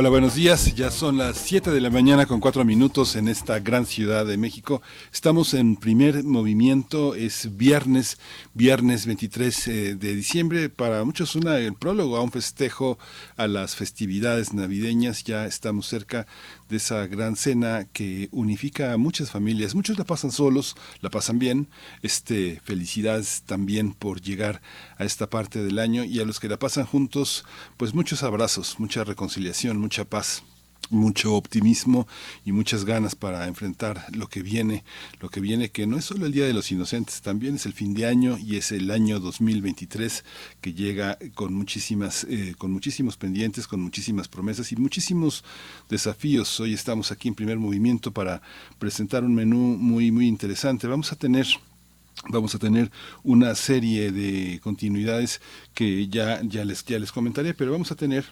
Hola, buenos días. Ya son las 7 de la mañana con 4 minutos en esta gran ciudad de México. Estamos en primer movimiento. Es viernes, viernes 23 eh, de diciembre. Para muchos una, el prólogo a un festejo a las festividades navideñas. Ya estamos cerca de esa gran cena que unifica a muchas familias. Muchos la pasan solos, la pasan bien. Este, felicidades también por llegar a esta parte del año y a los que la pasan juntos, pues muchos abrazos, mucha reconciliación, mucha paz mucho optimismo y muchas ganas para enfrentar lo que viene, lo que viene que no es solo el Día de los Inocentes, también es el fin de año y es el año 2023 que llega con muchísimas, eh, con muchísimos pendientes, con muchísimas promesas y muchísimos desafíos. Hoy estamos aquí en primer movimiento para presentar un menú muy, muy interesante. Vamos a tener vamos a tener una serie de continuidades que ya, ya, les, ya les comentaré, pero vamos a tener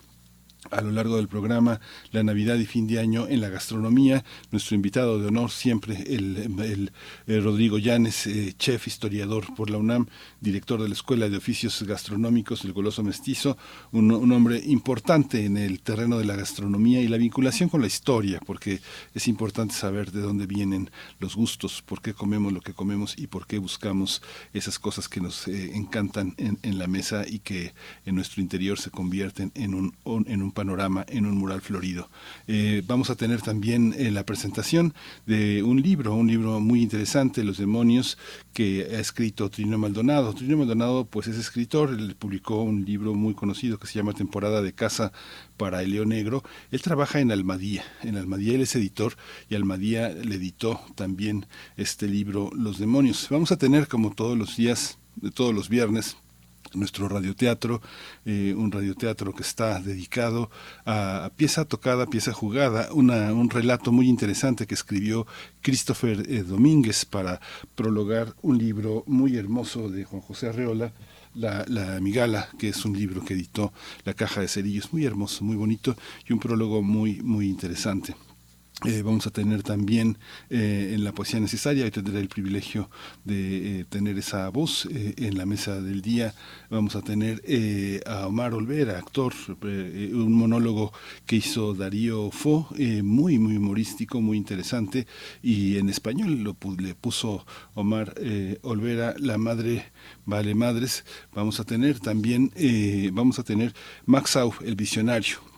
a lo largo del programa La Navidad y fin de año en la gastronomía. Nuestro invitado de honor siempre, el, Rodrigo Llanes, eh, chef, historiador por la UNAM, director de la Escuela de Oficios Gastronómicos, el Goloso Mestizo, un, un, hombre importante en el terreno de la gastronomía y la vinculación con la historia, porque es importante saber de dónde vienen los gustos, por qué comemos lo que comemos y por qué buscamos esas cosas que nos eh, encantan en, en, la mesa y que en nuestro interior se convierten en un, en un panorama en un mural florido. Eh, vamos a tener también eh, la presentación de un libro, un libro muy interesante, Los demonios, que ha escrito Trino Maldonado. Trino Maldonado pues es escritor, él publicó un libro muy conocido que se llama Temporada de Casa para el León Negro. Él trabaja en Almadía, en Almadía él es editor y Almadía le editó también este libro Los demonios. Vamos a tener como todos los días, de todos los viernes, nuestro radioteatro, eh, un radioteatro que está dedicado a, pieza tocada, pieza jugada, una, un relato muy interesante que escribió Christopher eh, Domínguez para prologar un libro muy hermoso de Juan José Arreola, la, la Migala, que es un libro que editó La Caja de Cerillos, muy hermoso, muy bonito y un prólogo muy, muy interesante. Eh, vamos a tener también eh, en la poesía necesaria, y tendré el privilegio de eh, tener esa voz en la mesa del día. Vamos a tener a Omar Olvera, actor, un monólogo que hizo Darío Fo, muy, muy humorístico, muy interesante, y en español lo le puso Omar Olvera, La Madre Vale Madres. Vamos a tener también, vamos a tener Max Au, el visionario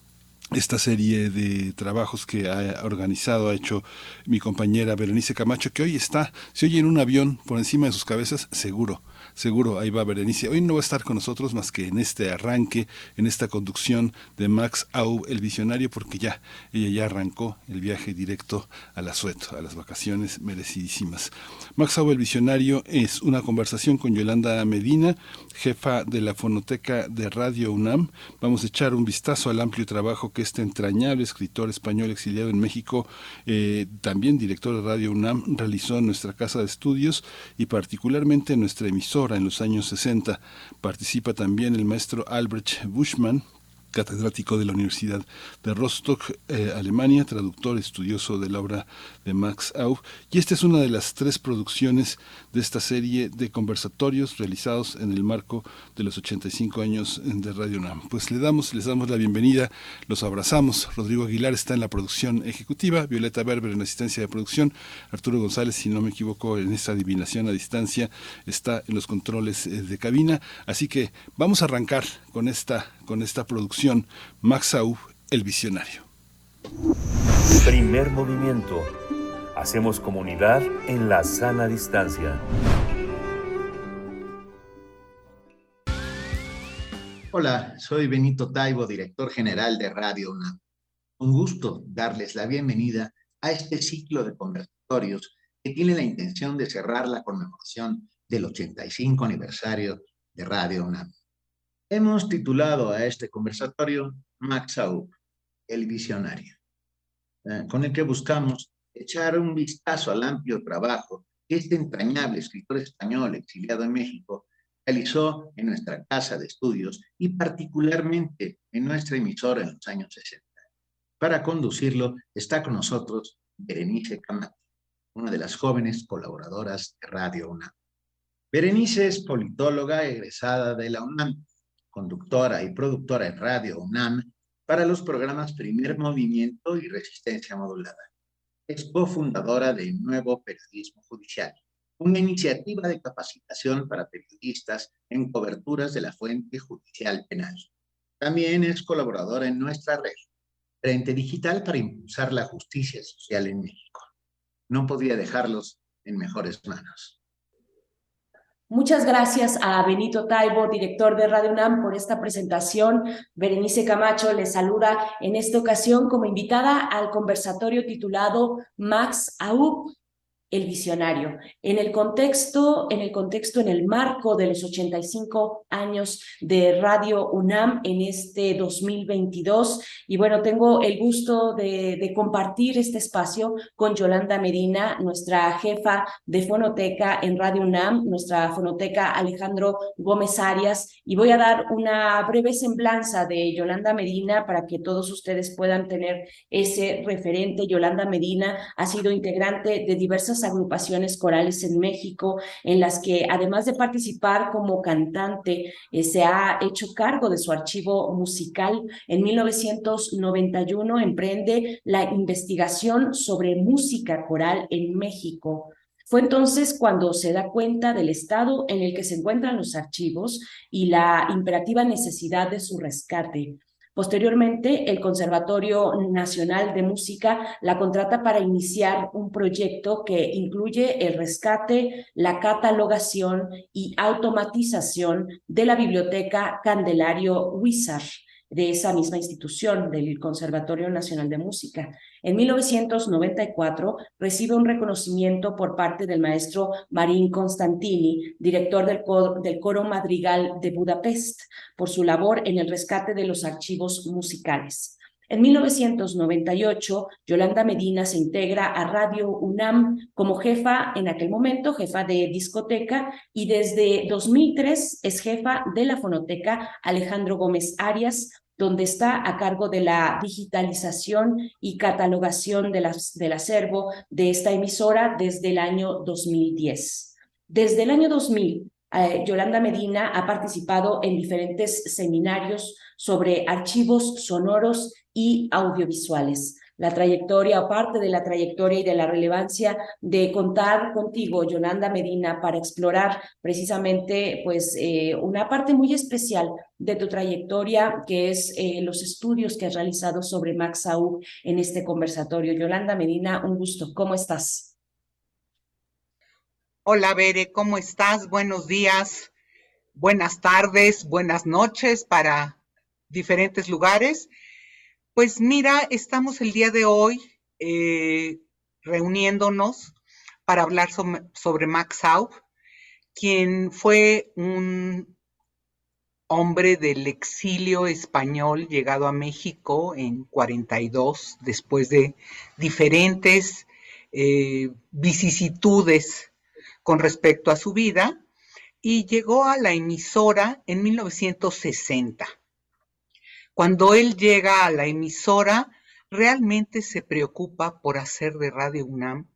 esta serie de trabajos que ha organizado, ha hecho mi compañera Berenice Camacho, que hoy está, se oye en un avión por encima de sus cabezas, seguro seguro ahí va Berenice. Hoy no va a estar con nosotros más que en este arranque, en esta conducción de Max Au, el visionario, porque ya, ella ya arrancó el viaje directo a la Sueto, a las vacaciones merecidísimas. Max Au, el visionario, es una conversación con Yolanda Medina, jefa de la fonoteca de Radio UNAM. Vamos a echar un vistazo al amplio trabajo que este entrañable escritor español exiliado en México, eh, también director de Radio UNAM, realizó en nuestra casa de estudios y particularmente en nuestra emisora en los años 60. Participa también el maestro Albrecht Buschmann, catedrático de la Universidad de Rostock, eh, Alemania, traductor estudioso de la obra de Max Au. Y esta es una de las tres producciones de esta serie de conversatorios realizados en el marco de los 85 años de Radio UNAM. Pues le damos, les damos la bienvenida, los abrazamos. Rodrigo Aguilar está en la producción ejecutiva, Violeta Berber en la asistencia de producción, Arturo González, si no me equivoco, en esta adivinación a distancia, está en los controles eh, de cabina. Así que vamos a arrancar con esta, con esta producción Max Au, el visionario. Primer movimiento Hacemos comunidad en la sana distancia. Hola, soy Benito Taibo, director general de Radio UNAM. Un gusto darles la bienvenida a este ciclo de conversatorios que tiene la intención de cerrar la conmemoración del 85 aniversario de Radio UNAM. Hemos titulado a este conversatorio Max Aub, el visionario, eh, con el que buscamos echar un vistazo al amplio trabajo que este entrañable escritor español exiliado en México realizó en nuestra casa de estudios y particularmente en nuestra emisora en los años 60. Para conducirlo está con nosotros Berenice Camacho, una de las jóvenes colaboradoras de Radio UNAM. Berenice es politóloga egresada de la UNAM, conductora y productora en Radio UNAM para los programas Primer Movimiento y Resistencia Modulada. Es cofundadora de Nuevo Periodismo Judicial, una iniciativa de capacitación para periodistas en coberturas de la fuente judicial penal. También es colaboradora en nuestra red, Frente Digital para impulsar la justicia social en México. No podría dejarlos en mejores manos. Muchas gracias a Benito Taibo, director de Radio UNAM, por esta presentación. Berenice Camacho les saluda en esta ocasión como invitada al conversatorio titulado Max Aub, el visionario. En el contexto, en el contexto, en el marco de los 85 años de Radio UNAM en este 2022. Y bueno, tengo el gusto de, de compartir este espacio con Yolanda Medina, nuestra jefa de fonoteca en Radio UNAM, nuestra fonoteca Alejandro Gómez Arias. Y voy a dar una breve semblanza de Yolanda Medina para que todos ustedes puedan tener ese referente. Yolanda Medina ha sido integrante de diversas agrupaciones corales en México, en las que además de participar como cantante, eh, se ha hecho cargo de su archivo musical. En 1991 emprende la investigación sobre música coral en México. Fue entonces cuando se da cuenta del estado en el que se encuentran los archivos y la imperativa necesidad de su rescate. Posteriormente, el Conservatorio Nacional de Música la contrata para iniciar un proyecto que incluye el rescate, la catalogación y automatización de la biblioteca Candelario Wizard de esa misma institución, del Conservatorio Nacional de Música. En 1994 recibe un reconocimiento por parte del maestro Marín Constantini, director del coro, del coro Madrigal de Budapest, por su labor en el rescate de los archivos musicales. En 1998, Yolanda Medina se integra a Radio UNAM como jefa, en aquel momento, jefa de discoteca, y desde 2003 es jefa de la fonoteca Alejandro Gómez Arias, donde está a cargo de la digitalización y catalogación de del acervo de esta emisora desde el año 2010. Desde el año 2000, eh, Yolanda Medina ha participado en diferentes seminarios sobre archivos sonoros y audiovisuales. La trayectoria, aparte de la trayectoria y de la relevancia de contar contigo, Yolanda Medina, para explorar precisamente pues, eh, una parte muy especial de tu trayectoria, que es eh, los estudios que has realizado sobre Max Aub en este conversatorio. Yolanda Medina, un gusto. ¿Cómo estás? Hola, Bere, ¿cómo estás? Buenos días, buenas tardes, buenas noches para diferentes lugares. Pues mira, estamos el día de hoy eh, reuniéndonos para hablar sobre, Max Aub, quien fue un hombre del exilio español llegado a México en 42, después de diferentes eh, vicisitudes con respecto a su vida, y llegó a la emisora en 1960. Cuando él llega a la emisora, realmente se preocupa por hacer de Radio UNAM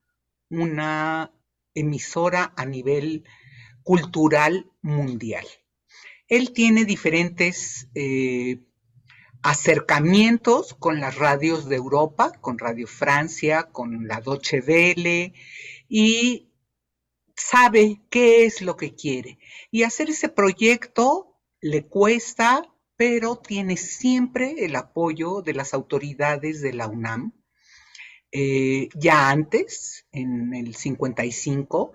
una emisora a nivel cultural mundial. Él tiene diferentes eh, acercamientos con las radios de Europa, con Radio Francia, con la Deutsche Welle, y sabe qué es lo que quiere. Y hacer ese proyecto le cuesta pero tiene siempre el apoyo de las autoridades de la UNAM. Eh, ya antes, en el 55,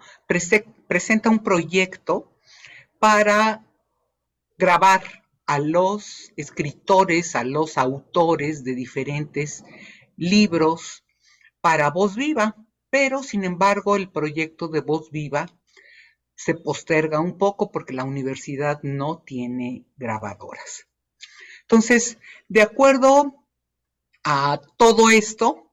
presenta un proyecto para grabar a los escritores, a los autores de diferentes libros para Voz Viva, pero sin embargo el proyecto de Voz Viva se posterga un poco porque la universidad no tiene grabadoras. Entonces, de acuerdo a todo esto,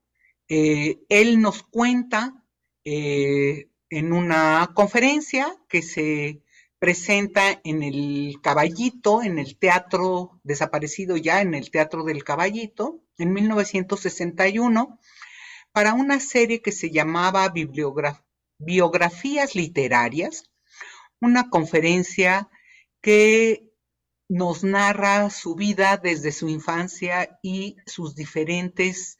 Eh, él nos cuenta eh, en una conferencia que se presenta en el Caballito, en el teatro desaparecido ya, en el Teatro del Caballito, en 1961, para una serie que se llamaba Biografías Literarias, una conferencia que nos narra su vida desde su infancia y sus diferentes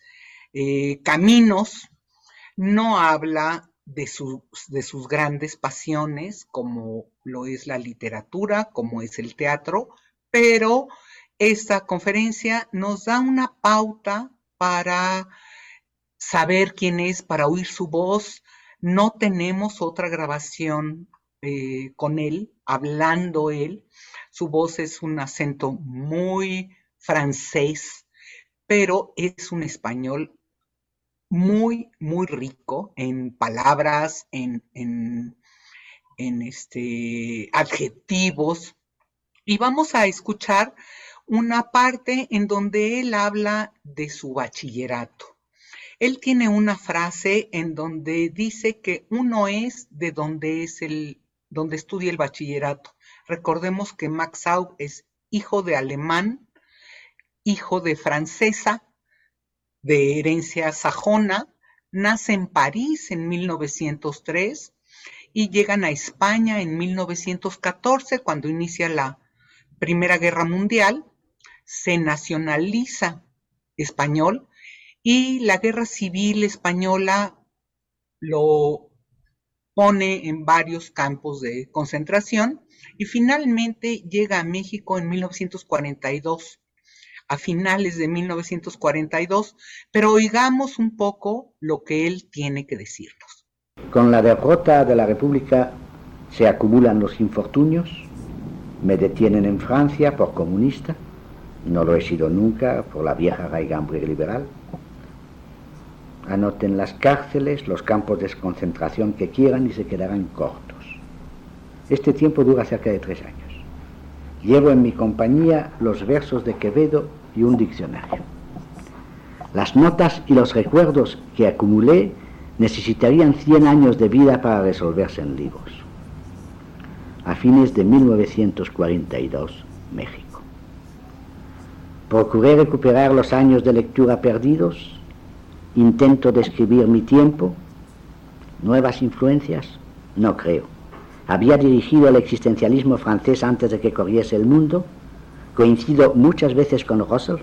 eh, caminos. No habla de, de sus grandes pasiones, como lo es la literatura, como es el teatro, pero esta conferencia nos da una pauta para saber quién es, para oír su voz. No tenemos otra grabación eh, con él, hablando él. Su voz es un acento muy francés, pero es un español muy, muy rico en palabras, en, en, este, adjetivos. Y vamos a escuchar una parte en donde él habla de su bachillerato. Él tiene una frase en donde dice que uno es de donde es el donde estudia el bachillerato. Recordemos que Max Aub es hijo de alemán, hijo de francesa, de herencia sajona, nace en París en 1903 y llegan a España en 1914 cuando inicia la Primera Guerra Mundial, se nacionaliza español y la Guerra Civil Española lo pone en varios campos de concentración y finalmente llega a México en 1942 a finales de 1942, pero oigamos un poco lo que él tiene que decirnos. Con la derrota de la República se acumulan los infortunios, me detienen en Francia por comunista, no lo he sido nunca por la vieja raigambre liberal. Anoten las cárceles, los campos de concentración que quieran y se quedarán cortos. Este tiempo dura cerca de tres años. Llevo en mi compañía los versos de Quevedo y un diccionario. Las notas y los recuerdos que acumulé necesitarían 100 años de vida para resolverse en libros. A fines de 1942, México. Procuré recuperar los años de lectura perdidos, intento describir mi tiempo, nuevas influencias, no creo. Había dirigido el existencialismo francés antes de que corriese el mundo, coincido muchas veces con Russell,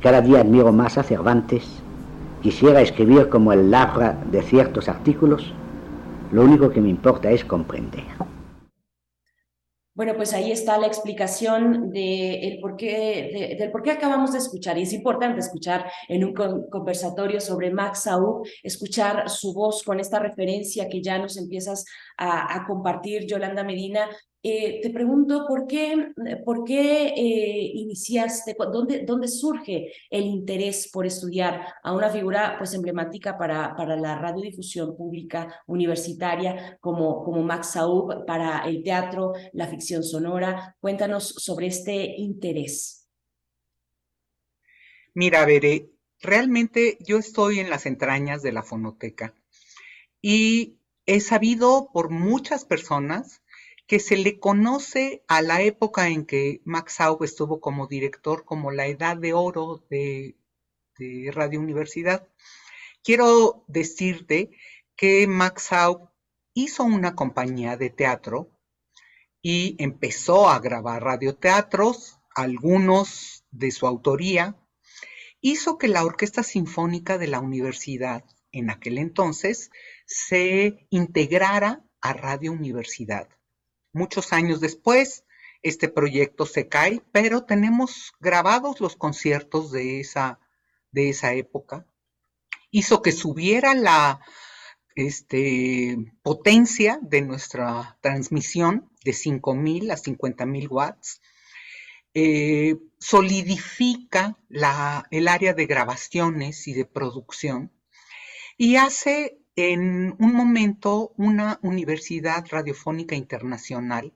cada día admiro más a Cervantes, quisiera escribir como el Labra de ciertos artículos, lo único que me importa es comprender. Bueno, pues ahí está la explicación de por qué, del por qué acabamos de escuchar. Y es importante escuchar en un conversatorio sobre Max Saúl, escuchar su voz con esta referencia que ya nos empiezas a, compartir, Yolanda Medina, eh, te pregunto por qué, por qué eh, iniciaste, dónde, dónde surge el interés por estudiar a una figura pues emblemática para, para la radiodifusión pública universitaria como, como Max Saúl, para el teatro, la ficción sonora. Cuéntanos sobre este interés. Mira, Veré, realmente yo estoy en las entrañas de la fonoteca y he sabido por muchas personas que se le conoce a la época en que Max Aub estuvo como director como la edad de oro de, Radio Universidad. Quiero decirte que Max Aub hizo una compañía de teatro y empezó a grabar radioteatros, algunos de su autoría, hizo que la Orquesta Sinfónica de la Universidad en aquel entonces se integrara a Radio Universidad. Muchos años después, este proyecto se cae, pero tenemos grabados los conciertos de esa, de esa época. Hizo que subiera la este, potencia de nuestra transmisión de 5.000 a 50.000 watts. Eh, solidifica la, el área de grabaciones y de producción y hace en un momento una universidad radiofónica internacional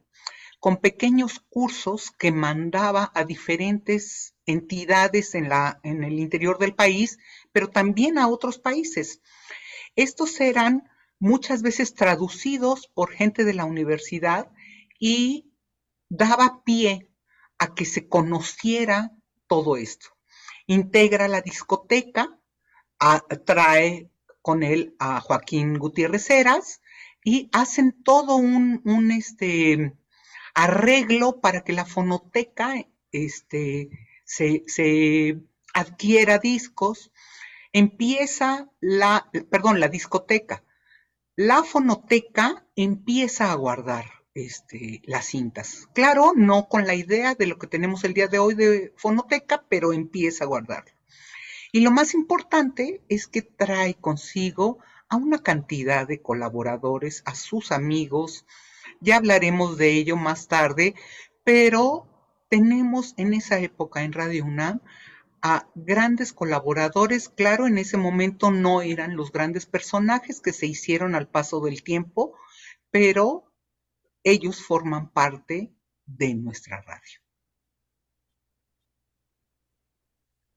con pequeños cursos que mandaba a diferentes entidades en, la, en el interior del país pero también a otros países. Estos eran muchas veces traducidos por gente de la universidad y daba pie a que se conociera todo esto. Integra la discoteca, trae con él a Joaquín Gutiérrez Heras y hacen todo un, este, arreglo para que la fonoteca este, se, se adquiera discos. Empieza la, perdón, la discoteca. La fonoteca empieza a guardar este, las cintas. Claro, no con la idea de lo que tenemos el día de hoy de fonoteca, pero empieza a guardarlo. Y lo más importante es que trae consigo a una cantidad de colaboradores, a sus amigos. Ya hablaremos de ello más tarde, pero tenemos en esa época en Radio UNAM a grandes colaboradores. Claro, en ese momento no eran los grandes personajes que se hicieron al paso del tiempo, pero ellos forman parte de nuestra radio.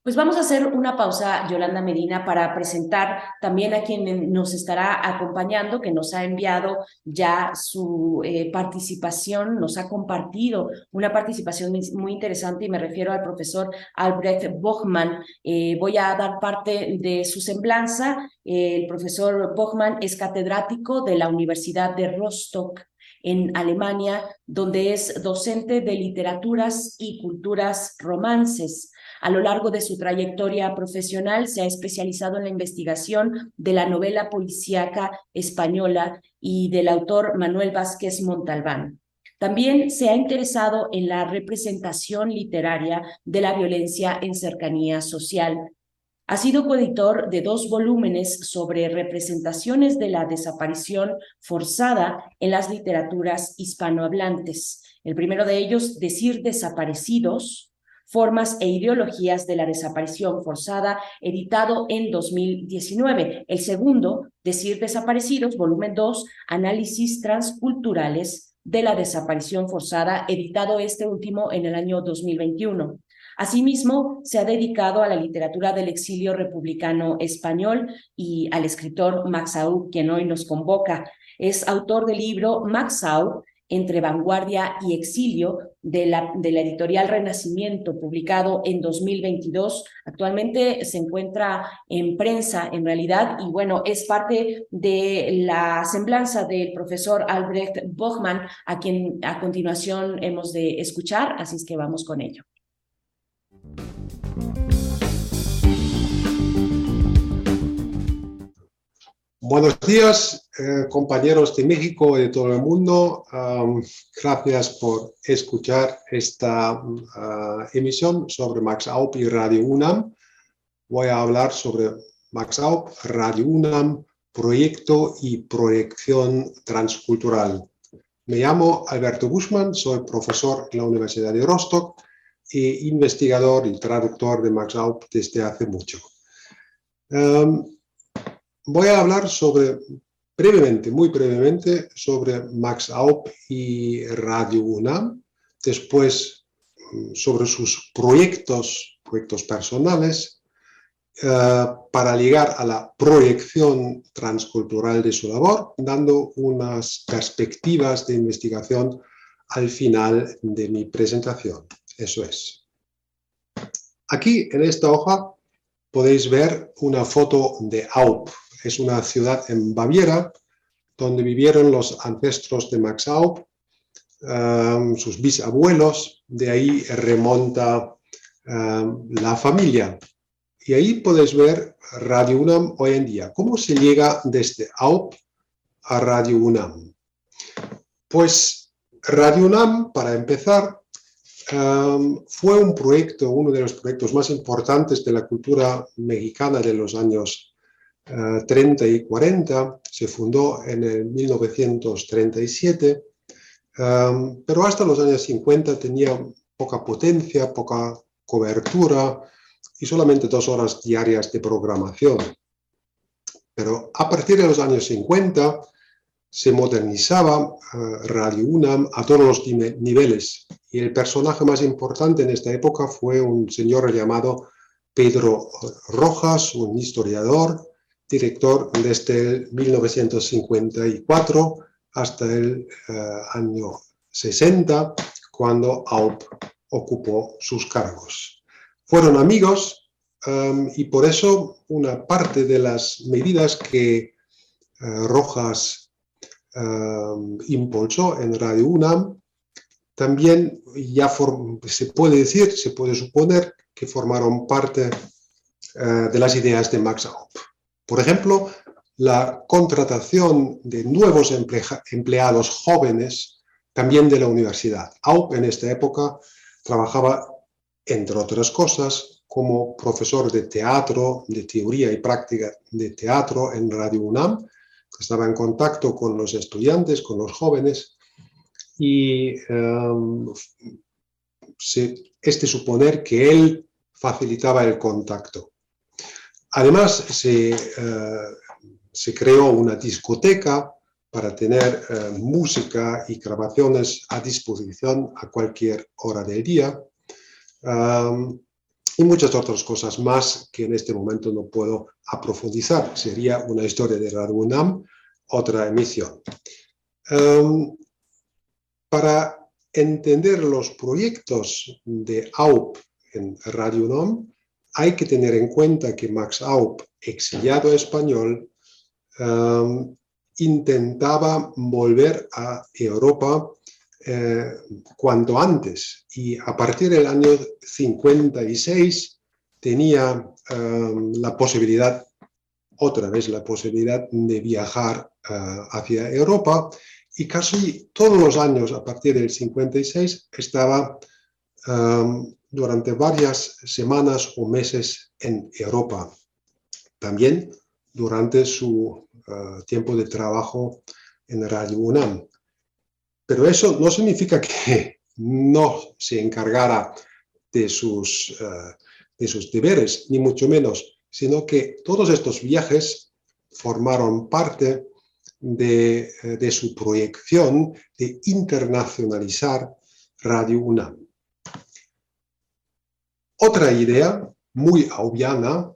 Pues vamos a hacer una pausa, Yolanda Medina, para presentar también a quien nos estará acompañando, que nos ha enviado ya su eh, participación, nos ha compartido una participación muy interesante y me refiero al profesor Albrecht Bochmann. Eh, voy a dar parte de su semblanza. el profesor Bochmann es catedrático de la Universidad de Rostock en Alemania, donde es docente de literaturas y culturas romances. A lo largo de su trayectoria profesional se ha especializado en la investigación de la novela policíaca española y del autor Manuel Vázquez Montalbán. También se ha interesado en la representación literaria de la violencia en cercanía social, ha sido coeditor de dos volúmenes sobre representaciones de la desaparición forzada en las literaturas hispanohablantes. El primero de ellos, Decir desaparecidos, formas e ideologías de la desaparición forzada, editado en 2019. El segundo, Decir desaparecidos, volumen 2, Análisis transculturales de la desaparición forzada, editado este último en el año 2021. Asimismo, se ha dedicado a la literatura del exilio republicano español y al escritor Max Au, quien hoy nos convoca. Es autor del libro Max Au, entre vanguardia y exilio de la, de la, editorial Renacimiento, publicado en 2022. Actualmente se encuentra en prensa, en realidad, y bueno, es parte de la semblanza del profesor Albrecht Bochmann, a quien a continuación hemos de escuchar, así es que vamos con ello. Buenos días, eh, compañeros de México y de todo el mundo. gracias por escuchar esta ah, emisión sobre Max Aup y Radio UNAM. Voy a hablar sobre Max Aup, Radio UNAM, proyecto y proyección transcultural. Me llamo Alberto Buschmann, soy profesor en la Universidad de Rostock e investigador y traductor de Max Aup desde hace mucho voy a hablar sobre, brevemente, muy brevemente, sobre Max Aup y Radio UNAM, después mm, sobre sus proyectos, proyectos personales, eh, para llegar a la proyección transcultural de su labor, dando unas perspectivas de investigación al final de mi presentación. Eso es. Aquí, en esta hoja, podéis ver una foto de Aup, es una ciudad en Baviera donde vivieron los ancestros de Max Aup, um, sus bisabuelos, de ahí remonta um, la familia. Y ahí podéis ver Radio UNAM hoy en día. ¿Cómo se llega desde Aup a Radio UNAM? Pues Radio UNAM, para empezar, um, fue un proyecto, uno de los proyectos más importantes de la cultura mexicana de los años 30 y 40, se fundó en el 1937, um, pero hasta los años 50 tenía poca potencia, poca cobertura y solamente dos horas diarias de programación. Pero a partir de los años 50 se modernizaba uh, Radio UNAM a todos los niveles y el personaje más importante en esta época fue un señor llamado Pedro Rojas, un historiador, director desde 1954 hasta el eh, año 60, cuando AUP ocupó sus cargos. Fueron amigos um, y por eso una parte de las medidas que uh, Rojas um, impulsó en Radio UNAM también ya se puede decir, se puede suponer que formaron parte uh, de las ideas de Max Aup. Por ejemplo, la contratación de nuevos empleados jóvenes también de la universidad. Aup en esta época trabajaba, entre otras cosas, como profesor de teatro, de teoría y práctica de teatro en Radio UNAM. Estaba en contacto con los estudiantes, con los jóvenes, y este suponer que él facilitaba el contacto. Además, se, uh, se creó una discoteca para tener eh, música y grabaciones a disposición a cualquier hora del día y muchas otras cosas más que en este momento no puedo aprofundizar. Sería una historia de Radio UNAM, otra emisión. para entender los proyectos de AUP en Radio UNAM, hay que tener en cuenta que Max Aup, exiliado español, intentaba volver a Europa eh, cuanto antes y a partir del año 56 tenía um, la posibilidad, otra vez la posibilidad de viajar uh, hacia Europa y casi todos los años a partir del 56 estaba um, durante varias semanas o meses en Europa. También durante su uh, tiempo de trabajo en Radio UNAM. Pero eso no significa que no se encargara de sus, uh, de sus deberes, ni mucho menos, sino que todos estos viajes formaron parte de, uh, de su proyección de internacionalizar Radio UNAM. Otra idea muy obviana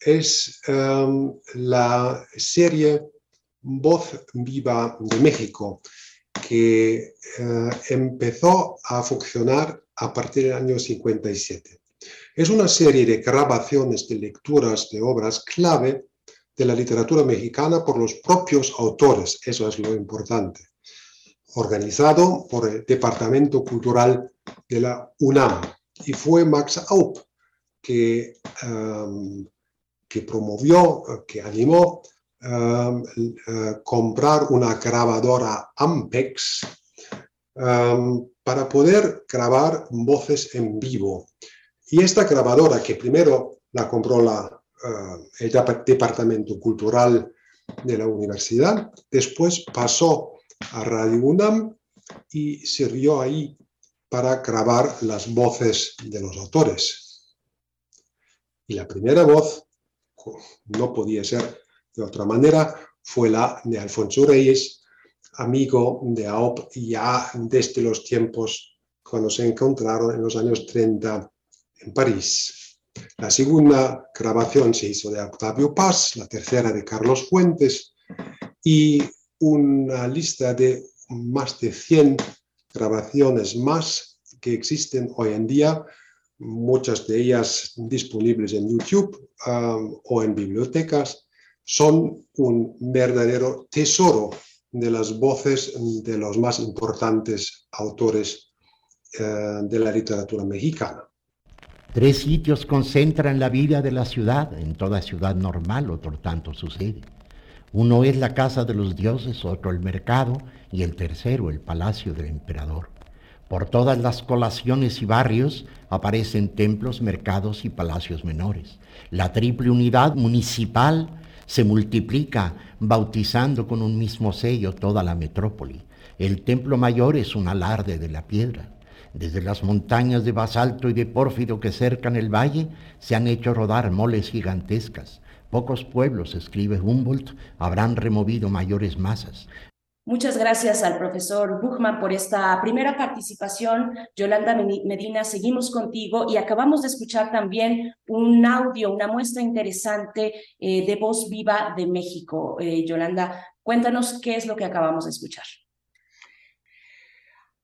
es em, la serie Voz Viva de México, que eh, empezó a funcionar a partir del año 57. Es una serie de grabaciones de lecturas de obras clave de la literatura mexicana por los propios autores, eso es lo importante, organizado por el Departamento Cultural de la UNAM. Y fue Max Aup que em, que promovió, que animó um, uh, comprar una grabadora Ampex um, para poder grabar voces en vivo. Y esta grabadora, que primero la compró la, uh, el Departamento Cultural de la universidad, después pasó a Radio UNAM y sirvió ahí para grabar las voces de los autores. Y la primera voz no podía ser de otra manera, fue la de Alfonso Reyes, amigo de AOP ya desde los tiempos cuando se encontraron en los años 30 en París. La segunda grabación se hizo de Octavio Paz, la tercera de Carlos Fuentes y una lista de más de 100 grabaciones más que existen hoy en día muchas de ellas disponibles en YouTube um, o en bibliotecas, son un verdadero tesoro de las voces de los más importantes autores uh, de la literatura mexicana. Tres sitios concentran la vida de la ciudad, en toda ciudad normal, otro tanto sucede. Uno es la casa de los dioses, otro el mercado y el tercero el palacio del emperador. Por todas las colaciones y barrios aparecen templos, mercados y palacios menores. La triple unidad municipal se multiplica bautizando con un mismo sello toda la metrópoli. El templo mayor es un alarde de la piedra. Desde las montañas de basalto y de pórfido que cercan el valle se han hecho rodar moles gigantescas. Pocos pueblos, escribe Humboldt, habrán removido mayores masas. Muchas gracias al profesor Buchmann por esta primera participación. Yolanda Medina, seguimos contigo y acabamos de escuchar también un audio, una muestra interesante eh, de Voz Viva de México. Eh, Yolanda, cuéntanos qué es lo que acabamos de escuchar.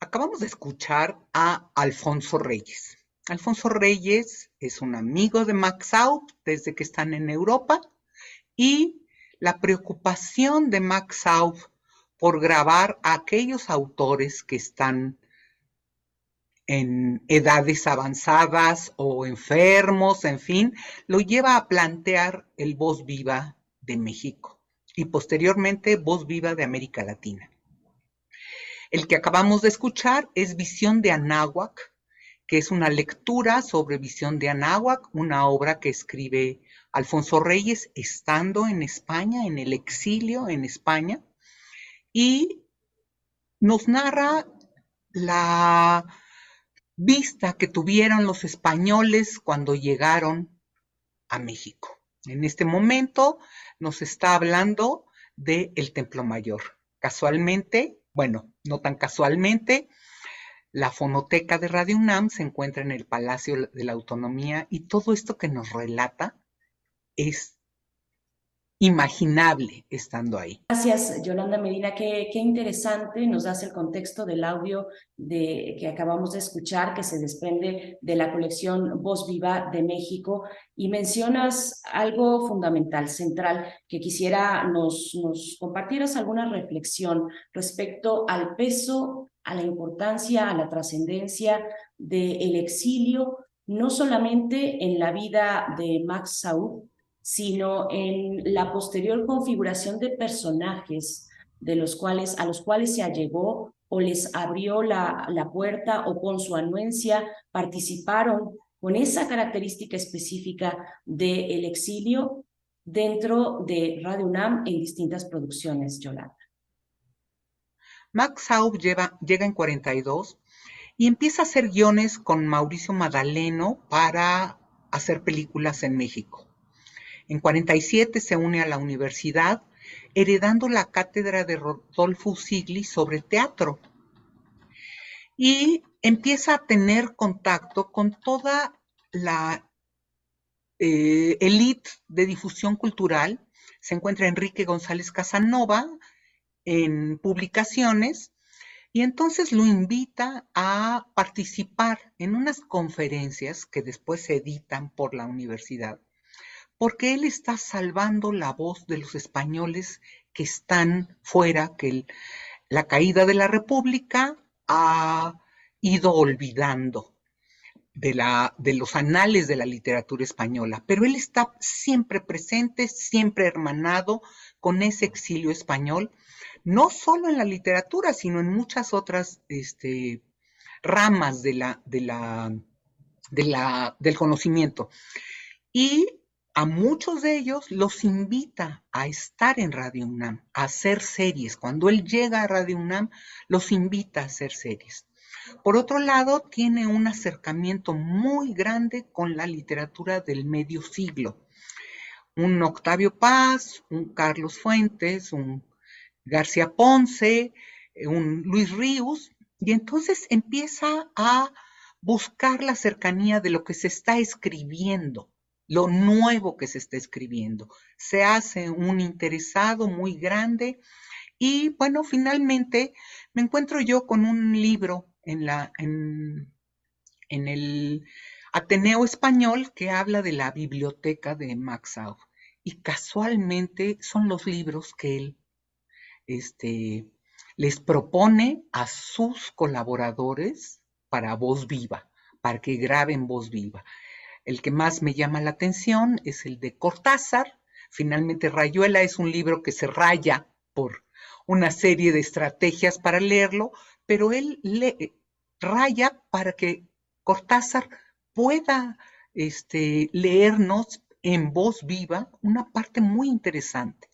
Acabamos de escuchar a Alfonso Reyes. Alfonso Reyes es un amigo de Max Out desde que están en Europa y la preocupación de Max Out por grabar a aquellos autores que están en edades avanzadas o enfermos, en fin, lo lleva a plantear el Voz Viva de México y posteriormente Voz Viva de América Latina. El que acabamos de escuchar es Visión de Anáhuac, que es una lectura sobre Visión de Anáhuac, una obra que escribe Alfonso Reyes estando en España, en el exilio en España, y nos narra la vista que tuvieron los españoles cuando llegaron a México. En este momento nos está hablando del el Templo Mayor. Casualmente, bueno, no tan casualmente, la fonoteca de Radio UNAM se encuentra en el Palacio de la Autonomía y todo esto que nos relata es imaginable estando ahí. Gracias, Yolanda Medina. Qué, qué, interesante nos das el contexto del audio de, que acabamos de escuchar, que se desprende de la colección Voz Viva de México. Y mencionas algo fundamental, central, que quisiera nos, nos compartieras alguna reflexión respecto al peso, a la importancia, a la trascendencia del exilio, no solamente en la vida de Max Saúl, sino en la posterior configuración de personajes de los cuales, a los cuales se allegó o les abrió la, la puerta o con su anuencia participaron con esa característica específica del exilio dentro de Radio UNAM en distintas producciones, Yolanda. Max Saub llega en 42 y empieza a hacer guiones con Mauricio Madaleno para hacer películas en México. En 47 se une a la universidad, heredando la cátedra de Rodolfo Sigli sobre teatro. Y empieza a tener contacto con toda la eh, élite de difusión cultural. Se encuentra Enrique González Casanova en publicaciones y entonces lo invita a participar en unas conferencias que después se editan por la universidad porque él está salvando la voz de los españoles que están fuera, que la caída de la República ha ido olvidando de, la, de los anales de la literatura española, pero él está siempre presente, siempre hermanado con ese exilio español, no solo en la literatura, sino en muchas otras este, ramas del conocimiento. Y a muchos de ellos los invita a estar en Radio UNAM, a hacer series. Cuando él llega a Radio UNAM, los invita a hacer series. Por otro lado, tiene un acercamiento muy grande con la literatura del medio siglo. Un Octavio Paz, un Carlos Fuentes, un García Ponce, un Luis Ríos, y entonces empieza a buscar la cercanía de lo que se está escribiendo lo nuevo que se está escribiendo. Se hace un interesado muy grande y bueno, finalmente me encuentro yo con un libro en, la, en, en el Ateneo Español que habla de la biblioteca de Max. Y casualmente son los libros que él este, les propone a sus colaboradores para voz viva, para que graben voz viva. El que más me llama la atención es el de Cortázar. Finalmente, Rayuela es un libro que se raya por una serie de estrategias para leerlo, pero él raya para que Cortázar pueda este, leernos en voz viva una parte muy interesante.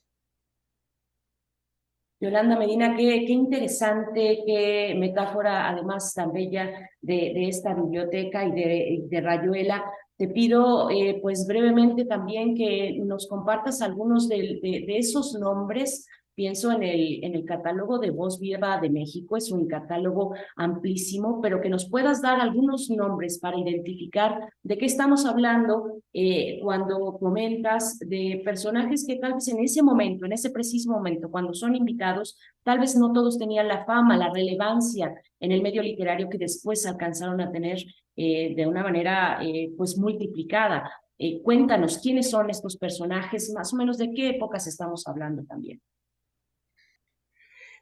Yolanda Medina, qué, interesante, qué metáfora además tan bella de, esta biblioteca y de, Rayuela. Te pido, eh, pues brevemente también que nos compartas algunos de, esos nombres Pienso en el, en el catálogo de Voz Viva de México, es un catálogo amplísimo, pero que nos puedas dar algunos nombres para identificar de qué estamos hablando eh, cuando comentas de personajes que tal vez en ese momento, en ese preciso momento, cuando son invitados, tal vez no todos tenían la fama, la relevancia en el medio literario que después alcanzaron a tener eh, de una manera eh, pues multiplicada. cuéntanos quiénes son estos personajes, más o menos de qué épocas estamos hablando también.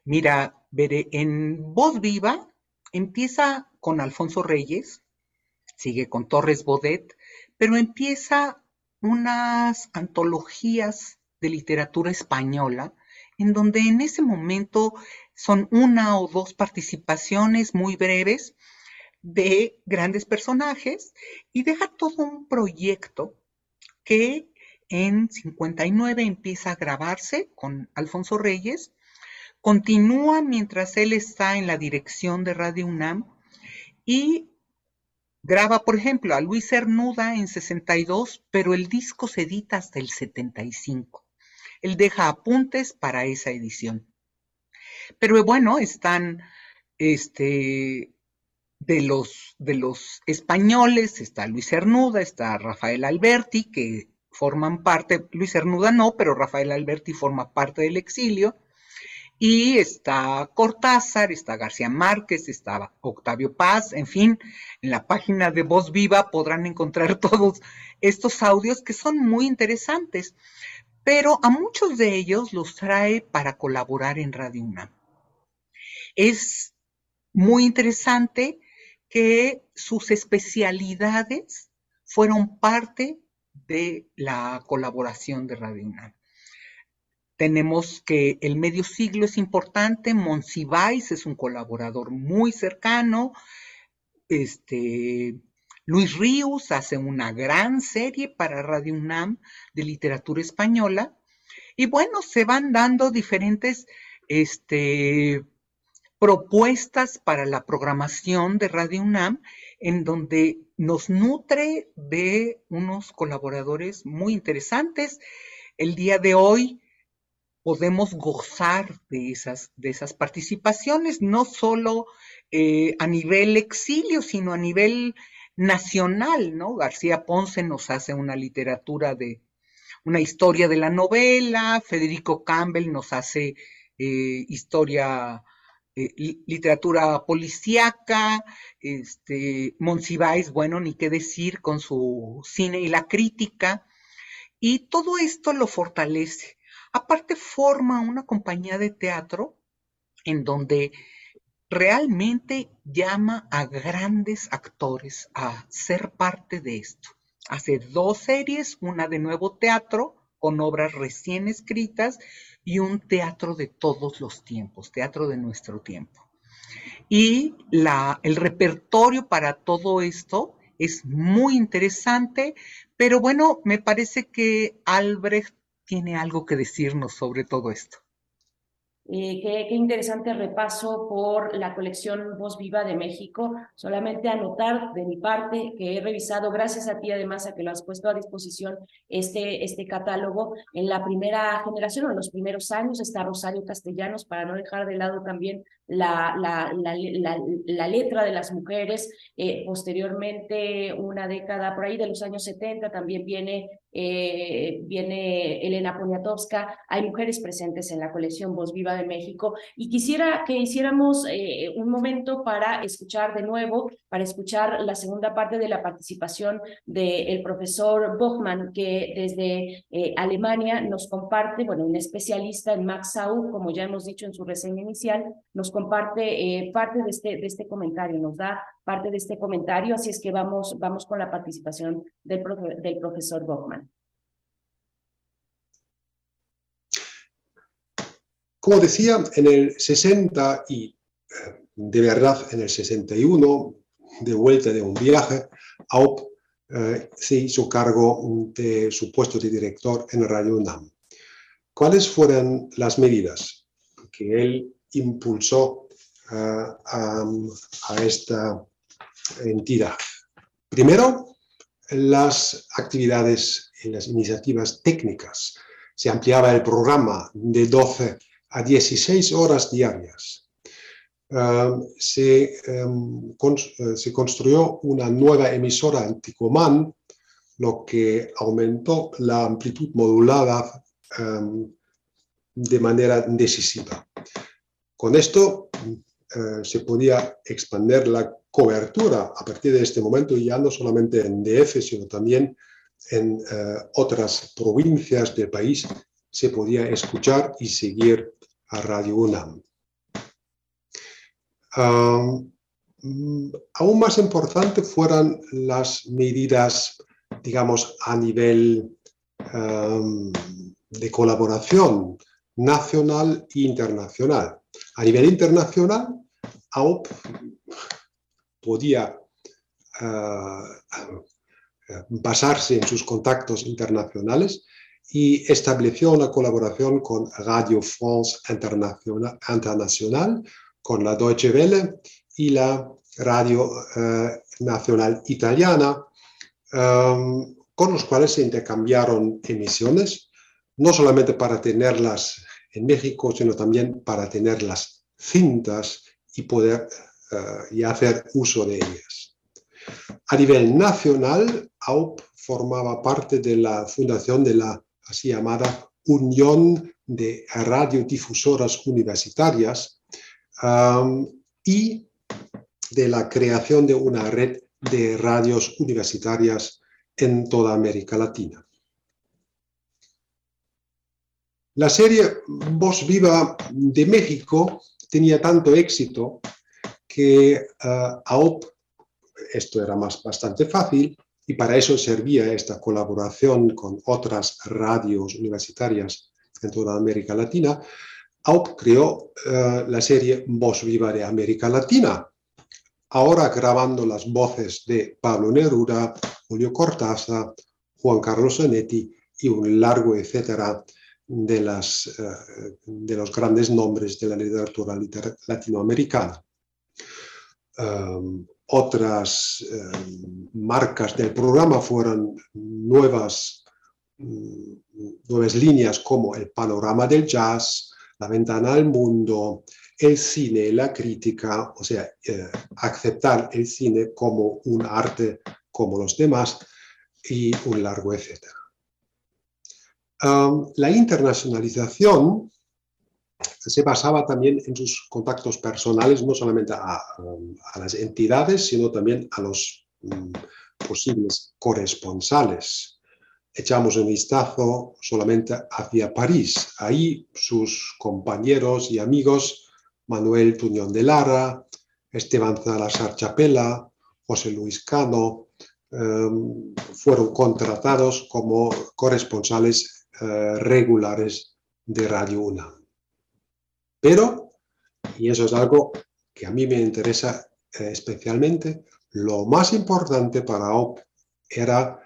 Mira, veré, en Voz Viva empieza con Alfonso Reyes, sigue con Torres Bodet, pero empieza unas antologías de literatura española, en donde en ese momento son una o dos participaciones muy breves de grandes personajes y deja todo un proyecto que en 59 empieza a grabarse con Alfonso Reyes Continúa mientras él está en la dirección de Radio UNAM y graba, por ejemplo, a Luis Cernuda en 62, pero el disco se edita hasta el 75. Él deja apuntes para esa edición. Pero bueno, están este, de los, de los españoles, está Luis Cernuda, está Rafael Alberti, que forman parte, Luis Cernuda no, pero Rafael Alberti forma parte del exilio. Y está Cortázar, está García Márquez, está Octavio Paz, en fin, en la página de Voz Viva podrán encontrar todos estos audios que son muy interesantes, pero a muchos de ellos los trae para colaborar en Radio UNAM. Es muy interesante que sus especialidades fueron parte de la colaboración de Radio UNAM. Tenemos que el medio siglo es importante, Monsiváis es un colaborador muy cercano, este, Luis Ríos hace una gran serie para Radio UNAM de literatura española y bueno, se van dando diferentes este, propuestas para la programación de Radio UNAM en donde nos nutre de unos colaboradores muy interesantes. El día de hoy podemos gozar de esas, de esas participaciones, no solo eh, a nivel exilio, sino a nivel nacional, ¿no? García Ponce nos hace una literatura de, una historia de la novela, Federico Campbell nos hace eh, historia, eh, literatura policíaca, este, Monsiváis, bueno, ni qué decir con su cine y la crítica, y todo esto lo fortalece. Aparte forma una compañía de teatro en donde realmente llama a grandes actores a ser parte de esto. Hace dos series, una de nuevo teatro con obras recién escritas y un teatro de todos los tiempos, teatro de nuestro tiempo. Y la, el repertorio para todo esto es muy interesante, pero bueno, me parece que Albrecht tiene algo que decirnos sobre todo esto. Eh, qué, interesante repaso por la colección Voz Viva de México. Solamente anotar de mi parte que he revisado, gracias a ti además a que lo has puesto a disposición este, este catálogo. En la primera generación o en los primeros años está Rosario Castellanos, para no dejar de lado también la, la, la, letra de las mujeres. Eh, posteriormente, una década por ahí de los años 70, también viene eh, viene Elena Poniatowska, hay mujeres presentes en la colección Voz Viva de México y quisiera que hiciéramos eh, un momento para escuchar de nuevo, para escuchar la segunda parte de la participación del profesor Bochmann, que desde eh, Alemania nos comparte, bueno, un especialista en Max Sau, como ya hemos dicho en su reseña inicial, nos comparte parte de este, de este comentario, nos da parte de este comentario, así es que vamos, vamos con la participación del, profesor Bockman. Como decía, en el 60 y eh, de verdad en el 61, de vuelta de un viaje, Aup eh, se hizo cargo de su puesto de director en Radio UNAM. ¿Cuáles fueron las medidas que él impulsó eh, a, esta entidad. Primero, las actividades y las iniciativas técnicas. Se ampliaba el programa de 12 a 16 horas diarias. se, se, construyó una nueva emisora anticomán, lo que aumentó la amplitud modulada de manera decisiva. Con esto eh, se podía expandir la cobertura a partir de este momento, ya no solamente en DF, sino también en eh, otras provincias del país, se podía escuchar y seguir a Radio UNAM. Mm, aún más importante fueron las medidas, digamos, a nivel de colaboración nacional e internacional. A nivel internacional, AOP podía eh, basarse en sus contactos internacionales y estableció una colaboración con Radio France Internacional, con la Deutsche Welle y la Radio eh, Nacional Italiana, eh, con los cuales se intercambiaron emisiones, no solamente para tenerlas en México, sino también para tener las cintas y poder eh, y hacer uso de ellas. A nivel nacional, AUP formaba parte de la fundación de la así llamada Unión de Radiodifusoras Universitarias y de la creación de una red de radios universitarias en toda América Latina. La serie Voz Viva de México tenía tanto éxito que uh, AOP, esto era más, bastante fácil, y para eso servía esta colaboración con otras radios universitarias en toda América Latina, AOP creó eh, la serie Voz Viva de América Latina, ahora grabando las voces de Pablo Neruda, Julio Cortázar, Juan Carlos Zanetti y un largo etcétera de, las, eh, de los grandes nombres de la literatura latinoamericana. Um, otras um, marcas del programa fueron nuevas, mm, nuevas líneas como el panorama del jazz, la ventana al mundo, el cine, la crítica, o sea, eh, aceptar el cine como un arte como los demás y un largo etcétera la internacionalización se basaba también en sus contactos personales, no solamente a, las entidades, sino también a los mm, posibles corresponsales. Echamos un vistazo solamente hacia París. Ahí sus compañeros y amigos, Manuel Tuñón de Lara, Esteban Salazar Chapela, José Luis Cano, em, fueron contratados como corresponsales eh, regulares de Radio UNAM. Pero, y eso es algo que a mí me interesa eh, especialmente, lo más importante para OP era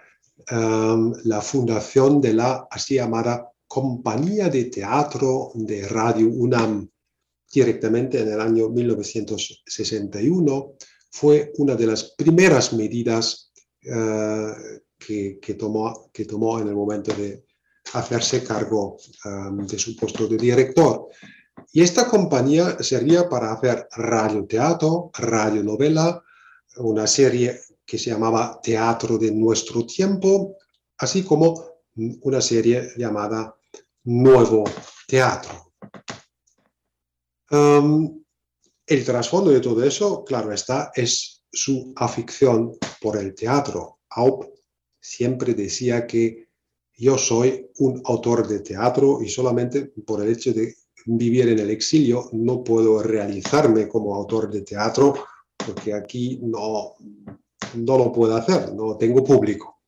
em, la fundación de la así llamada Compañía de Teatro de Radio UNAM, directamente en el año 1961. Fue una de las primeras medidas eh, que, tomó, que tomó en el momento de, hacerse cargo um, de su puesto de director. Y esta compañía servía para hacer radioteatro, radionovela, una serie que se llamaba Teatro de Nuestro Tiempo, así como una serie llamada Nuevo Teatro. Um, el trasfondo de todo eso, claro está, es su afición por el teatro. Aup siempre decía que yo soy un autor de teatro y solamente por el hecho de vivir en el exilio no puedo realizarme como autor de teatro porque aquí no, no lo puedo hacer, no tengo público.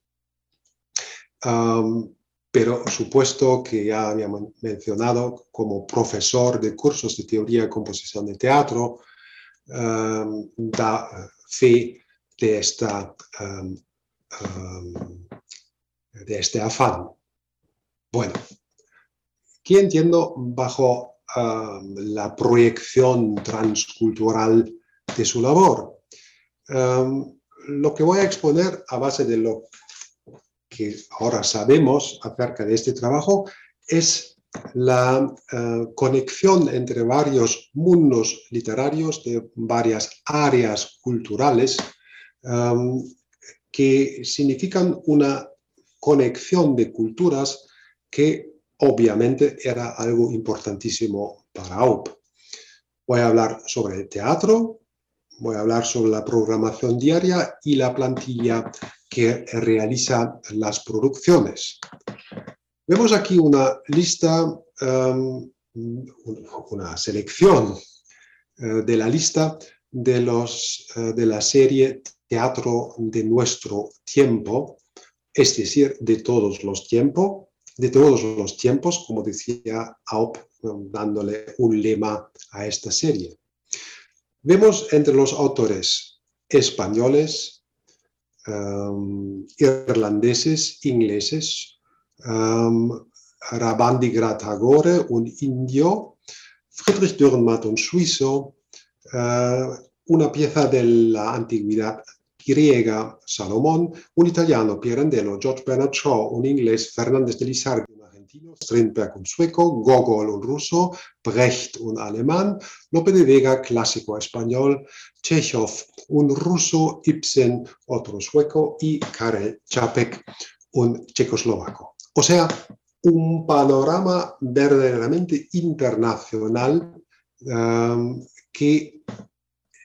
pero supuesto que ya había mencionado como profesor de cursos de teoría y composición de teatro, da fe de esta de este afán. Bueno, ¿qué entiendo bajo um, la proyección transcultural de su labor? Um, lo que voy a exponer a base de lo que ahora sabemos acerca de este trabajo es la eh, conexión entre varios mundos literarios de varias áreas culturales em, que significan una conexión de culturas que obviamente era algo importantísimo para AUP. Voy a hablar sobre el teatro, voy a hablar sobre la programación diaria y la plantilla que realiza las producciones. Vemos aquí una lista, um, una selección uh, de la lista de, los, uh, de la serie Teatro de nuestro tiempo, es decir, de todos los tiempos, de todos los tiempos, como decía Aup, dándole un lema a esta serie. Vemos entre los autores españoles, um, irlandeses, ingleses, um, Rabandi Gratagore, un indio, Friedrich Dürrenmatt, un suizo, uh, una pieza de la antigüedad griega, Salomón, un italiano, Pirandello, George Bernard Shaw, un inglés, Fernández de Lizardi, Strindberg un sueco, Gogol un ruso, Brecht un alemán, Lope de Vega clásico español, Chekhov un ruso, Ibsen otro sueco y Karel Čapek un checoslovaco. O sea, un panorama verdaderamente internacional um, que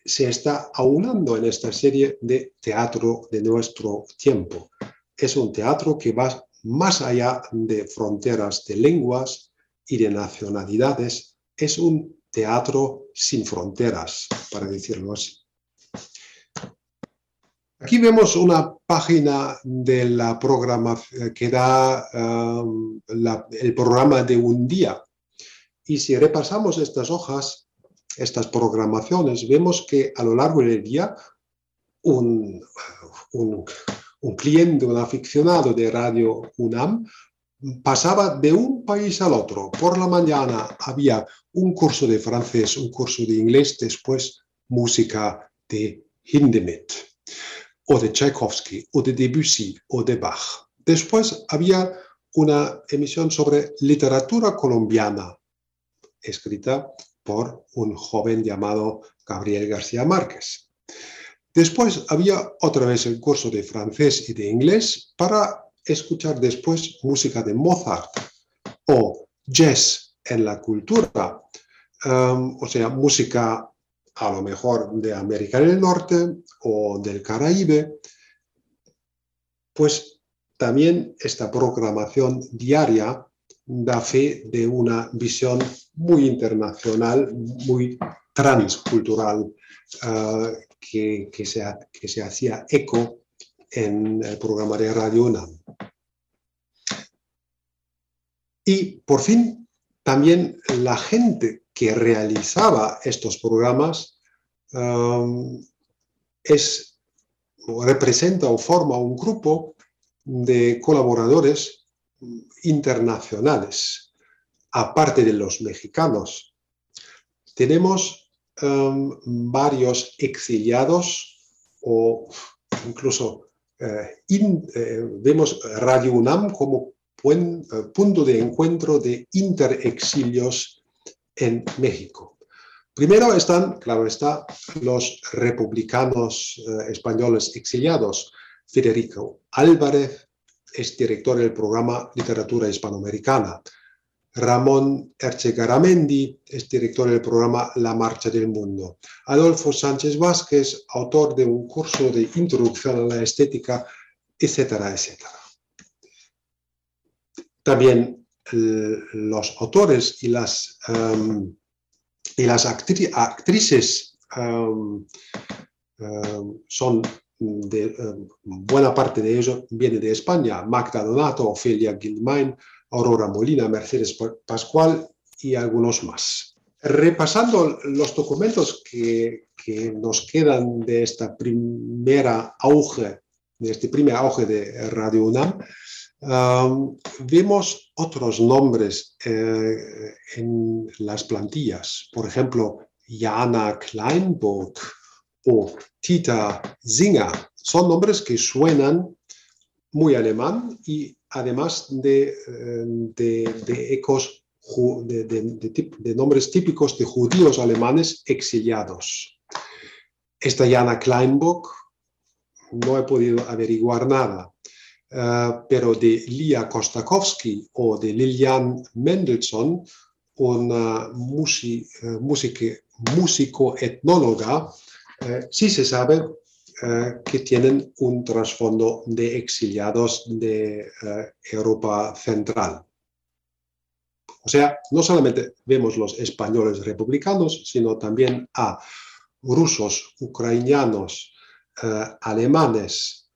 se está aunando en esta serie de teatro de nuestro tiempo. Es un teatro que va más allá de fronteras de lenguas y de nacionalidades, es un teatro sin fronteras, para decirlo así. Aquí vemos una página de la programa que da um, el programa de un día. Y si repasamos estas hojas, estas programaciones, vemos que a lo largo del día un, un cliente, un aficionado de Radio UNAM, pasaba de un país al otro. Por la mañana había un curso de francés, un curso de inglés, después música de Hindemith, o de Tchaikovsky, o de Debussy, o de Bach. Después había una emisión sobre literatura colombiana, escrita por un joven llamado Gabriel García Márquez. Después había otra vez el curso de francés y de inglés para escuchar después música de Mozart o jazz en la cultura, um, o sea, música a lo mejor de América del Norte o del Caraíbe, pues también esta programación diaria da fe de una visión muy internacional, muy transcultural, uh, que, se, que se hacía eco en el programa de Radio UNAM. Y por fin, también la gente que realizaba estos programas um, es, representa o forma un grupo de colaboradores internacionales, aparte de los mexicanos. Tenemos Em, varios exiliados o incluso eh, eh, vemos Radio UNAM como buen, eh, punto de encuentro de interexilios en México. Primero están, claro está, los republicanos españoles exiliados. Federico Álvarez es director del programa Literatura Hispanoamericana. Ramón Erchegaramendi es director del programa La Marcha del Mundo. Adolfo Sánchez Vázquez, autor de un curso de introducción a la estética, etcétera, etcétera. También los autores y las, um, y las actrices um, um, son buena parte de ellos viene de España, Magda Donato, Ofelia Gilmain, Aurora Molina, Mercedes Pascual y algunos más. Repasando los documentos que, nos quedan de esta primera auge, de este primer auge de Radio UNAM, vemos otros nombres eh, en las plantillas. Por ejemplo, Jana Kleinburg o Tita Singer. Son nombres que suenan muy alemán y además de, eh, ecos de, nombres típicos de judíos alemanes exiliados. Esta Jana Kleinbock no he podido averiguar nada, eh, pero de Lia Kostakowski o de Lilian Mendelssohn, una eh, sí se sabe eh, que tienen un trasfondo de exiliados de Europa Central. O sea, no solamente vemos los españoles republicanos, sino también a rusos, ucranianos, alemanes,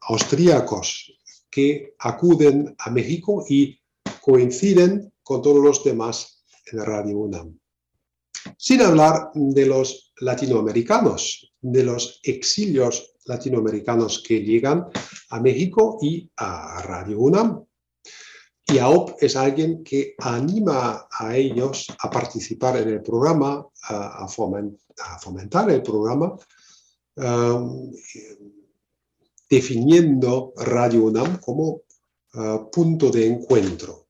austríacos que acuden a México y coinciden con todos los demás en Radio UNAM. Sin hablar de los latinoamericanos, de los exilios latinoamericanos que llegan a México y a Radio UNAM. Y AOP es alguien que anima a ellos a participar en el programa, a, fomentar el programa, um, definiendo Radio UNAM como uh, punto de encuentro.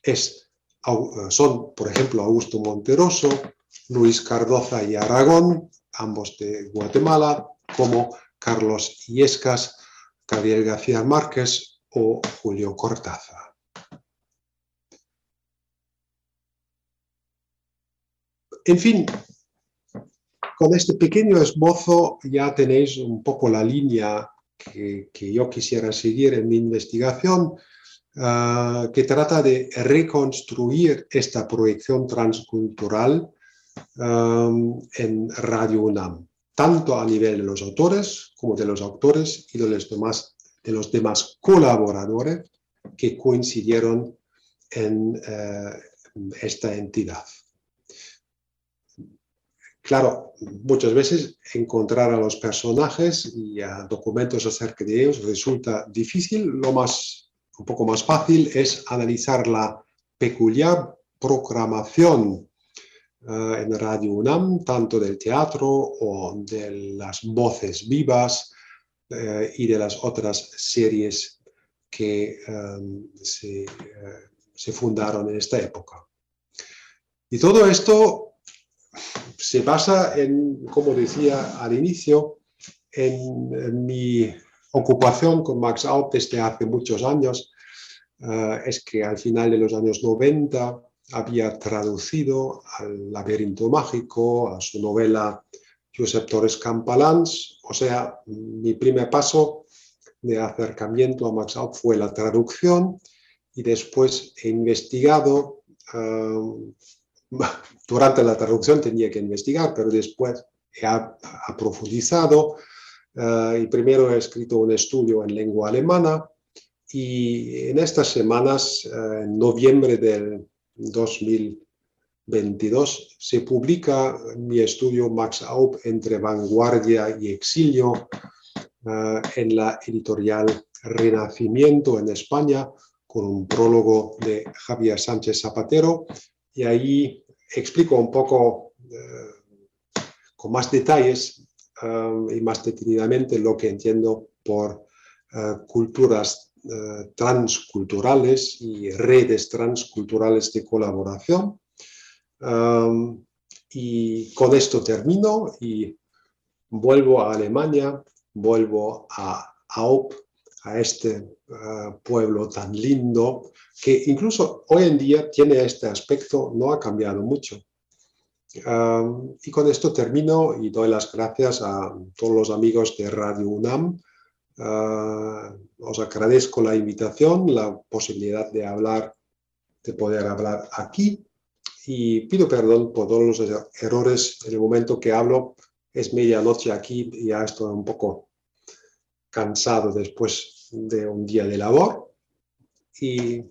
Es, uh, son, por ejemplo, Augusto Monteroso, Luis Cardoza y Aragón, ambos de Guatemala, como Carlos Iescas, Gabriel García Márquez o Julio Cortázar. En fin, con este pequeño esbozo ya tenéis un poco la línea que, yo quisiera seguir en mi investigación, ah, que trata de reconstruir esta proyección transcultural en Radio UNAM, tanto a nivel de los autores como de los autores y de los demás, de los demás colaboradores que coincidieron en eh, esta entidad. Claro, muchas veces encontrar a los personajes y a documentos acerca de ellos resulta difícil. Lo más, un poco más fácil es analizar la peculiar programación eh, en Radio UNAM, tanto del teatro o de las voces vivas eh, y de las otras series que eh, se, se fundaron en esta época. Y todo esto se basa en, como decía al inicio, en, mi ocupación con Max Out desde hace muchos años. Eh, es que al final de los años 90 había traducido al laberinto mágico, a su novela Josep Torres Campalans. O sea, mi primer paso de acercamiento a Max Out fue la traducción y después he investigado eh, durante la traducción tenía que investigar, pero después he profundizado eh, y primero he escrito un estudio en lengua alemana y en estas semanas, eh, en noviembre del 2022, se publica mi estudio Max Aup entre vanguardia y exilio eh, en la editorial Renacimiento en España con un prólogo de Javier Sánchez Zapatero. Y ahí explico un poco eh, con más detalles eh, y más detenidamente lo que entiendo por culturas transculturales y redes transculturales de colaboración. y con esto termino y vuelvo a Alemania, vuelvo a AUP, a este pueblo tan lindo que incluso hoy en día tiene este aspecto, no ha cambiado mucho. y con esto termino y doy las gracias a todos los amigos de Radio UNAM. Ah, os agradezco la invitación, la posibilidad de hablar, de poder hablar aquí y pido perdón por todos los errores en el momento que hablo. Es medianoche aquí y ya estoy un poco cansado después de un día de labor. Y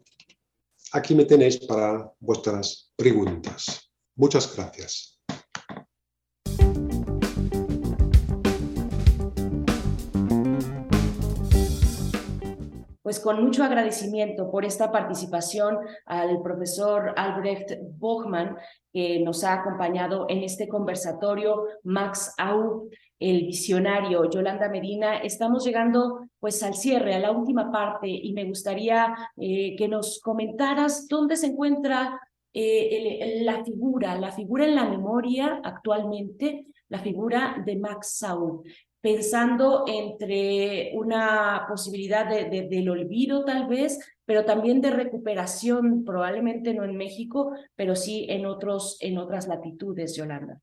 aquí me tenéis para vuestras preguntas. Muchas gracias. Pues con mucho agradecimiento por esta participación al profesor Albrecht Bochmann, que nos ha acompañado en este conversatorio, Max Au, el visionario, Yolanda Medina. Estamos llegando pues al cierre, a la última parte, y me gustaría eh, que nos comentaras dónde se encuentra eh, la figura, la figura en la memoria actualmente, la figura de Max Saul, pensando entre una posibilidad de, del olvido tal vez, pero también de recuperación, probablemente no en México, pero sí en, otros, en otras latitudes, Yolanda.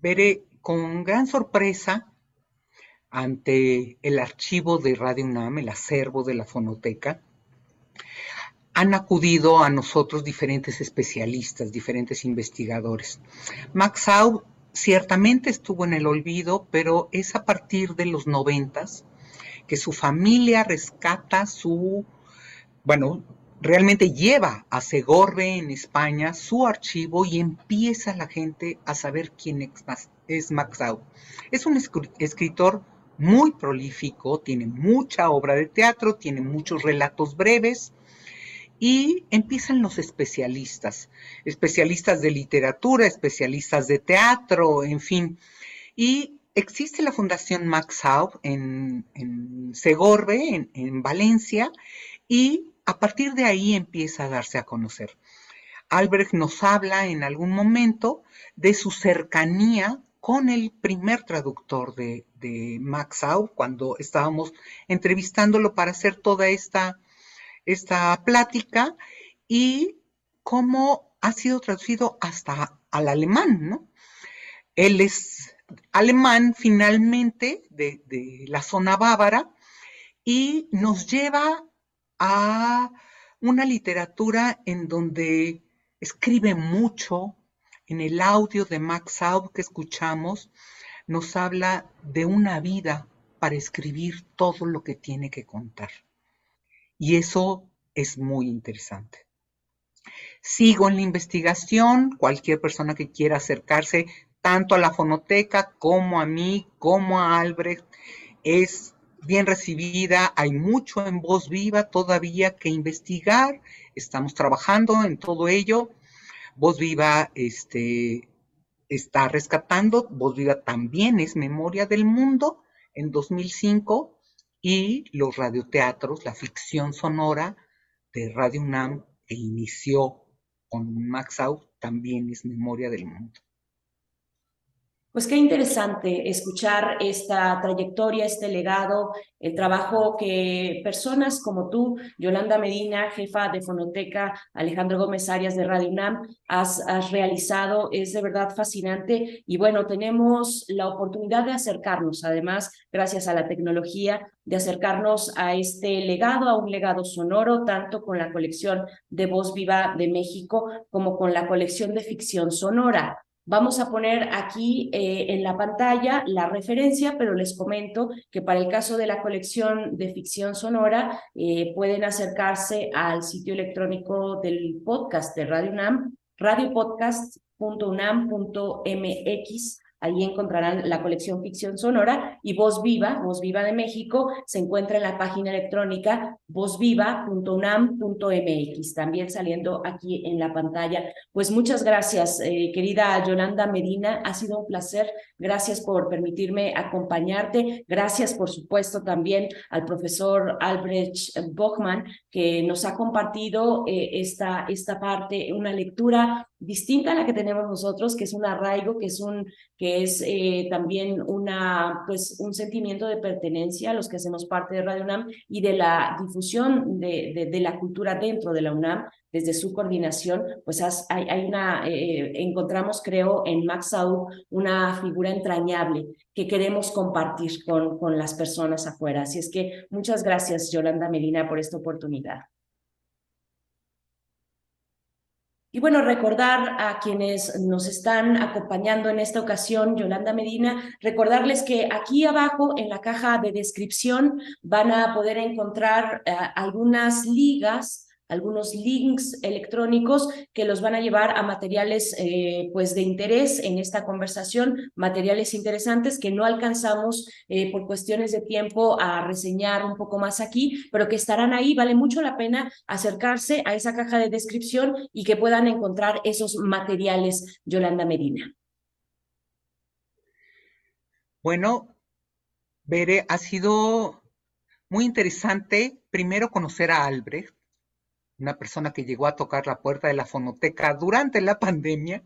Veré con gran sorpresa ante el archivo de Radio UNAM, el acervo de la fonoteca, han acudido a nosotros diferentes especialistas, diferentes investigadores. Max Au ciertamente estuvo en el olvido, pero es a partir de los noventas que su familia rescata su, bueno, realmente lleva a Segorbe en España su archivo y empieza la gente a saber quién es Max Au. Es un escritor muy prolífico, tiene mucha obra de teatro, tiene muchos relatos breves, y empiezan los especialistas, especialistas de literatura, especialistas de teatro, en fin. Y existe la Fundación Max Hau en, Segorbe, en, Valencia, y a partir de ahí empieza a darse a conocer. Albrecht nos habla en algún momento de su cercanía con el primer traductor de, Max Hau, cuando estábamos entrevistándolo para hacer toda esta esta plática y cómo ha sido traducido hasta al alemán, ¿no? Él es alemán finalmente de, de la zona bávara y nos lleva a una literatura en donde escribe mucho, en el audio de Max Aub que escuchamos, nos habla de una vida para escribir todo lo que tiene que contar. Y eso es muy interesante. Sigo en la investigación, cualquier persona que quiera acercarse tanto a la fonoteca como a mí, como a Albrecht, es bien recibida. Hay mucho en voz viva todavía que investigar. Estamos trabajando en todo ello. Voz viva este, está rescatando. Voz viva también es Memoria del Mundo en 2005 y los radioteatros, la ficción sonora de Radio UNAM que inició con Max Out también es Memoria del Mundo. Pues qué interesante escuchar esta trayectoria, este legado, el trabajo que personas como tú, Yolanda Medina, jefa de Fonoteca, Alejandro Gómez Arias de Radio UNAM, has, realizado. Es de verdad fascinante. Y bueno, tenemos la oportunidad de acercarnos, además, gracias a la tecnología, de acercarnos a este legado, a un legado sonoro, tanto con la colección de Voz Viva de México como con la colección de ficción sonora. Vamos a poner aquí eh, en la pantalla la referencia, pero les comento que para el caso de la colección de ficción sonora eh, pueden acercarse al sitio electrónico del podcast de Radio UNAM, radiopodcast.unam.mx Allí encontrarán la colección Ficción Sonora y Voz Viva, Voz Viva de México, se encuentra en la página electrónica vozviva.unam.mx, también saliendo aquí en la pantalla. Pues muchas gracias, eh, querida Yolanda Medina, ha sido un placer. Gracias por permitirme acompañarte. Gracias, por supuesto, también al profesor Albrecht Bochmann, que nos ha compartido eh, esta, esta parte, una lectura distinta a la que tenemos nosotros, que es un arraigo, que es un que es eh, también una pues un sentimiento de pertenencia a los que hacemos parte de Radio UNAM y de la difusión de, de, la cultura dentro de la UNAM desde su coordinación, pues hay, una, eh, encontramos, creo, en Max Saúl una figura entrañable que queremos compartir con, con las personas afuera. Así es que muchas gracias, Yolanda Melina, por esta oportunidad. Y bueno, recordar a quienes nos están acompañando en esta ocasión, Yolanda Medina, recordarles que aquí abajo en la caja de descripción van a poder encontrar eh, algunas ligas algunos links electrónicos que los van a llevar a materiales eh, pues de interés en esta conversación, materiales interesantes que no alcanzamos eh, por cuestiones de tiempo a reseñar un poco más aquí, pero que estarán ahí. Vale mucho la pena acercarse a esa caja de descripción y que puedan encontrar esos materiales, Yolanda Medina. Bueno, Bere, ha sido muy interesante primero conocer a Albrecht, una persona que llegó a tocar la puerta de la fonoteca durante la pandemia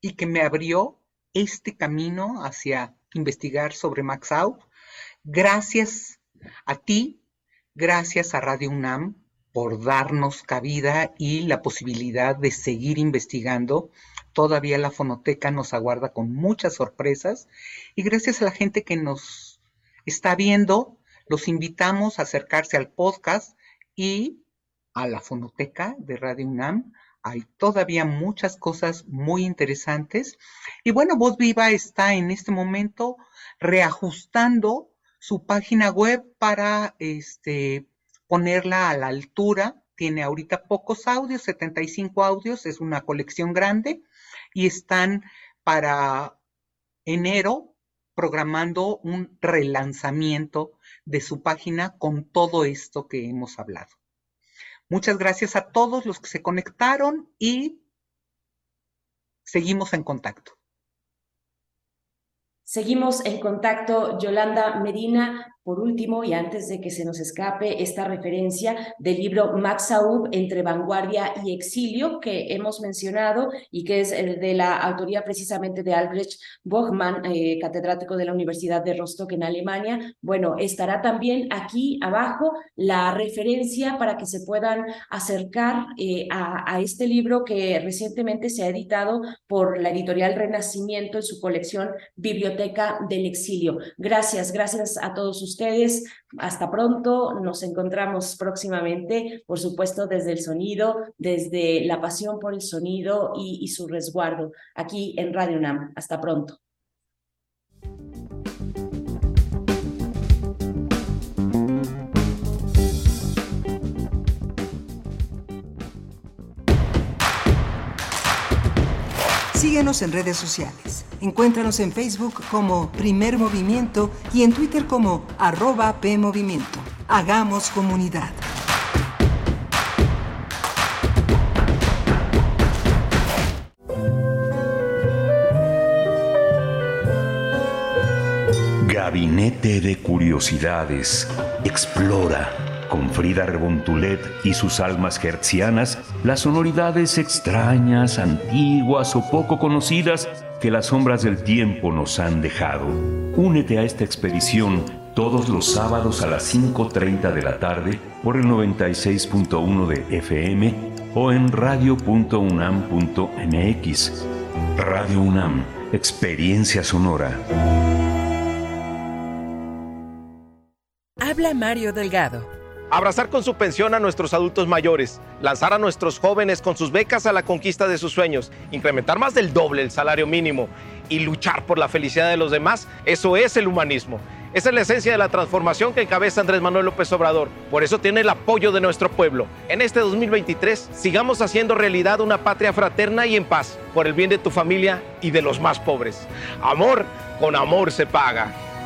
y que me abrió este camino hacia investigar sobre Max. Gracias a ti, gracias a Radio UNAM por darnos cabida y la posibilidad de seguir investigando. Todavía la fonoteca nos aguarda con muchas sorpresas y gracias a la gente que nos está viendo, los invitamos a acercarse al podcast y a la fonoteca de Radio UNAM. Hay todavía muchas cosas muy interesantes. Y bueno, Voz Viva está en este momento reajustando su página web para este, ponerla a la altura. Tiene ahorita pocos audios, 75 audios, es una colección grande y están para enero programando un relanzamiento de su página con todo esto que hemos hablado. Muchas gracias a todos los que se conectaron y seguimos en contacto. Seguimos en contacto, Yolanda Medina. Por último, y antes de que se nos escape esta referencia del libro Max Aub entre vanguardia y exilio que hemos mencionado y que es de la autoría precisamente de Albrecht Bochmann, eh, catedrático de la Universidad de Rostock en Alemania. Bueno, estará también aquí abajo la referencia para que se puedan acercar eh, a, a este libro que recientemente se ha editado por la editorial Renacimiento en su colección Biblioteca del Exilio. Gracias, gracias a todos ustedes. Hasta pronto, nos encontramos próximamente, por supuesto, desde el sonido, desde la pasión por el sonido y, y su resguardo aquí en Radio UNAM. Hasta pronto. Síguenos en redes sociales. Encuéntranos en Facebook como Primer Movimiento y en Twitter como arroba PMovimiento. Hagamos comunidad. Gabinete de Curiosidades. Explora con Frida Rebontulet y sus almas hertzianas las sonoridades extrañas, antiguas o poco conocidas que las sombras del tiempo nos han dejado. Únete a esta expedición todos los sábados a las 5.30 de la tarde por el 96.1 de FM o en radio.unam.mx. Radio UNAM, experiencia sonora. Habla Mario Delgado Abrazar con su pensión a nuestros adultos mayores, lanzar a nuestros jóvenes con sus becas a la conquista de sus sueños, incrementar más del doble el salario mínimo y luchar por la felicidad de los demás, eso es el humanismo. Esa es la esencia de la transformación que encabeza Andrés Manuel López Obrador. Por eso tiene el apoyo de nuestro pueblo. En este 2023 sigamos haciendo realidad una patria fraterna y en paz, por el bien de tu familia y de los más pobres. Amor, con amor se paga.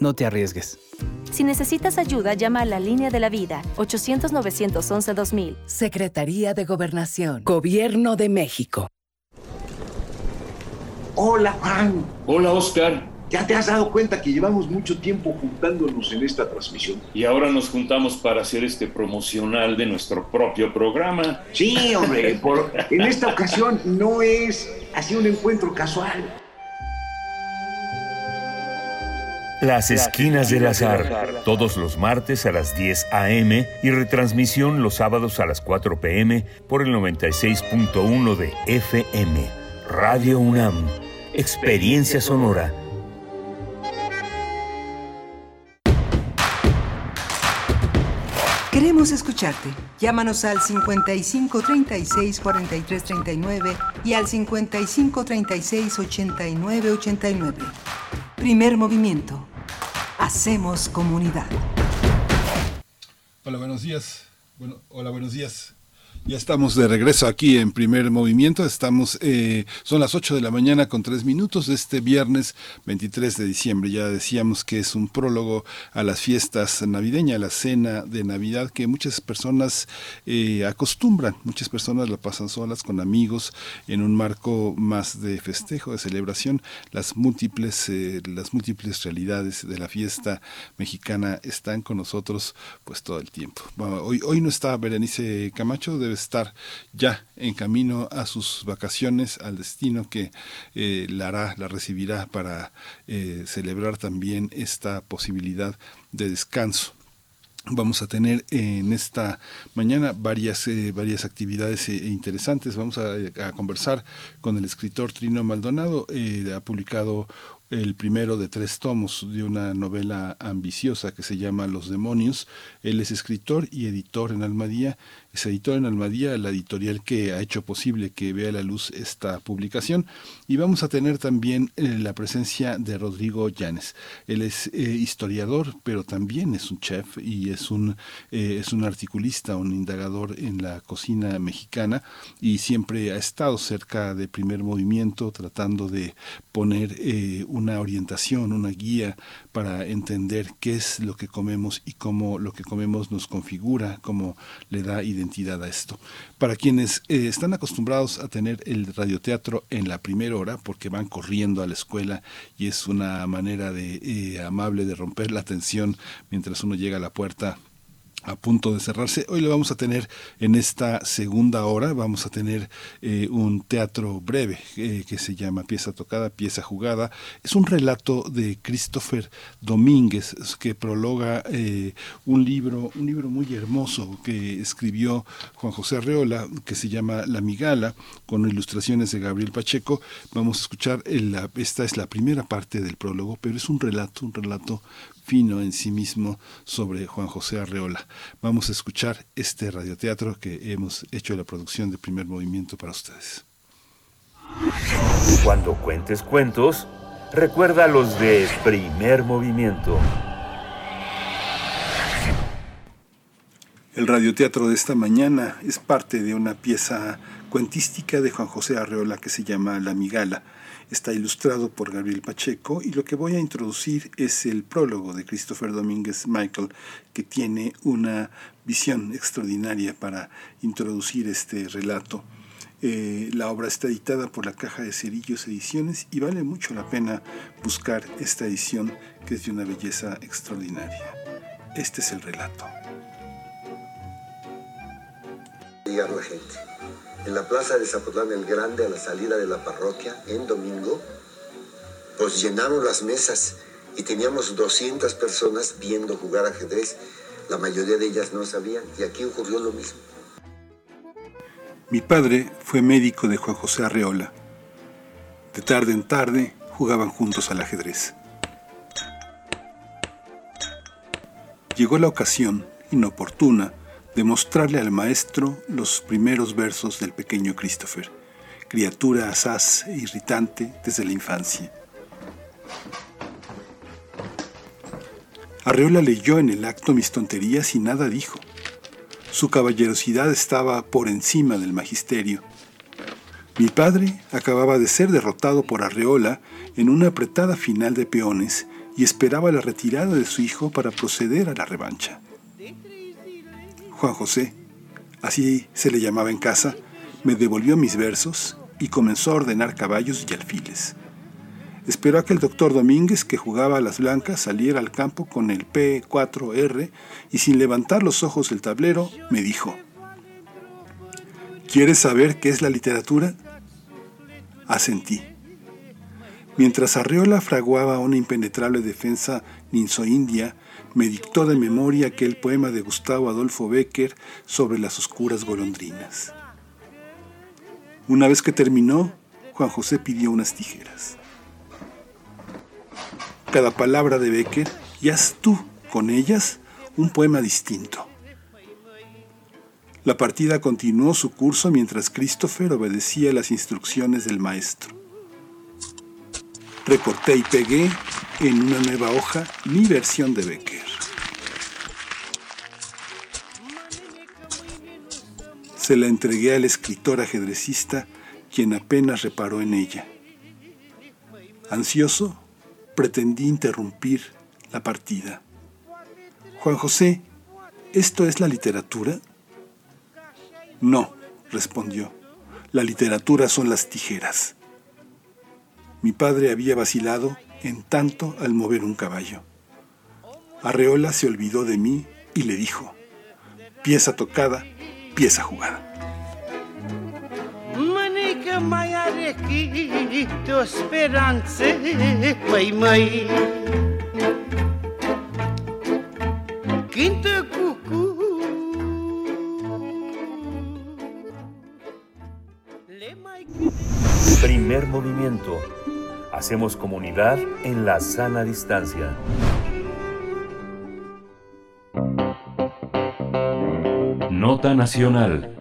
No te arriesgues. Si necesitas ayuda, llama a la línea de la vida 800-911-2000. Secretaría de Gobernación. Gobierno de México. Hola, Juan. Hola, Oscar. ¿Ya te has dado cuenta que llevamos mucho tiempo juntándonos en esta transmisión? Y ahora nos juntamos para hacer este promocional de nuestro propio programa. Sí, hombre, por, en esta ocasión no es así un encuentro casual. Las Esquinas del Azar, todos los martes a las 10 a.m. y retransmisión los sábados a las 4 p.m. por el 96.1 de FM. Radio UNAM, experiencia sonora. Queremos escucharte. Llámanos al 55 36 43 39 y al 55 36 89 89. Primer movimiento. Hacemos comunidad. Hola, buenos días. Bueno, hola, buenos días. Ya estamos de regreso aquí en primer movimiento. Estamos, eh, son las 8 de la mañana con 3 minutos de este viernes 23 de diciembre. Ya decíamos que es un prólogo a las fiestas navideñas, a la cena de Navidad que muchas personas eh, acostumbran. Muchas personas lo pasan solas con amigos en un marco más de festejo, de celebración. Las múltiples, eh, las múltiples realidades de la fiesta mexicana están con nosotros pues todo el tiempo. Hoy, hoy no está Berenice Camacho, de estar ya en camino a sus vacaciones, al destino que eh, la hará, la recibirá para eh, celebrar también esta posibilidad de descanso. Vamos a tener en esta mañana varias, eh, actividades interesantes. Vamos a, a, conversar con el escritor Trino Maldonado. ha publicado el primero de tres tomos de una novela ambiciosa que se llama Los demonios. Él es escritor y editor en Almadía es editor en Almadía, la editorial que ha hecho posible que vea la luz esta publicación. Y vamos a tener también eh, la presencia de Rodrigo Llanes. Él es eh, historiador, pero también es un chef y es un, eh, es un articulista, un indagador en la cocina mexicana y siempre ha estado cerca de primer movimiento tratando de poner una orientación, una guía para entender qué es lo que comemos y cómo lo que comemos nos configura, cómo le da identidad a esto. Para quienes eh, están acostumbrados a tener el radioteatro en la primera hora, porque van corriendo a la escuela y es una manera de eh, amable de romper la tensión mientras uno llega a la puerta a punto de cerrarse. Hoy lo vamos a tener en esta segunda hora, vamos a tener eh, un teatro breve eh, que se llama Pieza Tocada, Pieza Jugada. Es un relato de Christopher Domínguez que prologa eh, un libro, un libro muy hermoso que escribió Juan José Arreola, que se llama La Migala, con ilustraciones de Gabriel Pacheco. Vamos a escuchar, esta es la primera parte del prólogo, pero es un relato, un relato fino en sí mismo sobre Juan José Arreola. Vamos a escuchar este radioteatro que hemos hecho la producción de primer movimiento para ustedes. Cuando cuentes cuentos, recuerda los de primer movimiento. El radioteatro de esta mañana es parte de una pieza cuentística de Juan José Arreola que se llama La Migala está ilustrado por Gabriel Pacheco y lo que voy a introducir es el prólogo de Christopher Domínguez Michael, que tiene una visión extraordinaria para introducir este relato. Eh, la obra está editada por la Caja de Cerillos Ediciones y vale mucho la pena buscar esta edición que es de una belleza extraordinaria. Este es el relato. la gente en la plaza de Zapotlán el Grande a la salida de la parroquia en domingo, pues llenamos las mesas y teníamos 200 personas viendo jugar ajedrez. La mayoría de ellas no sabían y aquí ocurrió lo mismo. Mi padre fue médico de Juan José Arreola. De tarde en tarde jugaban juntos al ajedrez. Llegó la ocasión inoportuna de mostrarle al maestro los primeros versos del pequeño Christopher, criatura asaz e irritante desde la infancia. Arreola leyó en el acto mis tonterías y nada dijo. Su caballerosidad estaba por encima del magisterio. Mi padre acababa de ser derrotado por Arreola en una apretada final de peones y esperaba la retirada de su hijo para proceder a la revancha. Juan José, así se le llamaba en casa, me devolvió mis versos y comenzó a ordenar caballos y alfiles. Esperó a que el doctor Domínguez, que jugaba a las blancas, saliera al campo con el P4R y sin levantar los ojos del tablero me dijo, ¿Quieres saber qué es la literatura? Asentí. Mientras Arreola fraguaba una impenetrable defensa ninzo-india, me dictó de memoria aquel poema de Gustavo Adolfo Becker sobre las oscuras golondrinas. Una vez que terminó, Juan José pidió unas tijeras. Cada palabra de Becker y haz tú con ellas un poema distinto. La partida continuó su curso mientras Christopher obedecía las instrucciones del maestro. Recorté y pegué en una nueva hoja mi versión de Becker. Se la entregué al escritor ajedrecista, quien apenas reparó en ella. Ansioso, pretendí interrumpir la partida. Juan José, ¿esto es la literatura? No, respondió. La literatura son las tijeras. Mi padre había vacilado en tanto al mover un caballo. Arreola se olvidó de mí y le dijo, pieza tocada, pieza jugada. Primer movimiento. Hacemos comunidad en la sana distancia. Nota Nacional.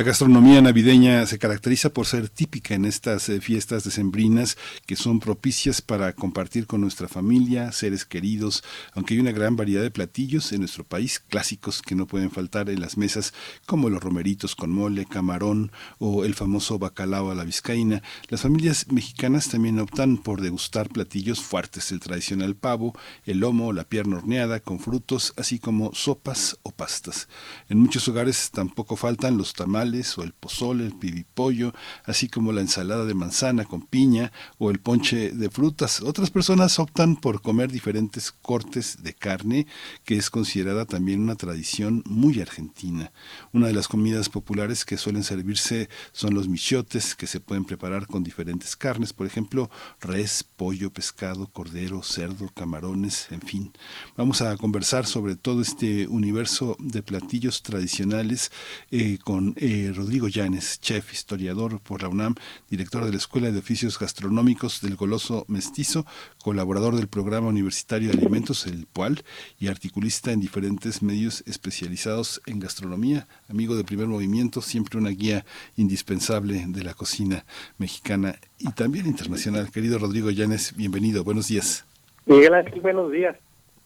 La gastronomía navideña se caracteriza por ser típica en estas eh, fiestas decembrinas que son propicias para compartir con nuestra familia, seres queridos, aunque hay una gran variedad de platillos en nuestro país, clásicos que no pueden faltar en las mesas, como los romeritos con mole, camarón o el famoso bacalao a la vizcaína. Las familias mexicanas también optan por degustar platillos fuertes, el tradicional pavo, el lomo, la pierna horneada con frutos, así como sopas o pastas. En muchos hogares tampoco faltan los tamales, o el pozole, el pibipollo, así como la ensalada de manzana con piña o el ponche de frutas. Otras personas optan por comer diferentes cortes de carne, que es considerada también una tradición muy argentina. Una de las comidas populares que suelen servirse son los michotes, que se pueden preparar con diferentes carnes, por ejemplo, res, pollo, pescado, cordero, cerdo, camarones, en fin. Vamos a conversar sobre todo este universo de platillos tradicionales eh, con eh, Rodrigo Llanes, chef, historiador por la UNAM, director de la Escuela de Oficios Gastronómicos del Goloso Mestizo, colaborador del Programa Universitario de Alimentos, el PUAL, y articulista en diferentes medios especializados en gastronomía, amigo de primer movimiento, siempre una guía indispensable de la cocina mexicana y también internacional. Querido Rodrigo Llanes, bienvenido, buenos días. Miguel Ángel, buenos días.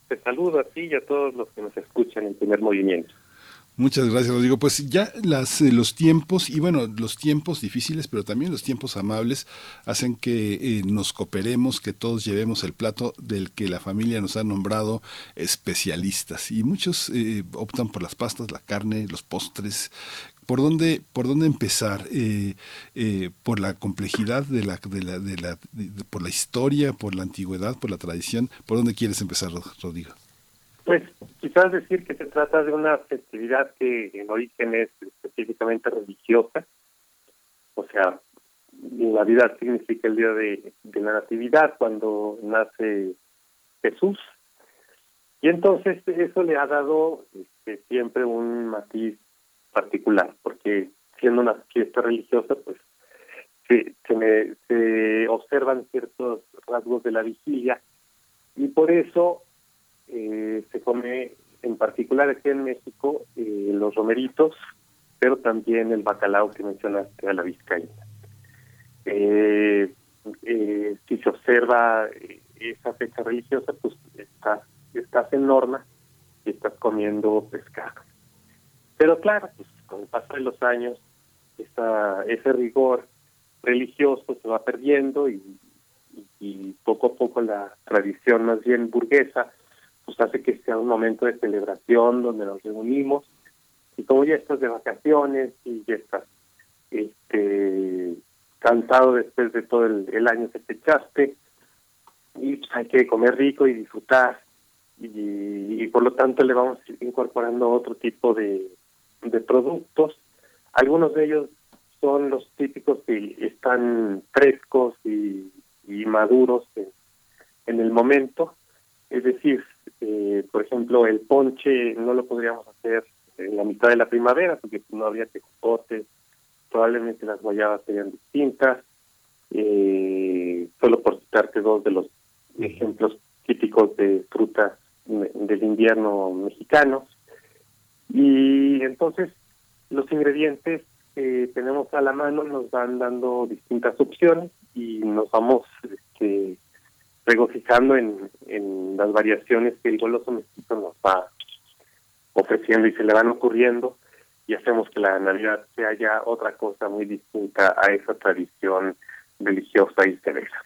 Te saludo a ti y a todos los que nos escuchan en primer movimiento. Muchas gracias, Rodrigo. Pues ya las, eh, los tiempos, y bueno, los tiempos difíciles, pero también los tiempos amables, hacen que eh, nos cooperemos, que todos llevemos el plato del que la familia nos ha nombrado especialistas. Y muchos eh, optan por las pastas, la carne, los postres. ¿Por dónde, por dónde empezar? ¿Por la complejidad de la, de la por la historia, por la antigüedad, por la tradición? ¿Por dónde quieres empezar, Rodrigo? Pues quizás decir que se trata de una festividad que en origen es específicamente religiosa, o sea, la Navidad significa el día de, la Natividad, cuando nace Jesús. Y entonces eso le ha dado este, siempre un matiz particular, porque siendo una fiesta religiosa, pues se, se, se observan ciertos rasgos de la vigilia y por eso eh, se come en particular aquí en México eh, los romeritos, pero también el bacalao que mencionaste a la vizcaína. Eh, si se observa esa fecha religiosa, pues estás, en norma y estás comiendo pescado. Pero claro, pues con el paso de los años, ese rigor religioso se va perdiendo y poco a poco la tradición más bien burguesa pues hace que sea un momento de celebración donde nos reunimos y como ya estás de vacaciones y ya estás este, cansado después de todo el, año que te echaste y pues, hay que comer rico y disfrutar y, por lo tanto le vamos incorporando otro tipo de, de productos. Algunos de ellos son los típicos que están frescos y, maduros en el momento, es decir, eh, por ejemplo, el ponche no lo podríamos hacer en la mitad de la primavera porque no habría tejocotes, probablemente las guayabas serían distintas. Eh, solo por citarte dos de los ejemplos típicos de frutas del invierno mexicanos. Y entonces los ingredientes que tenemos a la mano nos van dando distintas opciones y nos vamos este, regocijando en, en las variaciones que el goloso mestizo nos va ofreciendo y se le van ocurriendo y hacemos que la Navidad sea ya otra cosa muy distinta a esa tradición religiosa y severa.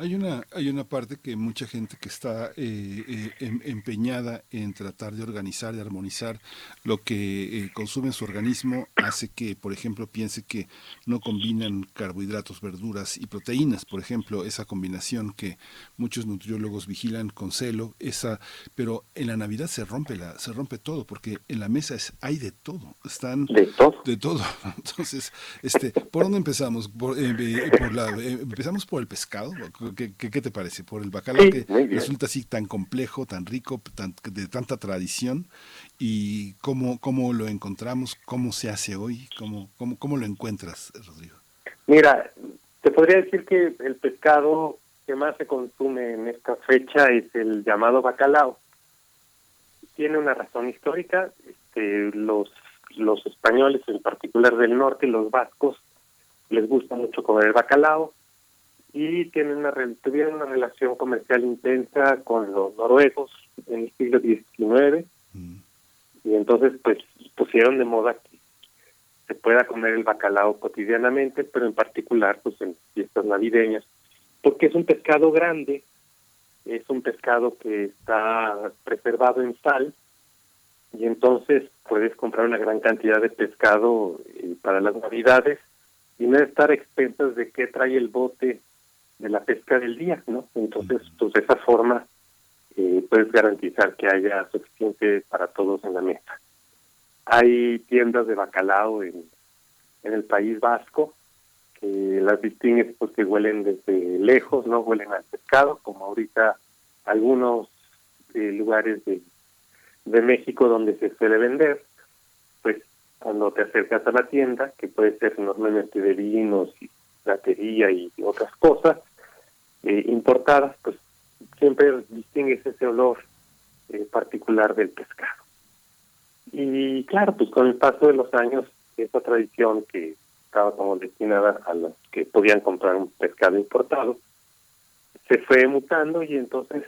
Hay una, hay una parte que mucha gente que está eh, eh, em, empeñada en tratar de organizar, de armonizar lo que eh, consume en su organismo, hace que, por ejemplo, piense que no combinan carbohidratos, verduras y proteínas, por ejemplo, esa combinación que muchos nutriólogos vigilan con celo, esa, pero en la Navidad se rompe la, se rompe todo, porque en la mesa es, hay de todo, están de todo, de todo. Entonces, este, ¿por dónde empezamos? Por, por la, empezamos por el pescado. ¿Qué, qué, te parece? Por el bacalao que resulta así tan complejo, tan rico, tan, de tanta tradición y cómo, cómo lo encontramos, cómo se hace hoy, cómo, cómo, cómo lo encuentras, Rodrigo. Mira, te podría decir que el pescado que más se consume en esta fecha es el llamado bacalao. Tiene una razón histórica. Este, los los españoles, en particular del norte, los vascos, les gusta mucho comer el bacalao y tienen una, tuvieron una relación comercial intensa con los noruegos en el siglo XIX y entonces pues pusieron de moda que se pueda comer el bacalao cotidianamente, pero en particular pues en fiestas navideñas, porque es un pescado grande, es un pescado que está preservado en sal y entonces puedes comprar una gran cantidad de pescado eh, para las navidades y no estar expensas de qué trae el bote de la pesca del día, ¿no? Entonces, pues de esa forma eh, puedes garantizar que haya suficiente para todos en la mesa. Hay tiendas de bacalao en, en el País Vasco que las distingues porque huelen desde lejos, no huelen al pescado, como ahorita algunos eh, lugares de, de México donde se suele vender, pues cuando te acercas a la tienda, que puede ser normalmente de vinos y batería y otras cosas, eh, importadas, pues siempre distingues ese olor eh, particular del pescado. Y claro, pues con el paso de los años, esa tradición que estaba como destinada a los que podían comprar un pescado importado, se fue mutando y entonces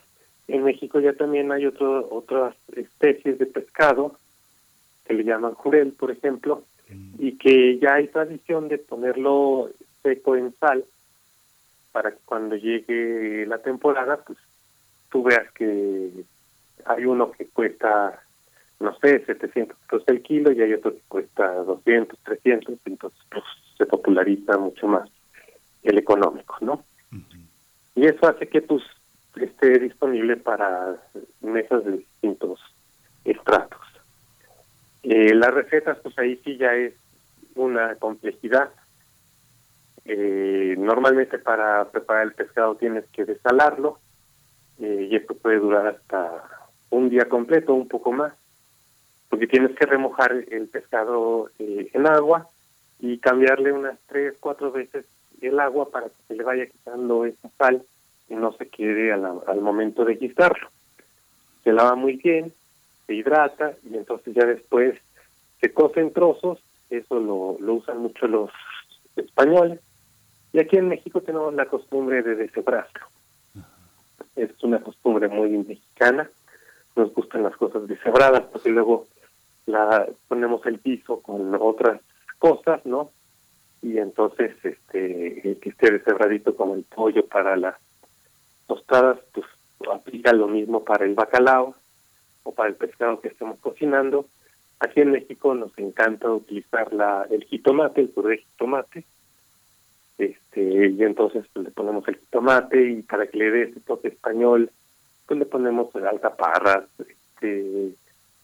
en México ya también hay otro, otras especies de pescado que le llaman jurel, por ejemplo, y que ya hay tradición de ponerlo seco en sal para que cuando llegue la temporada, pues tú veas que hay uno que cuesta, no sé, 700 pesos el kilo y hay otro que cuesta 200, 300, entonces pues, se populariza mucho más el económico, ¿no? Y eso hace que pues esté disponible para mesas de distintos estratos. Eh, las recetas, pues ahí sí ya es una complejidad eh, normalmente para preparar el pescado tienes que desalarlo eh, y esto puede durar hasta un día completo, un poco más, porque tienes que remojar el pescado eh, en agua y cambiarle unas tres, cuatro veces el agua para que se le vaya quitando esa sal y no se quede al, momento de quitarlo. Se lava muy bien, se hidrata y entonces ya después se cose en trozos, eso lo, lo usan mucho los españoles, y aquí en México tenemos la costumbre de deshebrarlo. Es una costumbre muy mexicana. Nos gustan las cosas deshebradas porque luego la ponemos el piso con otras cosas, ¿no? Y entonces este que esté deshebradito como el pollo para las tostadas, pues aplica lo mismo para el bacalao o para el pescado que estemos cocinando. Aquí en México nos encanta utilizar la el jitomate, el puré de jitomate, este y entonces pues, le ponemos el tomate y para que le dé ese toque español pues le ponemos alcaparras este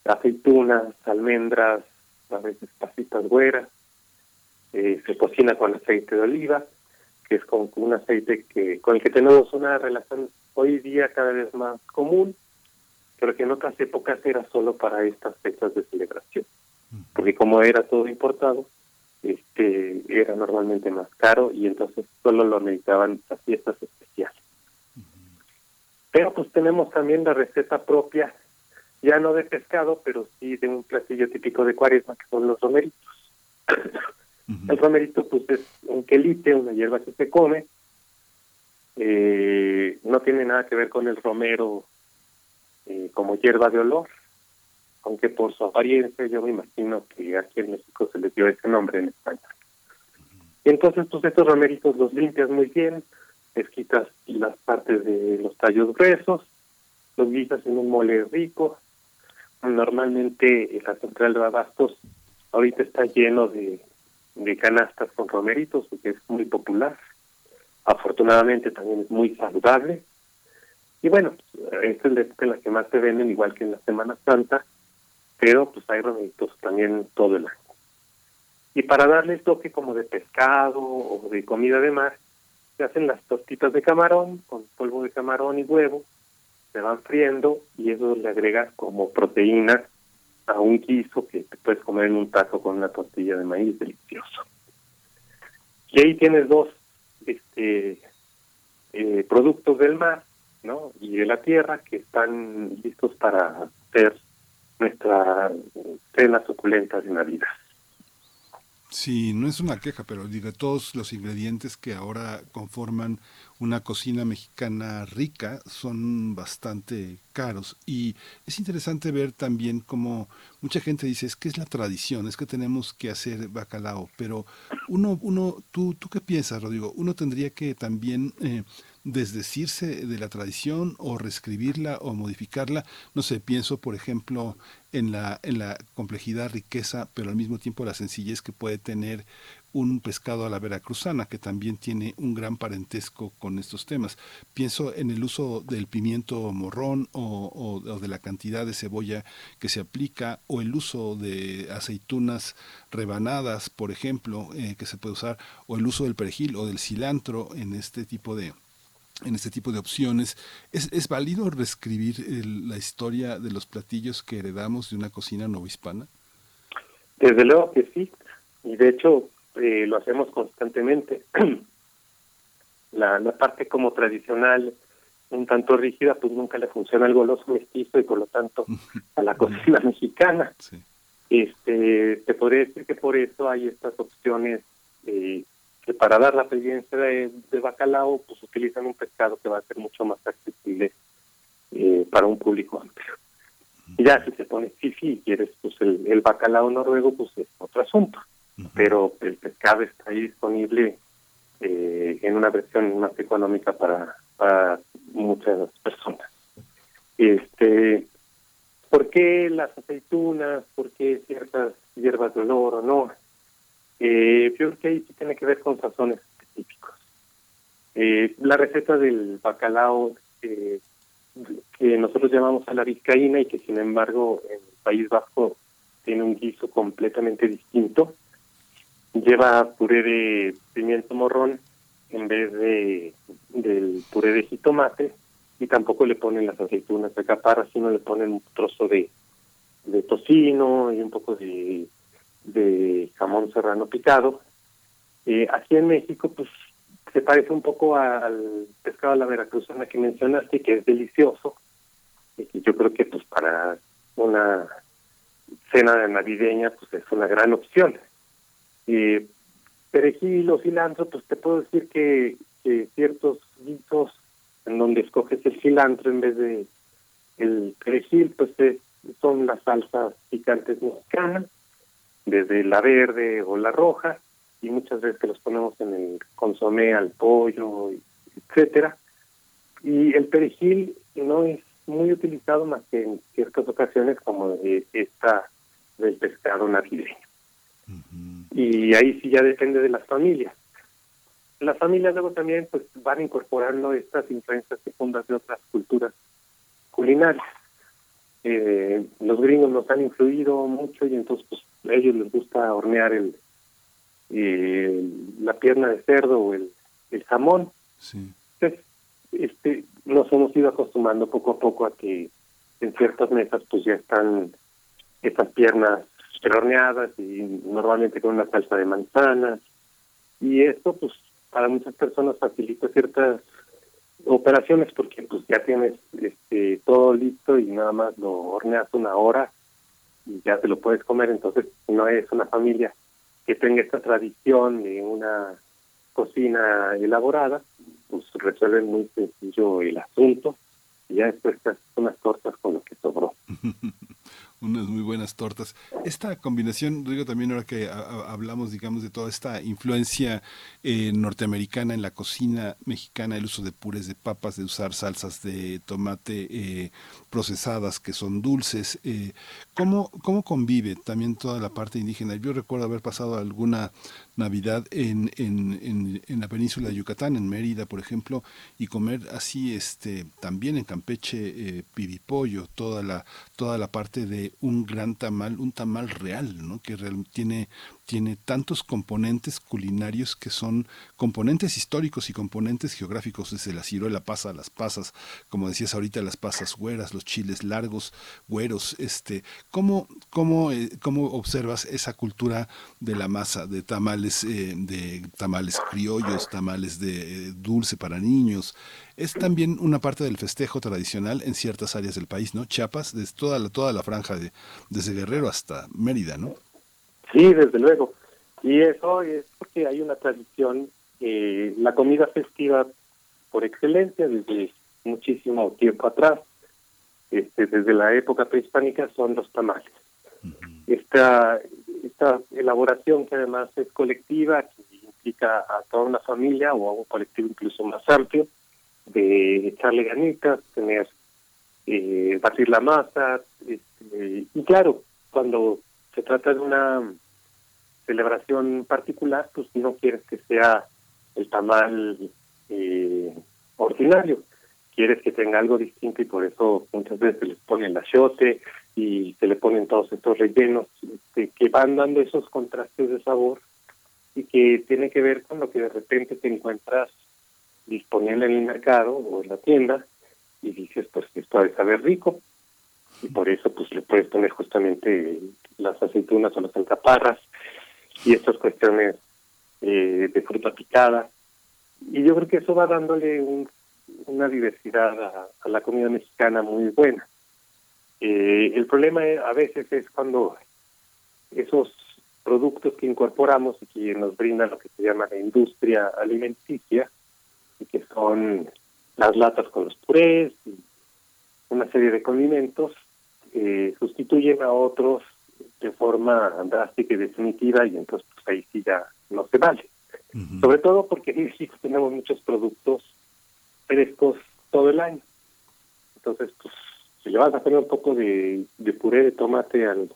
aceitunas almendras a veces pasitas güeras eh, se cocina con aceite de oliva que es con un aceite que con el que tenemos una relación hoy día cada vez más común pero que en otras épocas era solo para estas fechas de celebración porque como era todo importado este era normalmente más caro y entonces solo lo necesitaban las fiestas especiales. Pero pues tenemos también la receta propia ya no de pescado, pero sí de un platillo típico de cuaresma, que son los romeritos. El romerito pues es un quelite, una hierba que se come, eh, no tiene nada que ver con el romero eh, como hierba de olor, aunque por su apariencia yo me imagino que aquí en México se les dio ese nombre en España. Entonces pues estos romeritos los limpias muy bien, les quitas las partes de los tallos gruesos, los guisas en un mole rico. Normalmente la central de abastos ahorita está lleno de, de canastas con romeritos, porque es muy popular. Afortunadamente también es muy saludable. Y bueno, esta es la época en la que más se venden, igual que en la Semana Santa, pero pues hay romeritos también todo el año. Y para darle toque como de pescado o de comida de mar, se hacen las tostitas de camarón con polvo de camarón y huevo, se van friendo y eso le agrega como proteína a un guiso que te puedes comer en un taco con una tortilla de maíz delicioso. Y ahí tienes dos este, eh, productos del mar ¿no? y de la tierra que están listos para hacer nuestra cena suculenta de Navidad. Sí, no es una queja, pero digo, todos los ingredientes que ahora conforman una cocina mexicana rica son bastante caros. Y es interesante ver también como mucha gente dice es que es la tradición, es que tenemos que hacer bacalao, pero uno, uno, tú, tú qué piensas, Rodrigo, uno tendría que también eh, desdecirse de la tradición o reescribirla o modificarla. No sé, pienso por ejemplo en la, en la complejidad, riqueza, pero al mismo tiempo la sencillez que puede tener un pescado a la veracruzana, que también tiene un gran parentesco con estos temas. Pienso en el uso del pimiento morrón o, o, de la cantidad de cebolla que se aplica, o el uso de aceitunas rebanadas, por ejemplo, eh, que se puede usar, o el uso del perejil o del cilantro en este tipo de, en este tipo de opciones. ¿Es, es válido reescribir la historia de los platillos que heredamos de una cocina novohispana? Desde luego que sí, y de hecho eh, lo hacemos constantemente. la, la parte como tradicional, un tanto rígida, pues nunca le funciona al goloso mestizo y por lo tanto a la cocina mexicana. Este, te podría decir que por eso hay estas opciones eh, que para dar la experiencia de, bacalao, pues utilizan un pescado que va a ser mucho más accesible eh, para un público amplio. Y ya si se pone fifi y quieres pues el, bacalao noruego, pues es otro asunto. Pero el pescado está ahí disponible eh, en una versión más económica para, para muchas personas. Este, ¿Por qué las aceitunas? ¿Por qué ciertas hierbas de olor o no? Eh, yo creo que ahí sí tiene que ver con sazones específicos. Eh, la receta del bacalao eh, que nosotros llamamos a la vizcaína y que sin embargo en el País Vasco tiene un guiso completamente distinto, lleva puré de pimiento morrón en vez de del puré de jitomate y tampoco le ponen las aceitunas de caparra, sino le ponen un trozo de, de tocino y un poco de de jamón serrano picado. Eh, aquí en México, pues se parece un poco al pescado de la veracruzana que mencionaste, que es delicioso. Y yo creo que pues para una cena navideña, pues es una gran opción. Eh, perejil o cilantro, pues te puedo decir que, ciertos guisos en donde escoges el cilantro en vez de el perejil, pues son las salsas picantes mexicanas desde la verde o la roja, y muchas veces que los ponemos en el consomé al pollo, etcétera. Y el perejil no es muy utilizado más que en ciertas ocasiones como esta del pescado navideño. Y ahí sí ya depende de las familias. Las familias luego también pues van incorporando estas influencias secundas de otras culturas culinarias. Eh, los gringos nos han influido mucho y entonces pues a ellos les gusta hornear el eh, la pierna de cerdo o el, el jamón. Entonces, este, nos hemos ido acostumbrando poco a poco a que en ciertas mesas pues ya están estas piernas horneadas y normalmente con una salsa de manzanas y esto pues para muchas personas facilita ciertas operaciones porque pues ya tienes este todo listo y nada más lo horneas una hora ya te lo puedes comer. Entonces, no es una familia que tenga esta tradición de una cocina elaborada, pues resuelven muy sencillo el asunto y ya después te haces unas tortas con lo que sobró. unas muy buenas tortas. Esta combinación, digo también ahora que hablamos, digamos, de toda esta influencia eh, norteamericana en la cocina mexicana, el uso de purés de papas, de usar salsas de tomate eh, procesadas que son dulces, eh, ¿cómo, ¿cómo convive también toda la parte indígena? Yo recuerdo haber pasado alguna Navidad en, en, en, la península de Yucatán, en Mérida, por ejemplo, y comer así, este, también en Campeche, eh, pibipollo, toda la, toda la parte de un gran tamal, un tamal real, ¿no? que real, tiene tiene tantos componentes culinarios que son componentes históricos y componentes geográficos, desde la ciruela pasa, las pasas, como decías ahorita, las pasas güeras, los chiles largos, güeros, este, ¿cómo, cómo, eh, cómo observas esa cultura de la masa, de tamales, eh, de tamales criollos, tamales de eh, dulce para niños? Es también una parte del festejo tradicional en ciertas áreas del país, ¿no? Chiapas, desde toda la, toda la franja de, desde Guerrero hasta Mérida, ¿no? Sí, desde luego. Y eso es porque hay una tradición, eh, la comida festiva por excelencia desde muchísimo tiempo atrás, este, desde la época prehispánica, son los tamales. esta, esta elaboración que además es colectiva, que implica a toda una familia o a un colectivo incluso más amplio, de echarle ganitas, tener, eh, batir la masa, este, y claro, cuando se trata de una celebración particular, pues no quieres que sea el tamal eh, ordinario, quieres que tenga algo distinto y por eso muchas veces se les pone el achiote y se le ponen todos estos rellenos este, que van dando esos contrastes de sabor y que tiene que ver con lo que de repente te encuentras disponible en el mercado o en la tienda y dices pues esto debe saber rico y por eso pues le puedes poner justamente las aceitunas o las alcaparras y estas cuestiones eh, de fruta picada. Y yo creo que eso va dándole una diversidad a, la comida mexicana muy buena. Eh, el problema a veces es cuando esos productos que incorporamos y que nos brinda lo que se llama la industria alimenticia, y que son las latas con los purés y una serie de condimentos, eh, sustituyen a otros de forma drástica y definitiva y entonces pues ahí sí ya no se vale. Sobre todo porque en México tenemos muchos productos frescos todo el año. Entonces, pues, si le vas a poner un poco de, de puré de tomate al,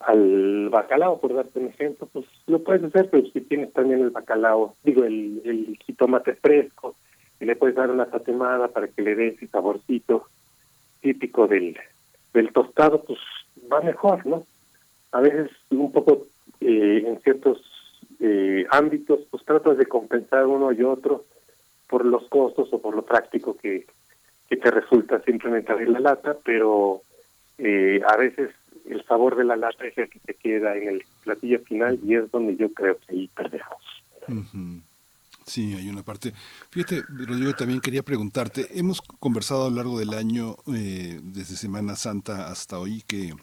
al bacalao, por darte un ejemplo, pues lo puedes hacer, pero si tienes también el bacalao, digo, el, el jitomate fresco, y le puedes dar una tatemada para que le dé ese saborcito típico del, del tostado, pues va mejor, ¿no? A veces un poco eh, en ciertos eh, ámbitos, pues tratas de compensar uno y otro por los costos o por lo práctico que, que te resulta simplemente abrir la lata, pero eh, a veces el sabor de la lata es el que te queda en el platillo final y es donde yo creo que ahí perdemos. Sí, hay una parte. Fíjate, Rodrigo, también quería preguntarte, hemos conversado a lo largo del año, eh, desde Semana Santa hasta hoy, que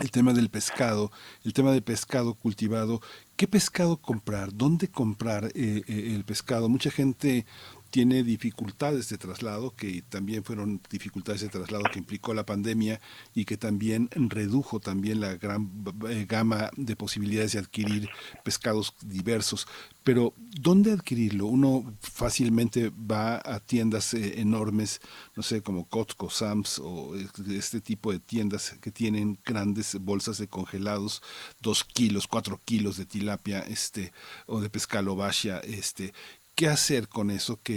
el tema del pescado, el tema del pescado cultivado, ¿qué pescado comprar? ¿Dónde comprar eh, eh, el pescado? Mucha gente tiene dificultades de traslado, que también fueron dificultades de traslado que implicó la pandemia y que también redujo también la gran eh, gama de posibilidades de adquirir pescados diversos. Pero, ¿dónde adquirirlo? Uno fácilmente va a tiendas eh, enormes, no sé, como Costco, Sam's o este tipo de tiendas que tienen grandes bolsas de congelados, dos kilos, cuatro kilos de tilapia, este, o de pescado basha, este, ¿Qué hacer con eso que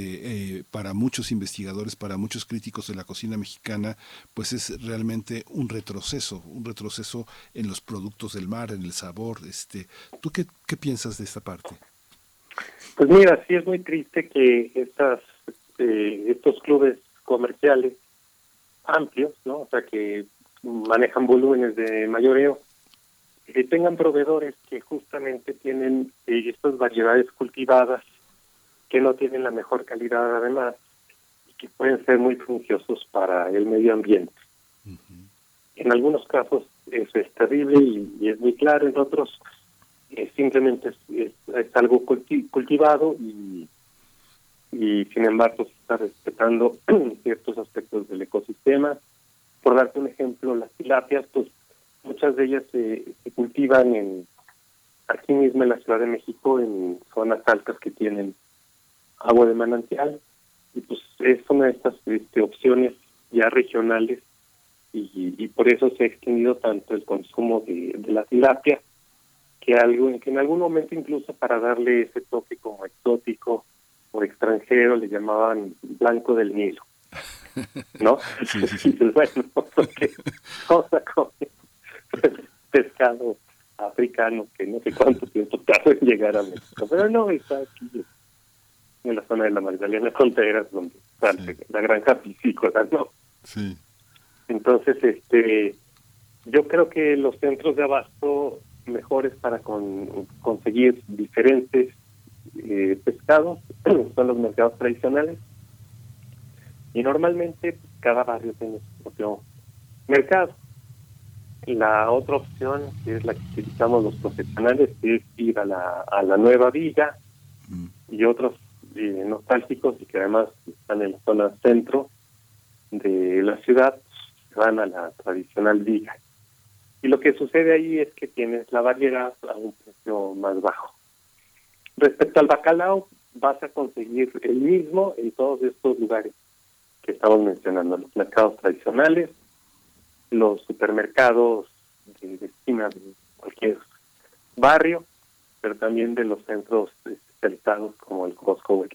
eh, para muchos investigadores, para muchos críticos de la cocina mexicana, pues es realmente un retroceso, un retroceso en los productos del mar, en el sabor? Este, ¿Tú qué, qué piensas de esta parte? Pues mira, sí es muy triste que estas, eh, estos clubes comerciales amplios, ¿no? O sea, que manejan volúmenes de mayoreo, que tengan proveedores que justamente tienen eh, estas variedades cultivadas que no tienen la mejor calidad además, que pueden ser muy beneficiosos para el medio ambiente. En algunos casos eso es terrible y, es muy claro, en otros eh, simplemente es, algo cultivado y, y sin embargo se está respetando ciertos aspectos del ecosistema. Por darte un ejemplo, las tilapias, pues muchas de ellas se, se cultivan en aquí mismo en la Ciudad de México, en zonas altas que tienen agua de manantial, y pues es una de estas este, opciones ya regionales y, por eso se ha extendido tanto el consumo de, la tilapia que algo que en algún momento incluso para darle ese toque como exótico o extranjero le llamaban blanco del Nilo ¿no? Sí, sí, bueno, porque cosa con pescado africano que no sé cuánto tiempo tarda en llegar a México, pero no, está aquí en la zona de la Magdalena Contreras, donde está la granja piscícola, ¿no? Sí. Entonces, este, yo creo que los centros de abasto mejores para conseguir diferentes eh, pescados son los mercados tradicionales y normalmente cada barrio tiene su propio mercado. La otra opción, que es la que utilizamos los profesionales, es ir a la, a la nueva villa mm. y otros eh, nostálgicos y que además están en la zona centro de la ciudad, van a la tradicional viga. Y lo que sucede ahí es que tienes la variedad a un precio más bajo. Respecto al bacalao, vas a conseguir el mismo en todos estos lugares que estamos mencionando, los mercados tradicionales, los supermercados de, esquina de cualquier barrio, pero también de los centros especializados como el Costco o el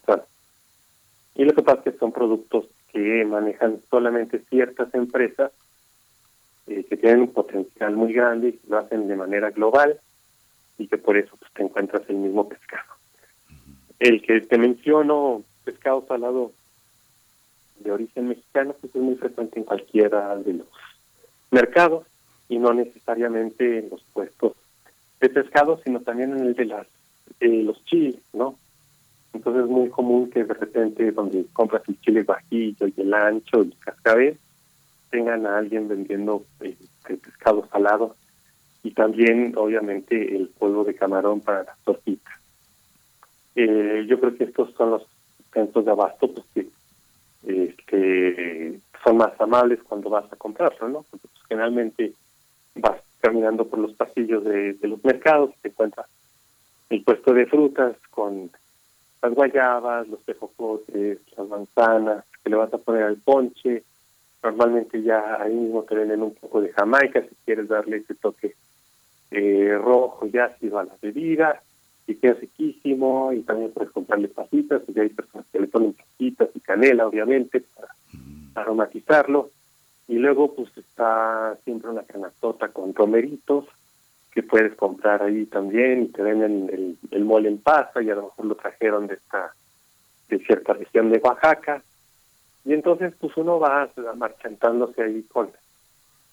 Y lo que pasa es que son productos que manejan solamente ciertas empresas eh, que tienen un potencial muy grande y lo hacen de manera global y que por eso pues, te encuentras el mismo pescado. El que te menciono, pescado salado de origen mexicano, pues es muy frecuente en cualquiera de los mercados y no necesariamente en los puestos de pescado, sino también en el de las eh, los chiles, ¿no? Entonces es muy común que de repente donde compras el chile bajillo y el ancho, el cascabel, tengan a alguien vendiendo eh, el pescado salado y también obviamente el polvo de camarón para las tortitas. Eh, yo creo que estos son los centros de abasto pues, que este, son más amables cuando vas a comprarlo, ¿no? Porque pues, generalmente vas caminando por los pasillos de, los mercados, te encuentras el puesto de frutas con las guayabas, los tejocotes, las manzanas, que le vas a poner al ponche. Normalmente ya ahí mismo te venden un poco de jamaica si quieres darle ese toque eh, rojo y ácido a la bebida y queda riquísimo y también puedes comprarle pasitas, y hay personas que le ponen pasitas y canela obviamente para aromatizarlo y luego pues está siempre una canastota con romeritos que puedes comprar ahí también y te venden el, el mole en pasta y a lo mejor lo trajeron de esta de cierta región de Oaxaca. Y entonces pues uno va marchantándose ahí con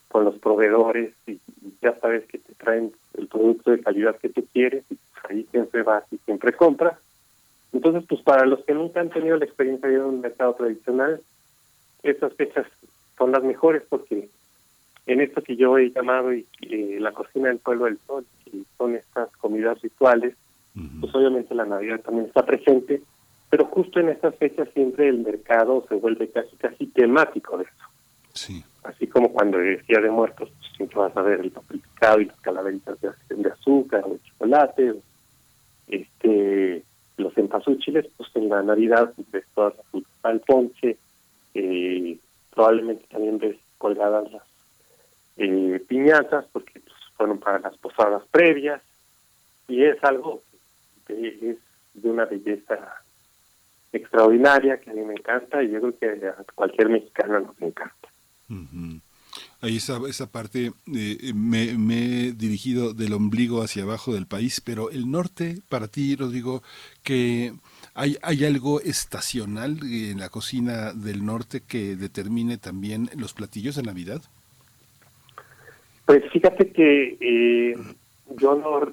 con los proveedores y, ya sabes que te traen el producto de calidad que tú quieres y pues, ahí siempre vas y siempre compras. Entonces pues para los que nunca han tenido la experiencia de un mercado tradicional esas fechas son las mejores porque en esto que yo he llamado y, la cocina del pueblo del sol, que son estas comidas rituales, pues obviamente la Navidad también está presente, pero justo en estas fechas siempre el mercado se vuelve casi casi temático de eso. Sí. Así como cuando es Día de Muertos, pues siempre vas a ver el papel picado y las calaveritas de, azúcar o de chocolate, este los empazúchiles, pues en la Navidad ves todas las frutas al ponche, eh, probablemente también ves colgadas las eh, piñatas porque pues, fueron para las posadas previas y es algo que es de una belleza extraordinaria que a mí me encanta y yo creo que a cualquier mexicano nos encanta. Ahí esa, esa parte, eh, me, me, he dirigido del ombligo hacia abajo del país, pero el norte, para ti, Rodrigo, que ¿Hay, ¿Hay algo estacional en la cocina del norte que determine también los platillos de Navidad? Pues fíjate que eh, yo no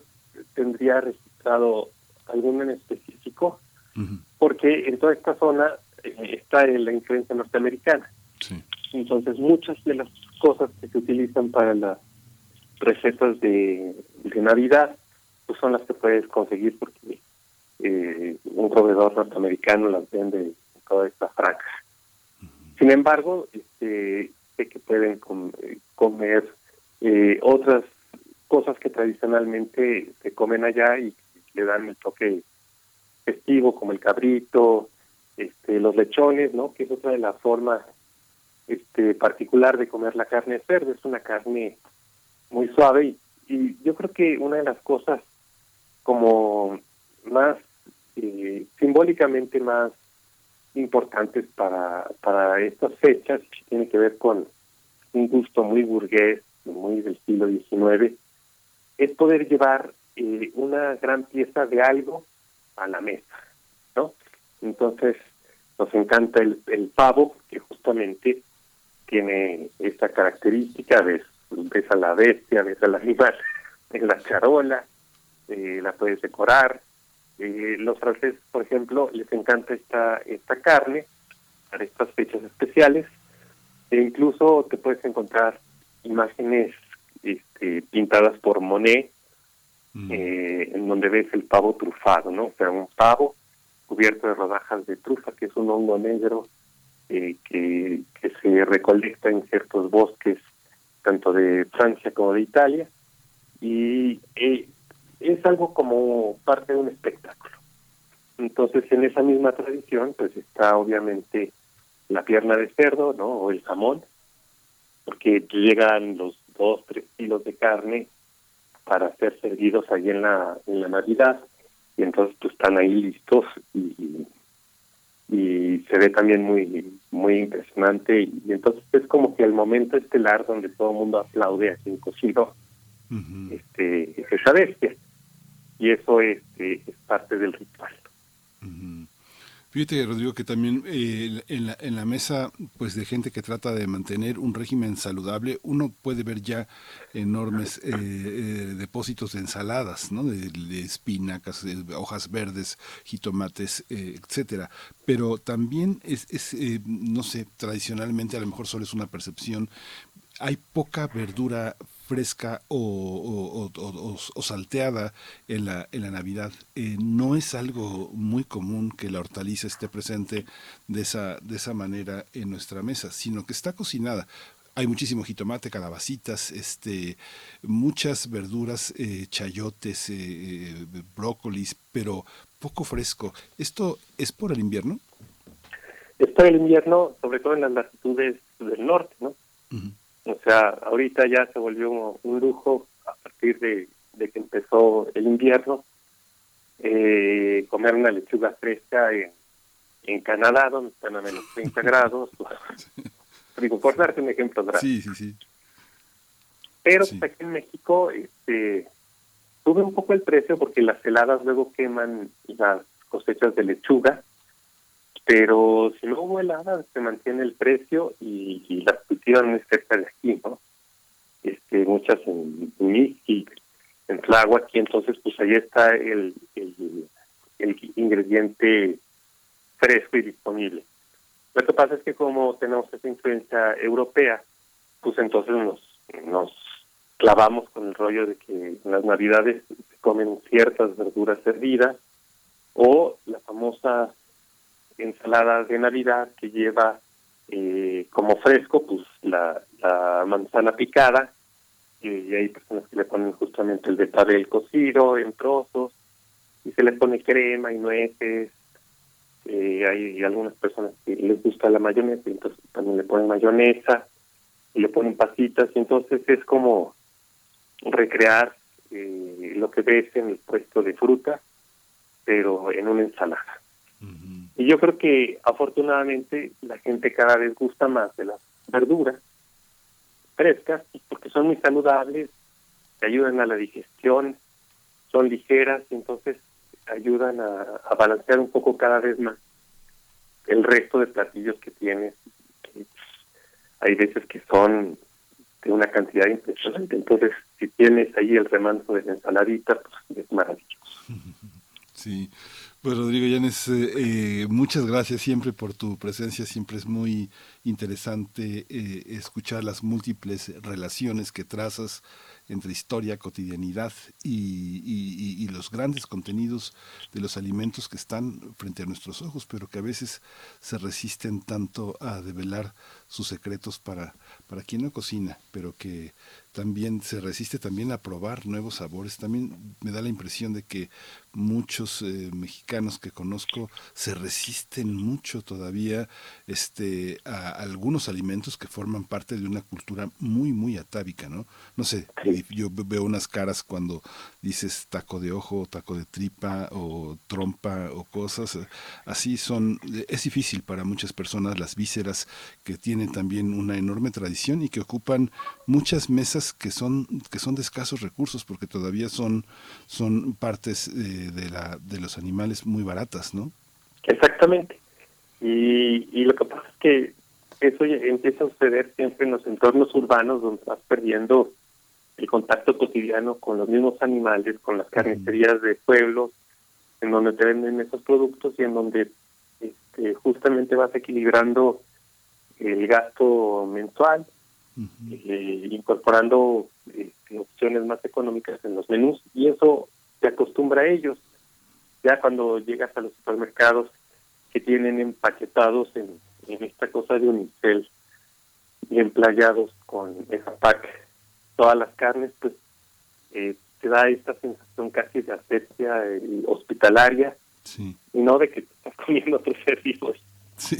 tendría registrado alguno en específico, porque en toda esta zona eh, está en la influencia norteamericana. Entonces, muchas de las cosas que se utilizan para las recetas de, de Navidad pues son las que puedes conseguir porque eh, un proveedor norteamericano las vende en toda esta franja. Sin embargo, este, sé que pueden eh, comer eh, otras cosas que tradicionalmente se comen allá y le dan el toque festivo, como el cabrito, este, los lechones, ¿no? Que es otra de las formas este, particular de comer la carne de cerdo. Es una carne muy suave y, y yo creo que una de las cosas como más eh, simbólicamente más importantes para, para estas fechas, tiene que ver con un gusto muy burgués, muy del siglo XIX, es poder llevar eh, una gran pieza de algo a la mesa, ¿no? Entonces, nos encanta el, el pavo, que justamente tiene esta característica, ves, ves a la bestia, ves al animal en la charola, eh, la puedes decorar. Eh, los franceses, por ejemplo, les encanta esta, esta carne para estas fechas especiales e incluso te puedes encontrar imágenes este, pintadas por Monet mm. eh, en donde ves el pavo trufado, ¿no? O sea, un pavo cubierto de rodajas de trufa, que es un hongo negro que, que se recolecta en ciertos bosques, tanto de Francia como de Italia, y es algo como parte de un espectáculo. Entonces, en esa misma tradición, pues está obviamente la pierna de cerdo, ¿no? O el jamón, porque llegan los dos, tres kilos de carne para ser servidos ahí en la, en la Navidad, y entonces pues están ahí listos y, y se ve también muy muy impresionante. Y, entonces es como que el momento estelar donde todo el mundo aplaude a quien cocinó este esa bestia. Y eso es, eh, es parte del ritual. Fíjate, Rodrigo, que también eh, en, la, en la mesa pues de gente que trata de mantener un régimen saludable, uno puede ver ya enormes eh, depósitos de ensaladas, ¿no? de, espinacas, hojas verdes, jitomates, etcétera. Pero también es, es no sé, tradicionalmente a lo mejor solo es una percepción, hay poca verdura fresca o, o, salteada en la, en la Navidad. Eh, no es algo muy común que la hortaliza esté presente de esa, de esa manera en nuestra mesa, sino que está cocinada. Hay muchísimo jitomate, calabacitas, este, muchas verduras, eh, chayotes, eh, brócolis, pero poco fresco. ¿Esto es por el invierno? Es por el invierno, sobre todo en las latitudes del norte, ¿no? O sea, ahorita ya se volvió un lujo a partir de, que empezó el invierno eh, comer una lechuga fresca en, en Canadá, donde están a menos 30 grados. Digo, por darte un ejemplo Sí, sí, sí. Pero aquí en México este, sube un poco el precio porque las heladas luego queman las cosechas de lechuga pero si no hubo se mantiene el precio y, las cultivan cerca de aquí, ¿no? Este, muchas en y en Tláhuac, y entonces pues ahí está el, el, ingrediente fresco y disponible. Lo que pasa es que como tenemos esa influencia europea, pues entonces nos, nos clavamos con el rollo de que en las navidades se comen ciertas verduras hervidas o la famosa ensalada de Navidad que lleva eh, como fresco pues la, manzana picada y hay personas que le ponen justamente el betabel cocido en trozos y se le pone crema y nueces eh, hay algunas personas que les gusta la mayonesa entonces también le ponen mayonesa y le ponen pasitas y entonces es como recrear eh, lo que ves en el puesto de fruta pero en una ensalada y yo creo que afortunadamente la gente cada vez gusta más de las verduras frescas porque son muy saludables, te ayudan a la digestión, son ligeras y entonces ayudan a, balancear un poco cada vez más el resto de platillos que tienes. Hay veces que son de una cantidad impresionante, entonces si tienes ahí el remanso de la ensaladita, pues es maravilloso. Sí, Pues Rodrigo Llanes, eh, muchas gracias siempre por tu presencia, siempre es muy interesante eh, escuchar las múltiples relaciones que trazas entre historia, cotidianidad y, los grandes contenidos de los alimentos que están frente a nuestros ojos, pero que a veces se resisten tanto a develar sus secretos para, para quien no cocina, pero que también se resiste también a probar nuevos sabores. También me da la impresión de que muchos eh, mexicanos que conozco se resisten mucho todavía este, a algunos alimentos que forman parte de una cultura muy, muy atávica, ¿no? No sé, yo veo unas caras cuando dices taco de ojo, taco de tripa o trompa o cosas eh, así son, es difícil para muchas personas las vísceras que tienen también una enorme tradición y que ocupan muchas mesas que son, que son de escasos recursos porque todavía son, son partes eh, de, la, de los animales muy baratas, ¿no? Exactamente. Y, y lo que pasa es que eso empieza a suceder siempre en los entornos urbanos donde vas perdiendo el contacto cotidiano con los mismos animales, con las carnicerías de pueblos, en donde te venden esos productos y en donde este, justamente vas equilibrando el gasto mensual, eh, incorporando este, opciones más económicas en los menús y eso se acostumbra a ellos. Ya cuando llegas a los supermercados que tienen empaquetados en, esta cosa de unicel y emplayados con esa pack todas las carnes, pues eh, te da esta sensación casi de asepsia eh, hospitalaria y no de que te estás comiendo otros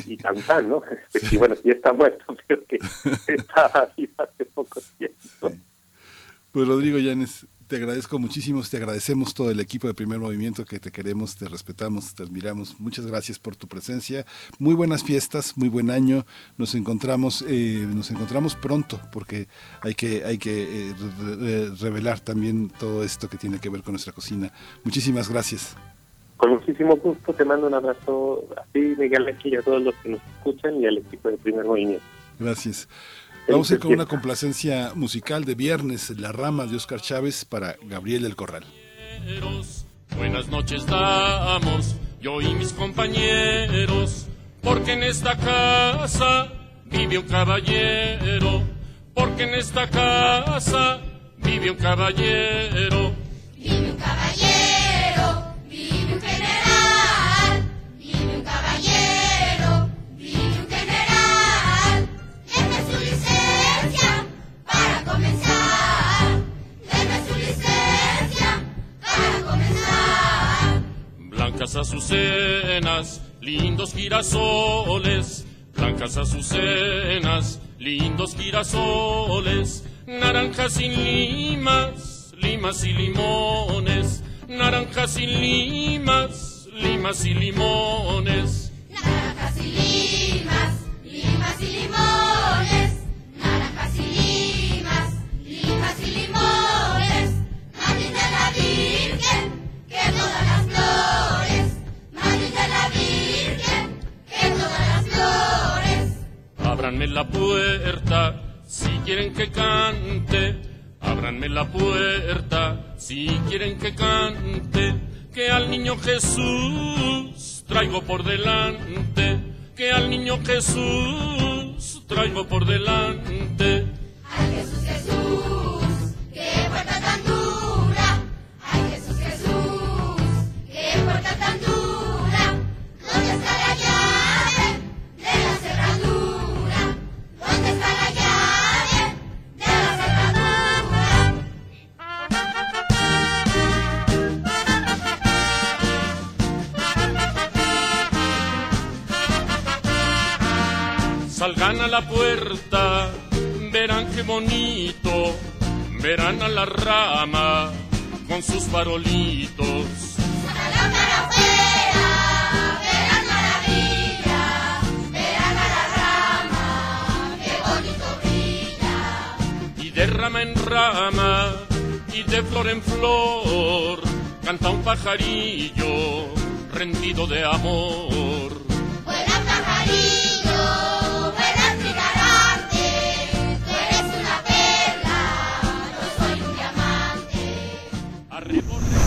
y tan ¿no? Y bueno, ya está muerto, pero que estaba ahí hace poco tiempo. Pues Rodrigo Llanes, te agradezco muchísimo, te agradecemos todo el equipo de Primer Movimiento que te queremos, te respetamos, te admiramos. Muchas gracias por tu presencia. Muy buenas fiestas, muy buen año. Nos encontramos, eh, nos encontramos pronto porque hay que, hay que eh, revelar también todo esto que tiene que ver con nuestra cocina. Muchísimas gracias. Con muchísimo gusto te mando un abrazo a ti, Miguel, aquí y a todos los que nos escuchan y al equipo de Primer Movimiento. Gracias. Vamos a ir con una complacencia musical de viernes, La Rama de Oscar Chávez para Gabriel del Corral. Buenas noches damos, yo y mis compañeros, porque en esta casa vive un caballero, porque en esta casa vive un caballero. Vive un caballero, azucenas, lindos girasoles, blancas azucenas, lindos girasoles, naranjas sin limas, limas y limones, naranjas sin limas, limas y limones. Naranjas y limas, limas y limones. Naranjas y limas, limas y limones. Madrid de la Virgen, que todas las flores. Ábranme la puerta si quieren que cante. Ábranme la puerta si quieren que cante. Que al niño Jesús traigo por delante. Que al niño Jesús traigo por delante. Ay Jesús, Jesús, Salgan a la puerta, verán qué bonito, verán a la rama con sus farolitos. Verán para afuera, verán maravilla, verán a la rama, qué bonito brilla. Y de rama en rama, y de flor en flor, canta un pajarillo rendido de amor.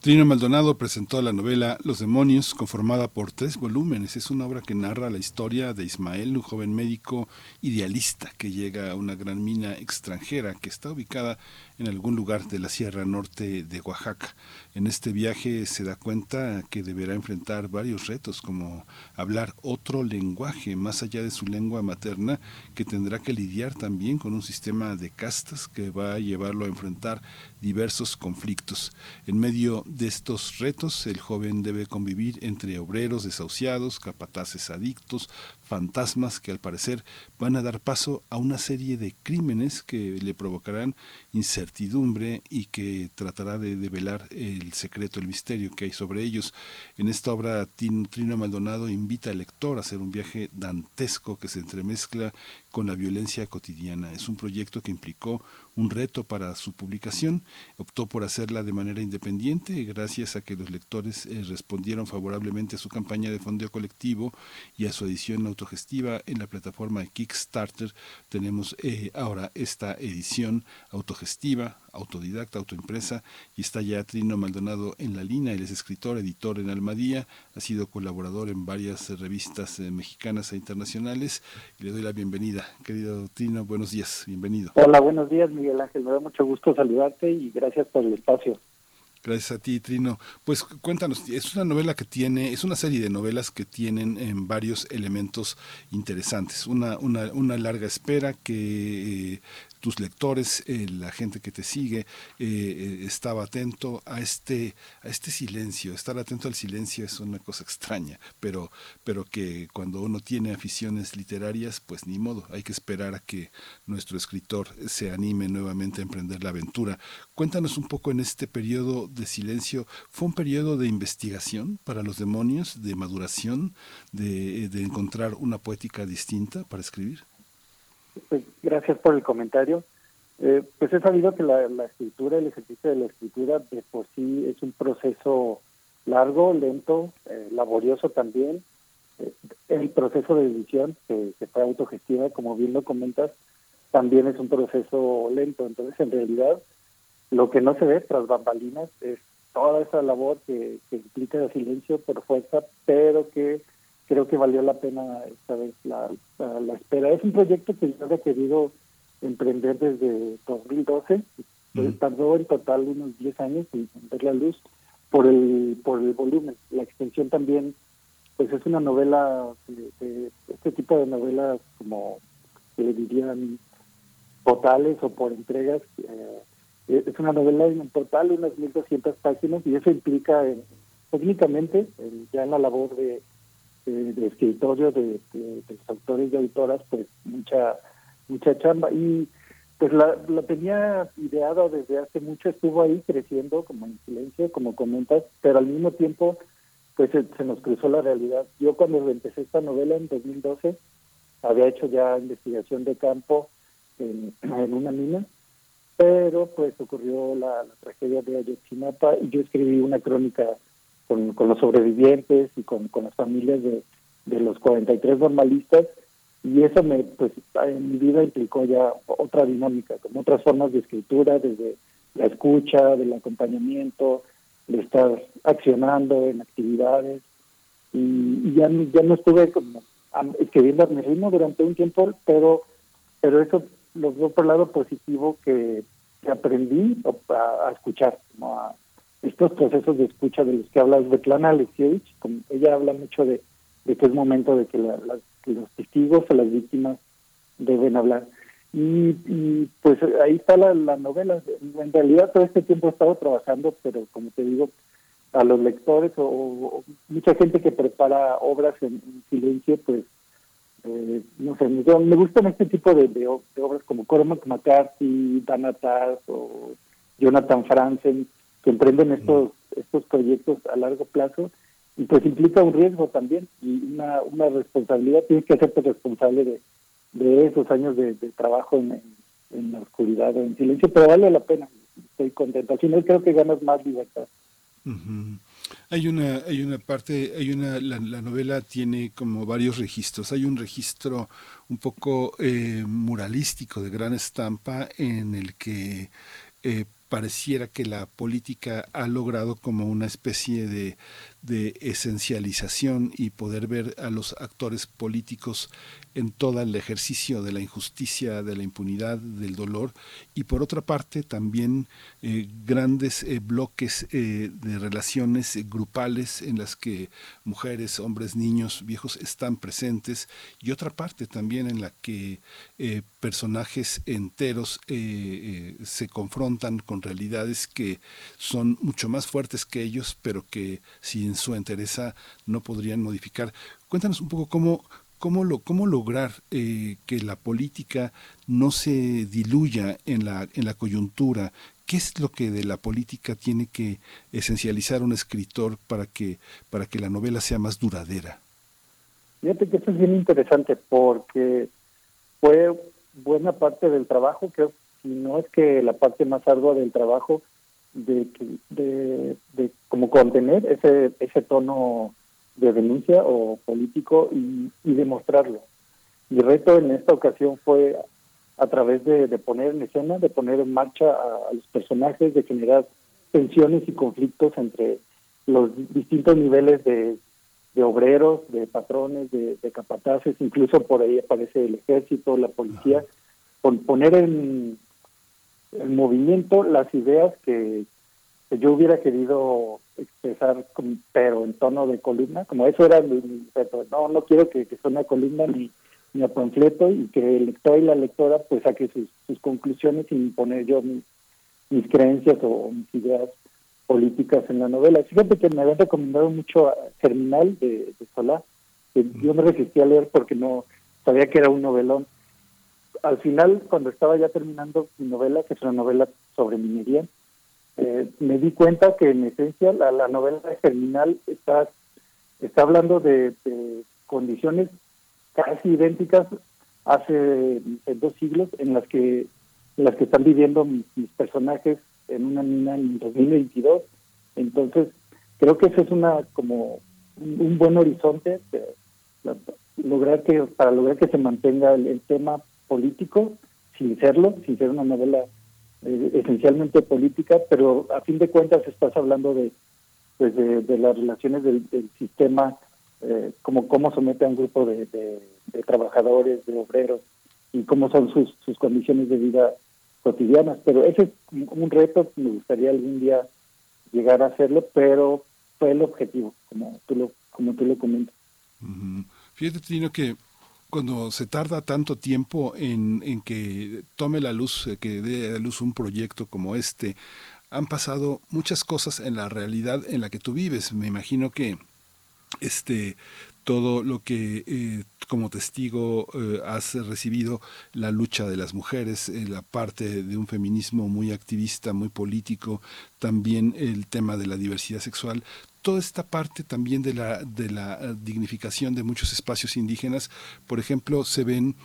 Trino Maldonado presentó la novela Los demonios, conformada por tres volúmenes. Es una obra que narra la historia de Ismael, un joven médico idealista que llega a una gran mina extranjera que está ubicada en algún lugar de la Sierra Norte de Oaxaca. En este viaje se da cuenta que deberá enfrentar varios retos, como hablar otro lenguaje más allá de su lengua materna, que tendrá que lidiar también con un sistema de castas que va a llevarlo a enfrentar diversos conflictos. En medio de estos retos, el joven debe convivir entre obreros desahuciados, capataces adictos, fantasmas que al parecer van a dar paso a una serie de crímenes que le provocarán incertidumbre y que tratará de develar el secreto, el misterio que hay sobre ellos. En esta obra, Trino Maldonado invita al lector a hacer un viaje dantesco que se entremezcla con la violencia cotidiana. Es un proyecto que implicó un reto para su publicación. Optó por hacerla de manera independiente gracias a que los lectores eh, respondieron favorablemente a su campaña de fondeo colectivo y a su edición autogestiva en la plataforma Kickstarter. Tenemos eh, ahora esta edición autogestiva, autodidacta, autoimpresa, y está ya Trino Maldonado en la línea. Él es escritor, editor en Almadía, ha sido colaborador en varias revistas eh, mexicanas e internacionales. Le doy la bienvenida. Querido Trino, buenos días, bienvenido. Hola, buenos días, Miguel Ángel. Me da mucho gusto saludarte y gracias por el espacio. Gracias a ti, Trino. Pues cuéntanos, es una novela que tiene, es una serie de novelas que tienen en varios elementos interesantes. Una, una, una larga espera que eh, tus lectores, eh, la gente que te sigue, eh, eh, estaba atento a este, a este silencio. Estar atento al silencio es una cosa extraña, pero, pero que cuando uno tiene aficiones literarias, pues ni modo, hay que esperar a que nuestro escritor se anime nuevamente a emprender la aventura. Cuéntanos un poco en este periodo de silencio, ¿fue un periodo de investigación para los demonios, de maduración, de, de encontrar una poética distinta para escribir? Pues, gracias por el comentario. Eh, pues he sabido que la, escritura, el ejercicio de la escritura de por sí es un proceso largo, lento, eh, laborioso también. Eh, el proceso de edición, que, que fue autogestiva, como bien lo comentas, también es un proceso lento. Entonces, en realidad, lo que no se ve tras bambalinas es toda esa labor que, que implica el silencio por fuerza, pero que creo que valió la pena esta vez la, la, espera. Es un proyecto que yo había querido emprender desde 2012, pues, tardó en total unos 10 años en ver la luz por el por el volumen. La extensión también, pues es una novela, de, este tipo de novelas como se le dirían totales o por entregas. Eh, es una novela en total, unas 1.200 páginas, y eso implica técnicamente ya en la labor de de, escritorio de, de, autores y autoras, pues mucha mucha chamba. Y pues la, la tenía ideado desde hace mucho, estuvo ahí creciendo como en silencio, como comentas, pero al mismo tiempo pues se, nos cruzó la realidad. Yo cuando empecé esta novela en 2012, había hecho ya investigación de campo en, en una mina, pero pues ocurrió la, la tragedia de Ayotzinapa y yo escribí una crónica con, los sobrevivientes y con, con las familias de, de los 43 normalistas y eso me pues en mi vida implicó ya otra dinámica, como otras formas de escritura, desde la escucha, del acompañamiento, de estar accionando en actividades y, ya, ya no estuve como escribiendo a mi ritmo durante un tiempo, pero pero eso lo veo por el lado positivo que, aprendí a, a escuchar, como a, estos procesos de escucha de los que habla Svetlana Alexievich, como ella habla mucho de, que es momento de que, los testigos o las víctimas deben hablar. Y, pues ahí está la, novela. En realidad todo este tiempo he estado trabajando, pero como te digo, a los lectores o, mucha gente que prepara obras en, silencio, pues eh, no sé, me, gustan este tipo de, de, obras como Cormac McCarthy, Dana Tartt o Jonathan Franzen, que emprenden estos estos proyectos a largo plazo y pues implica un riesgo también y una, una responsabilidad, tienes que hacerte responsable de, de esos años de, trabajo en, en la oscuridad o en silencio, pero vale la pena, estoy contento. Al final creo que ganas más libertad. Hay una, hay una parte, hay una, la, la novela tiene como varios registros. Hay un registro un poco eh, muralístico de gran estampa en el que eh, pareciera que la política ha logrado como una especie de, de esencialización y poder ver a los actores políticos en todo el ejercicio de la injusticia, de la impunidad, del dolor, y por otra parte también eh, grandes eh, bloques eh, de relaciones grupales en las que mujeres, hombres, niños, viejos están presentes, y otra parte también en la que personajes enteros se confrontan con realidades que son mucho más fuertes que ellos, pero que sin su entereza no podrían modificar. Cuéntanos un poco cómo, cómo, lo, cómo lograr eh, que la política no se diluya en la, en la coyuntura. ¿Qué es lo que de la política tiene que esencializar un escritor para que, para que la novela sea más duradera? Fíjate que eso es bien interesante porque fue buena parte del trabajo, creo, si no es que la parte más ardua del trabajo, de, de, de como contener ese, ese tono de denuncia o político y, y demostrarlo. Mi reto en esta ocasión fue a través de, de poner en escena, de poner en marcha a, a los personajes, de generar tensiones y conflictos entre los distintos niveles de, de obreros, de patrones, de, de capataces, incluso por ahí aparece el ejército, la policía, pon- poner en, en movimiento las ideas que yo hubiera querido expresar, con- pero en tono de columna, como eso era mi, mi. No, no quiero que, que sea una columna ni, ni a panfleto y que el lector y la lectora pues saque sus, sus conclusiones sin poner yo mis, mis creencias o mis ideas políticas en la novela. Fíjate que me habían recomendado mucho a Germinal de, de Solá, que yo me resistí a leer porque no sabía que era un novelón. Al final, cuando estaba ya terminando mi novela, que es una novela sobre minería, eh, me di cuenta que en esencia la, la novela de Germinal está, está hablando de, de condiciones casi idénticas hace dos siglos en las que en las que están viviendo mis, personajes en una mina en 2022 entonces creo que eso es una como un, buen horizonte de- lograr que para lograr que se mantenga el tema político sin serlo sin ser una novela eh, esencialmente política pero a fin de cuentas estás hablando de pues de, de las relaciones del, del sistema eh, como cómo somete a un grupo de, de- trabajadores, de obreros y cómo son sus, sus condiciones de vida cotidianas. Pero ese es un, reto, me gustaría algún día llegar a hacerlo, pero fue el objetivo, como tú lo, como tú lo comentas. Fíjate, Trino, que cuando se tarda tanto tiempo en, en que tome la luz, eh, que dé a luz un proyecto como este, han pasado muchas cosas en la realidad en la que tú vives. Me imagino que este todo lo que eh, como testigo eh, has recibido la lucha de las mujeres, la parte de un feminismo muy activista, muy político, también el tema de la diversidad sexual, toda esta parte también de la de la eh, dignificación de muchos espacios indígenas, por ejemplo, se ven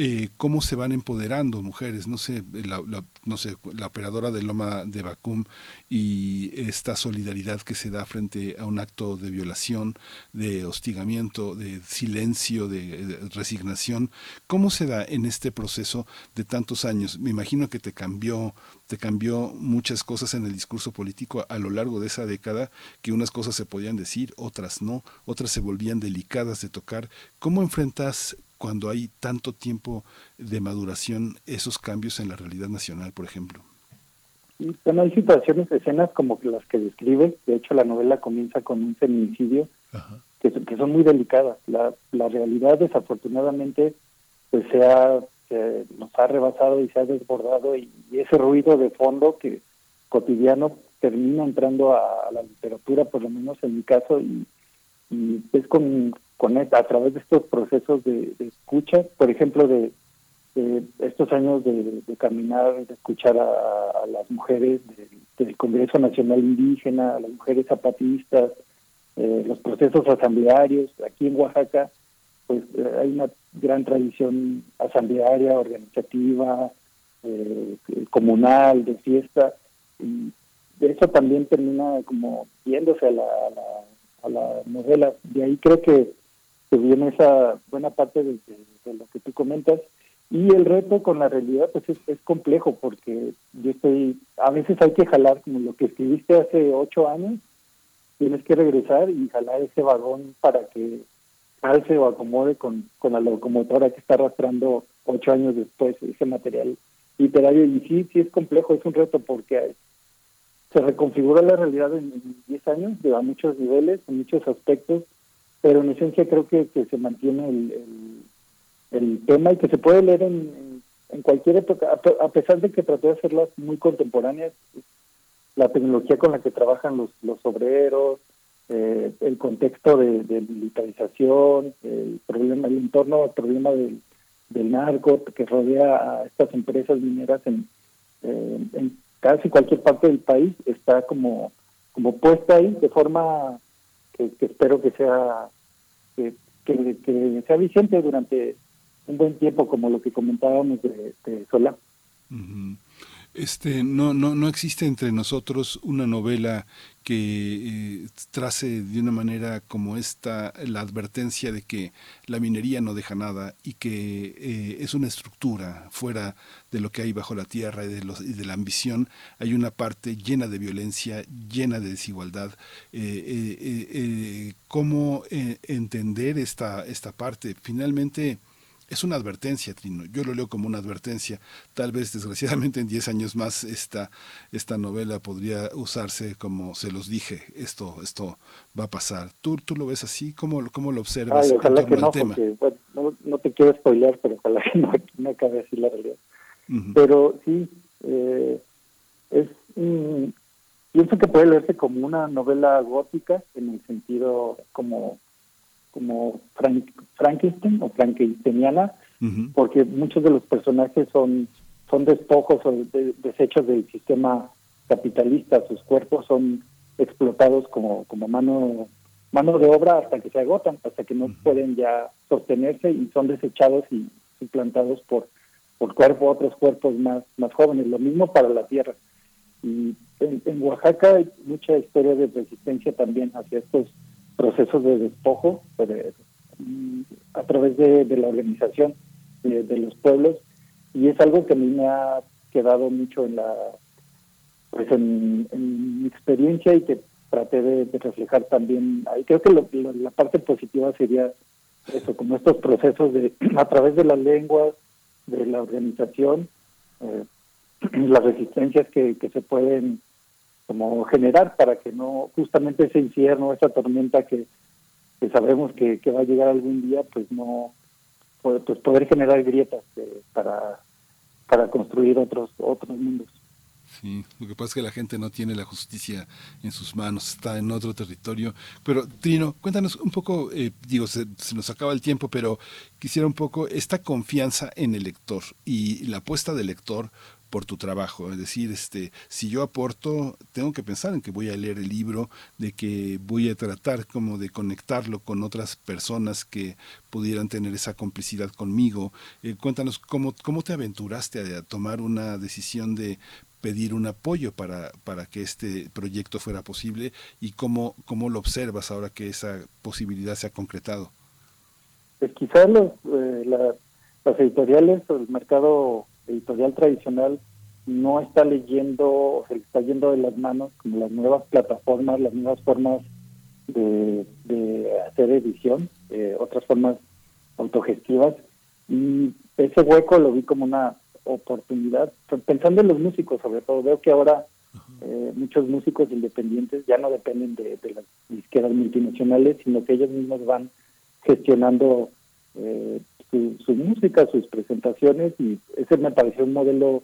eh, cómo se van empoderando mujeres, no sé, la, no sé, la operadora de Loma de Bacum y esta solidaridad que se da frente a un acto de violación, de hostigamiento, de silencio, de, de resignación, ¿cómo se da en este proceso de tantos años? Me imagino que te cambió, te cambió muchas cosas en el discurso político a lo largo de esa década, que unas cosas se podían decir, otras no, otras se volvían delicadas de tocar. ¿Cómo enfrentas cuando hay tanto tiempo de maduración esos cambios en la realidad nacional, por ejemplo? Bueno, hay situaciones, escenas como las que describe, de hecho la novela comienza con un feminicidio, que, son- que son muy delicadas. La, la realidad desafortunadamente pues se ha, nos ha rebasado y se ha desbordado y, y ese ruido de fondo que cotidiano termina entrando a, a la literatura, por lo menos en mi caso, y, y es con, con esta- a través de estos procesos de, de escucha, por ejemplo, de, de estos años de, caminar, de escuchar a, las mujeres del- Congreso Nacional Indígena, a las mujeres zapatistas, eh, los procesos asamblearios. Aquí en Oaxaca, pues eh, hay una gran tradición asamblearia, organizativa, eh, comunal, de fiesta, y eso también termina como yéndose a la, a la, a la novela. De ahí creo que, que viene esa buena parte de, lo que tú comentas. Y el reto con la realidad pues es, complejo porque yo estoy, a veces hay que jalar como lo que escribiste hace ocho años, tienes que regresar y jalar ese vagón para que calce o acomode con, con la locomotora que está arrastrando ocho años después ese material literario. Y sí, sí es complejo, es un reto porque se reconfigura la realidad en 10 años, a muchos niveles, en muchos aspectos, pero en esencia creo que, que se mantiene el, el- tema y que se puede leer en, en- cualquier época, a, pe- a pesar de que traté de hacerlas muy contemporáneas, la tecnología con la que trabajan los, los obreros, eh, el contexto de, de militarización, el problema, el entorno, el problema del, del narco que rodea a estas empresas mineras en, eh, en casi cualquier parte del país está como, como puesta ahí de forma que, espero que sea que, sea vigente durante un buen tiempo como lo que comentábamos de, de Solá. Este, no, no, existe entre nosotros una novela que eh, trace de una manera como esta la advertencia de que la minería no deja nada y que eh, es una estructura fuera de lo que hay bajo la tierra y de, los, la ambición. Hay una parte llena de violencia, llena de desigualdad. Eh, eh, ¿Cómo entender esta, esta parte? Finalmente, es una advertencia, Trino. Yo lo leo como una advertencia. Tal vez, desgraciadamente, en 10 años más esta, esta novela podría usarse como se los dije, esto, esto va a pasar. ¿Tú, tú lo ves así? ¿Cómo, lo- cómo lo observas Ay, ojalá que no, porque bueno, no, no te quiero spoilear, pero ojalá que no, no acabe así la realidad. Pero sí, eh, es mm, pienso que puede leerse como una novela gótica en el sentido como como Frank, Frankenstein o Frankensteiniana, porque muchos de los personajes son son despojos o de- desechos del sistema capitalista, sus cuerpos son explotados como como mano mano de obra hasta que se agotan, hasta que no pueden ya sostenerse y son desechados y suplantados por por cuerpo otros cuerpos más más jóvenes. Lo mismo para la tierra. Y en, en Oaxaca hay mucha historia de resistencia también hacia estos procesos de despojo de- mm, a través de, la organización de, los pueblos y es algo que a mí me ha quedado mucho en la pues en, mi experiencia y que traté de, reflejar también ahí. Creo que lo- la parte positiva sería eso como estos procesos de a través de las lenguas de la organización eh, las resistencias que, que se pueden como generar para que no justamente ese infierno, esa tormenta que, sabemos que, que va a llegar algún día, pues no pues pues poder generar grietas eh, para para construir otros otros mundos. Sí, lo que pasa es que la gente no tiene la justicia en sus manos, está en otro territorio. Pero, Trino, cuéntanos un poco, eh, digo, se, se nos acaba el tiempo, pero quisiera un poco esta confianza en el lector y la apuesta del lector por tu trabajo. Es decir, este, si yo aporto, tengo que pensar en que voy a leer el libro, de que voy a tratar como de conectarlo con otras personas que pudieran tener esa complicidad conmigo. Eh, cuéntanos cómo, cómo te aventuraste a, tomar una decisión de pedir un apoyo para, para que este proyecto fuera posible y cómo, cómo lo observas ahora que esa posibilidad se ha concretado. Pues quizás los, eh, la- las editoriales o el mercado editorial tradicional no está leyendo o se le está yendo de las manos como las nuevas plataformas, las nuevas formas de, de hacer edición, eh, otras formas autogestivas. Y ese hueco lo vi como una oportunidad, pensando en los músicos sobre todo, veo que ahora eh, muchos músicos independientes ya no dependen de, de las disqueras multinacionales, sino que ellos mismos van gestionando eh, su, su música, sus presentaciones y ese me pareció un modelo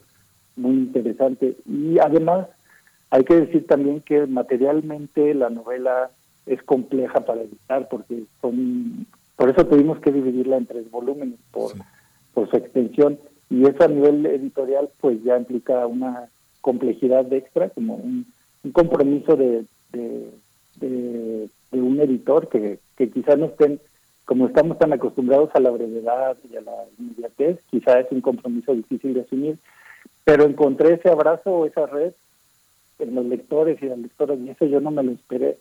muy interesante. Y además hay que decir también que materialmente la novela es compleja para editar porque son por eso tuvimos que dividirla en tres volúmenes por, por su extensión y eso a nivel editorial pues ya implica una complejidad extra como un, un compromiso de, de, de- de un editor que, que quizás no estén como estamos tan acostumbrados a la brevedad y a la inmediatez, quizá es un compromiso difícil de asumir, pero encontré ese abrazo o esa red en los lectores y las lectoras y eso yo no me lo esperé.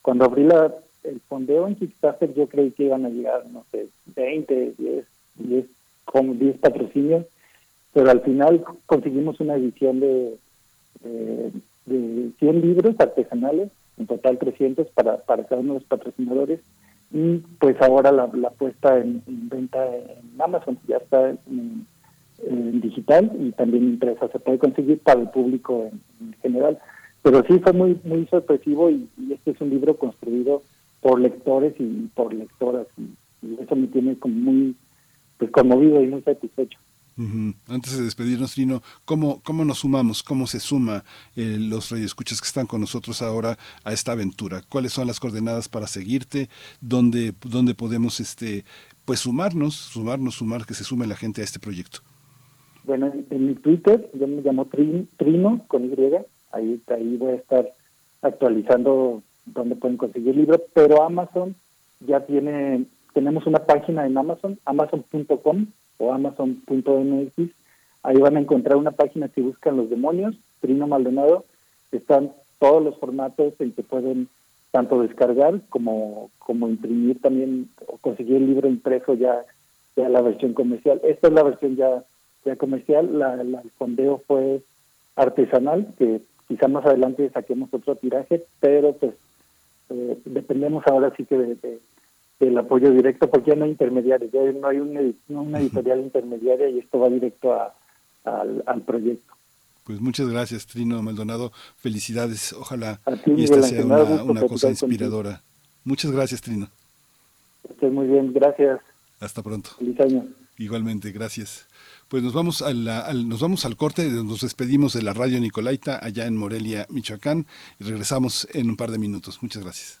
Cuando abrí la, el fondeo en Kickstarter yo creí que iban a llegar, no sé, 20, 10, 10, como 10 patrocinios, pero al final conseguimos una edición de, de, de 100 libros artesanales, en total 300 para, para cada uno de los patrocinadores, y pues ahora la, la puesta en, en venta en Amazon, ya está en, digital y también impresa, se puede conseguir para el público en, en general. Pero sí fue muy muy sorpresivo y, este es un libro construido por lectores y por lectoras y, y eso me tiene como muy pues conmovido y muy satisfecho. Antes de despedirnos, Trino, ¿cómo, ¿cómo nos sumamos? ¿Cómo se suma eh, los radioescuchas que están con nosotros ahora a esta aventura? ¿Cuáles son las coordenadas para seguirte? ¿Dónde, dónde podemos este, pues sumarnos, sumarnos, sumar, que se sume la gente a este proyecto? Bueno, en, mi Twitter yo me llamo Trin- Trino con Y, ahí, ahí voy a estar actualizando dónde pueden conseguir el libro, pero Amazon ya tiene, tenemos una página en Amazon, amazon.com o amazon.mx, ahí van a encontrar una página si buscan los demonios, Trino Maldonado, están todos los formatos en que pueden tanto descargar como, como imprimir también o conseguir el libro impreso ya, ya la versión comercial. Esta es la versión ya, ya comercial, la, el fondeo fue artesanal, que quizá más adelante saquemos otro tiraje, pero pues eh, dependemos ahora sí que de- del apoyo directo, porque ya no hay intermediarios, ya no hay una editorial intermediaria y esto va directo a, al, al proyecto. Pues muchas gracias, Trino Maldonado. Felicidades. Ojalá ti, y esta sea una, cosa contigo. inspiradora. Muchas gracias, Trino. Estoy muy bien, gracias. Hasta pronto. Feliz año. Igualmente, gracias. Pues nos vamos, a la- al, nos vamos al corte, nos despedimos de la radio Nicolaita allá en Morelia, Michoacán, y regresamos en un par de minutos. Muchas gracias.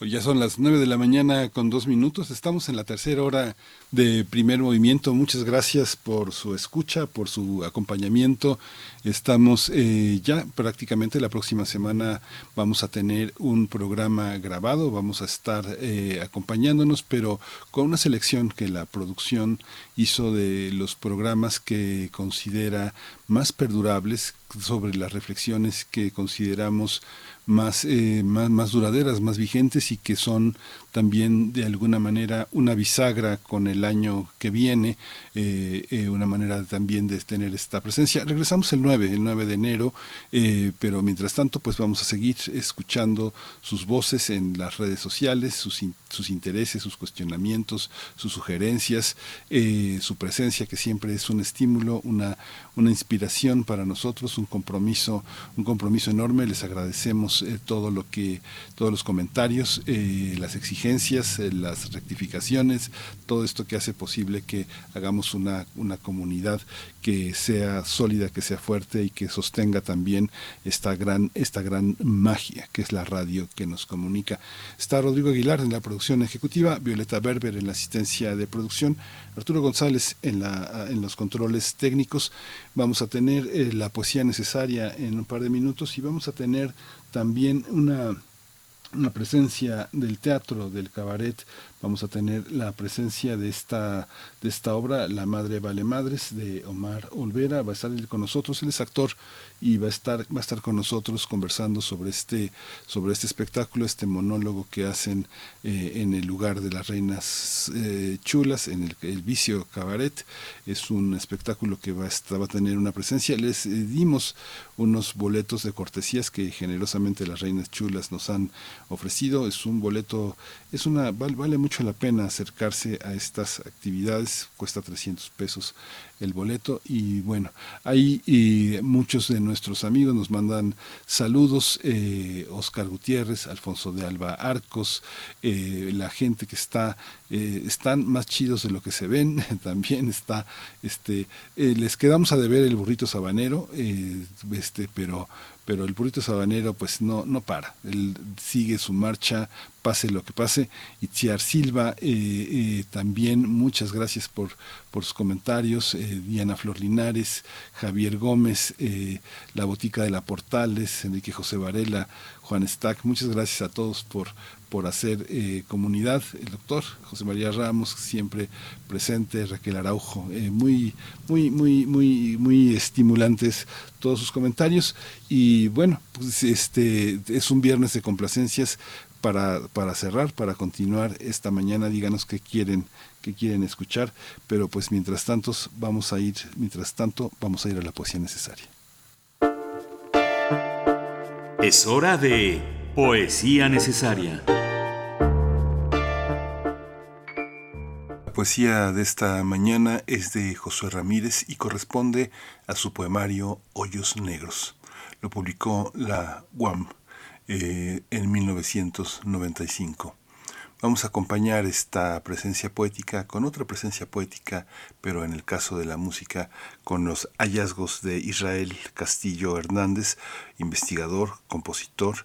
Ya son las nueve de la mañana con dos minutos. Estamos en la tercera hora de primer movimiento. Muchas gracias por su escucha, por su acompañamiento. Estamos eh, ya prácticamente la próxima semana vamos a tener un programa grabado, vamos a estar eh, acompañándonos, pero con una selección que la producción hizo de los programas que considera más perdurables sobre las reflexiones que consideramos más, eh, más, más duraderas, más vigentes y que son también de alguna manera una bisagra con el año que viene, eh, eh, una manera también de tener esta presencia. Regresamos el 9, el 9 de enero, eh, pero mientras tanto pues vamos a seguir escuchando sus voces en las redes sociales, sus, sus intereses, sus cuestionamientos, sus sugerencias, su presencia que siempre es un estímulo, una, una inspiración para nosotros, un compromiso, un compromiso enorme. Les agradecemos todo lo que, todos los comentarios, las exigencias, eh, las rectificaciones, todo esto que hace posible que hagamos una, una comunidad que sea sólida, que sea fuerte y que sostenga también esta gran, esta gran magia que es la radio que nos comunica. Está Rodrigo Aguilar en la producción ejecutiva, Violeta Berber en la asistencia de producción, Arturo González en, la, en los controles técnicos. Vamos a tener eh, la poesía necesaria en un par de minutos y vamos a tener también una una presencia del teatro, del cabaret, vamos a tener la presencia de esta, de esta obra, La Madre Vale Madres, de Omar Olvera, va a estar con nosotros, él es actor y va a estar, va a estar con nosotros conversando sobre este, sobre este espectáculo, este monólogo que hacen eh, en el lugar de las reinas eh, chulas, en el, el vicio cabaret, es un espectáculo que va a, va a tener una presencia, les eh, dimos unos boletos de cortesías que generosamente las reinas chulas nos han ofrecido. Es un boleto, es una val- vale mucho la pena acercarse a estas actividades. Cuesta 300 pesos el boleto y bueno, ahí muchos de nuestros amigos nos mandan saludos. eh, Oscar Gutiérrez, Alfonso de Alba Arcos, eh, la gente que está eh, están más chidos de lo que se ven. También está, este, eh, les quedamos a deber el burrito sabanero, eh, este, pero, pero el burrito sabanero pues no, no para. Él sigue su marcha, pase lo que pase. Itziar Silva, eh, eh, también muchas gracias por, por sus comentarios. eh, Diana Flor Linares, Javier Gómez, eh, La Botica de la Portales, Enrique José Varela, Juan Stack, muchas gracias a todos por, por hacer eh, comunidad. El doctor José María Ramos, siempre presente, Raquel Araujo, eh, muy, muy, muy, muy, muy estimulantes todos sus comentarios. Y bueno, pues este es un viernes de complacencias para, para cerrar, para continuar esta mañana, díganos qué quieren, qué quieren escuchar, pero pues mientras tanto vamos a ir, mientras tanto vamos a ir a la poesía necesaria. Es hora de Poesía Necesaria. La poesía de esta mañana es de Josué Ramírez y corresponde a su poemario Hoyos Negros. Lo publicó la UAM eh, en 1995. Vamos a acompañar esta presencia poética con otra presencia poética, pero en el caso de la música, con los hallazgos de Israel Castillo Hernández, investigador, compositor,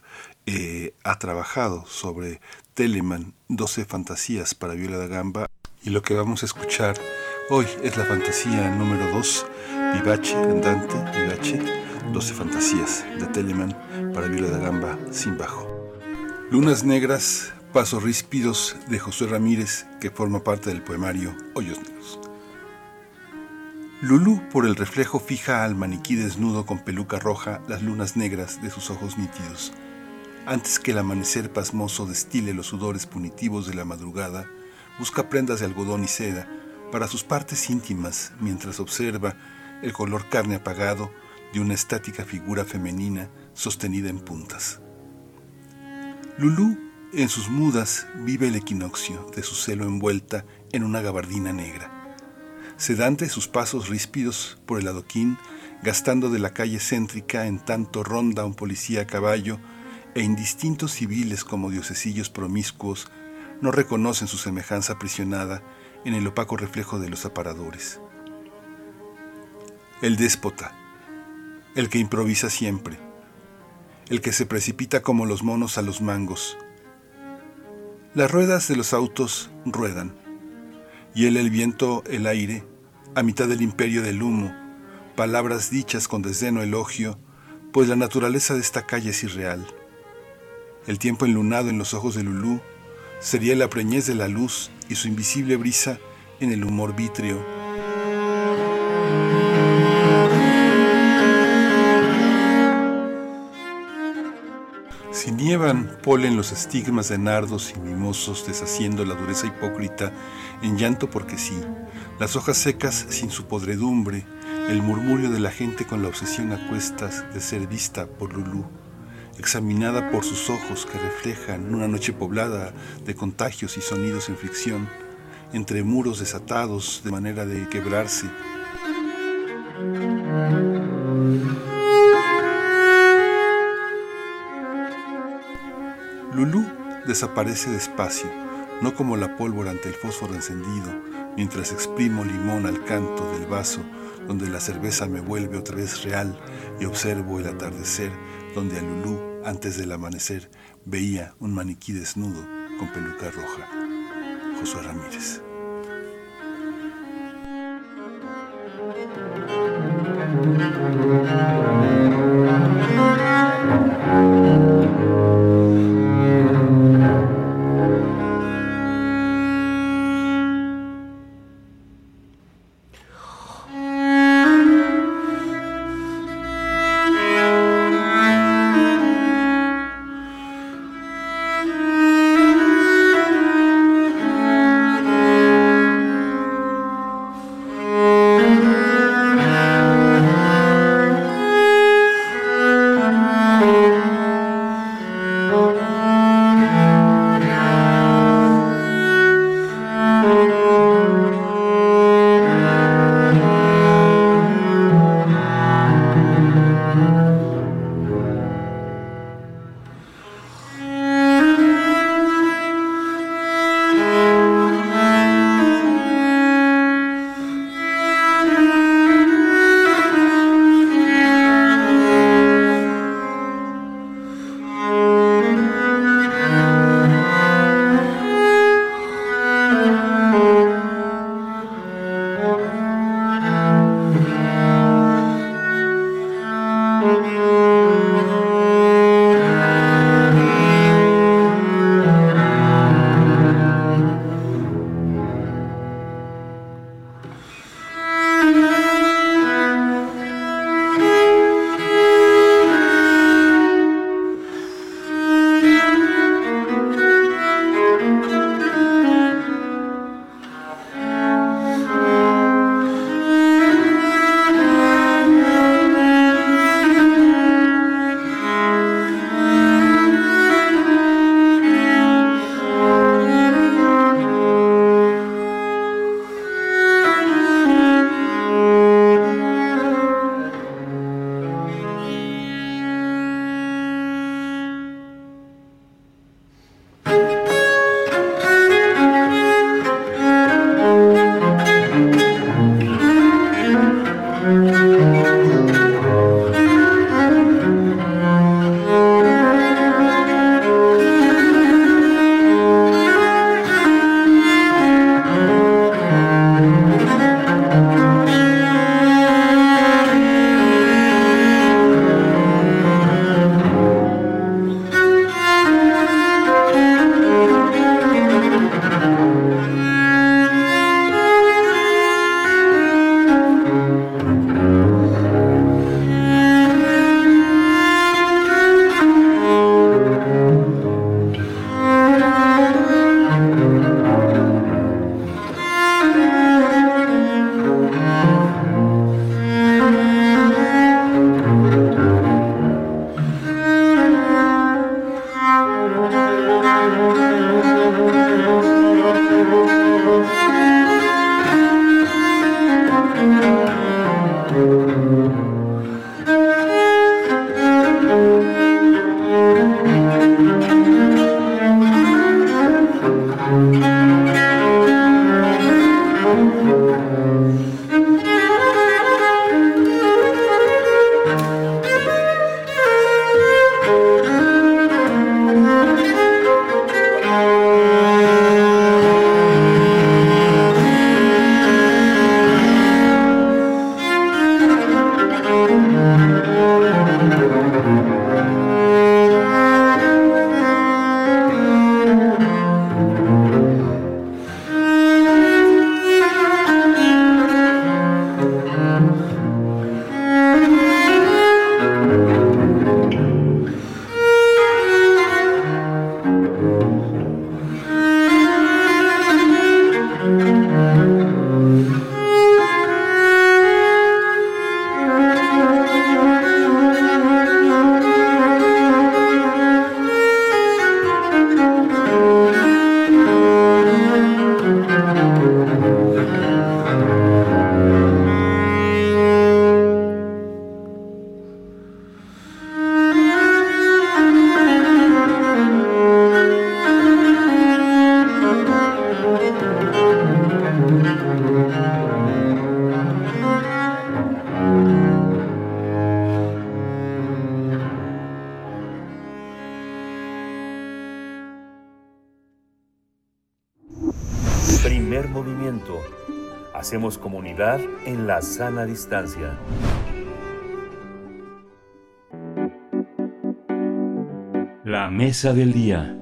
eh, ha trabajado sobre Telemann, 12 fantasías para viola da gamba, y lo que vamos a escuchar hoy es la fantasía número 2, Vivace, Andante, Vivace, 12 fantasías de Telemann para viola da gamba sin bajo. Lunas Negras, Pasos Ríspidos de José Ramírez, que forma parte del poemario Hoyos Negros. Lulú, por el reflejo, fija al maniquí desnudo con peluca roja las lunas negras de sus ojos nítidos. Antes que el amanecer pasmoso destile los sudores punitivos de la madrugada, busca prendas de algodón y seda para sus partes íntimas mientras observa el color carne apagado de una estática figura femenina sostenida en puntas. Lulú, en sus mudas, vive el equinoccio de su celo envuelta en una gabardina negra. Sedante sus pasos ríspidos por el adoquín, gastando de la calle céntrica en tanto ronda un policía a caballo, e indistintos civiles como diosesillos promiscuos no reconocen su semejanza aprisionada en el opaco reflejo de los aparadores. El déspota, el que improvisa siempre, el que se precipita como los monos a los mangos, Las ruedas de los autos ruedan, y él el viento, el aire, a mitad del imperio del humo, palabras dichas con desdén o elogio, pues la naturaleza de esta calle es irreal. El tiempo enlunado en los ojos de Lulú sería la preñez de la luz y su invisible brisa en el humor vítreo. Si nievan, polen los estigmas de nardos y mimosos, deshaciendo la dureza hipócrita en llanto porque sí, las hojas secas sin su podredumbre, el murmullo de la gente con la obsesión a cuestas de ser vista por Lulú, examinada por sus ojos que reflejan una noche poblada de contagios y sonidos en fricción, entre muros desatados de manera de quebrarse. Lulú desaparece despacio, no como la pólvora ante el fósforo encendido, mientras exprimo limón al canto del vaso, donde la cerveza me vuelve otra vez real y observo el atardecer, donde a Lulú, antes del amanecer, veía un maniquí desnudo con peluca roja. Josué Ramírez. En la sana distancia. La mesa del día.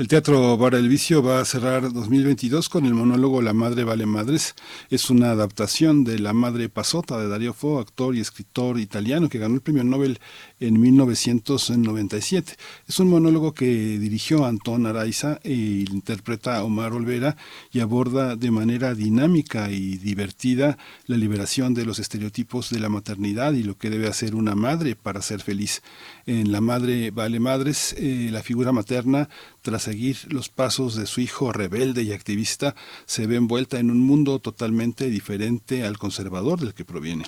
El Teatro Bar El Vicio va a cerrar 2022 con el monólogo La Madre Vale Madres. Es una adaptación de La Madre Pasota de Dario Fo, actor y escritor italiano que ganó el premio Nobel en 1997. Es un monólogo que dirigió Antón Araiza e interpreta Omar Olvera y aborda de manera dinámica y divertida la liberación de los estereotipos de la maternidad y lo que debe hacer una madre para ser feliz. En La Madre Vale Madres, eh, la figura materna tras seguir los pasos de su hijo rebelde y activista, se ve envuelta en un mundo totalmente diferente al conservador del que proviene.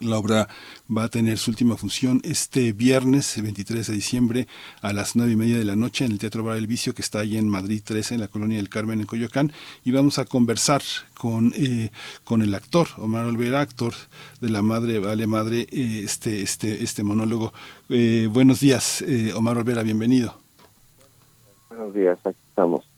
La obra va a tener su última función este viernes 23 de diciembre a las nueve y media de la noche en el Teatro Bar El Vicio que está ahí en Madrid 13 en la colonia del Carmen en Coyoacán y vamos a conversar con, eh, con el actor Omar Olvera, actor de La Madre Vale Madre, eh, este, este, este monólogo. Eh, buenos días, eh, Omar Olvera, bienvenido. Buenos días, aquí estamos.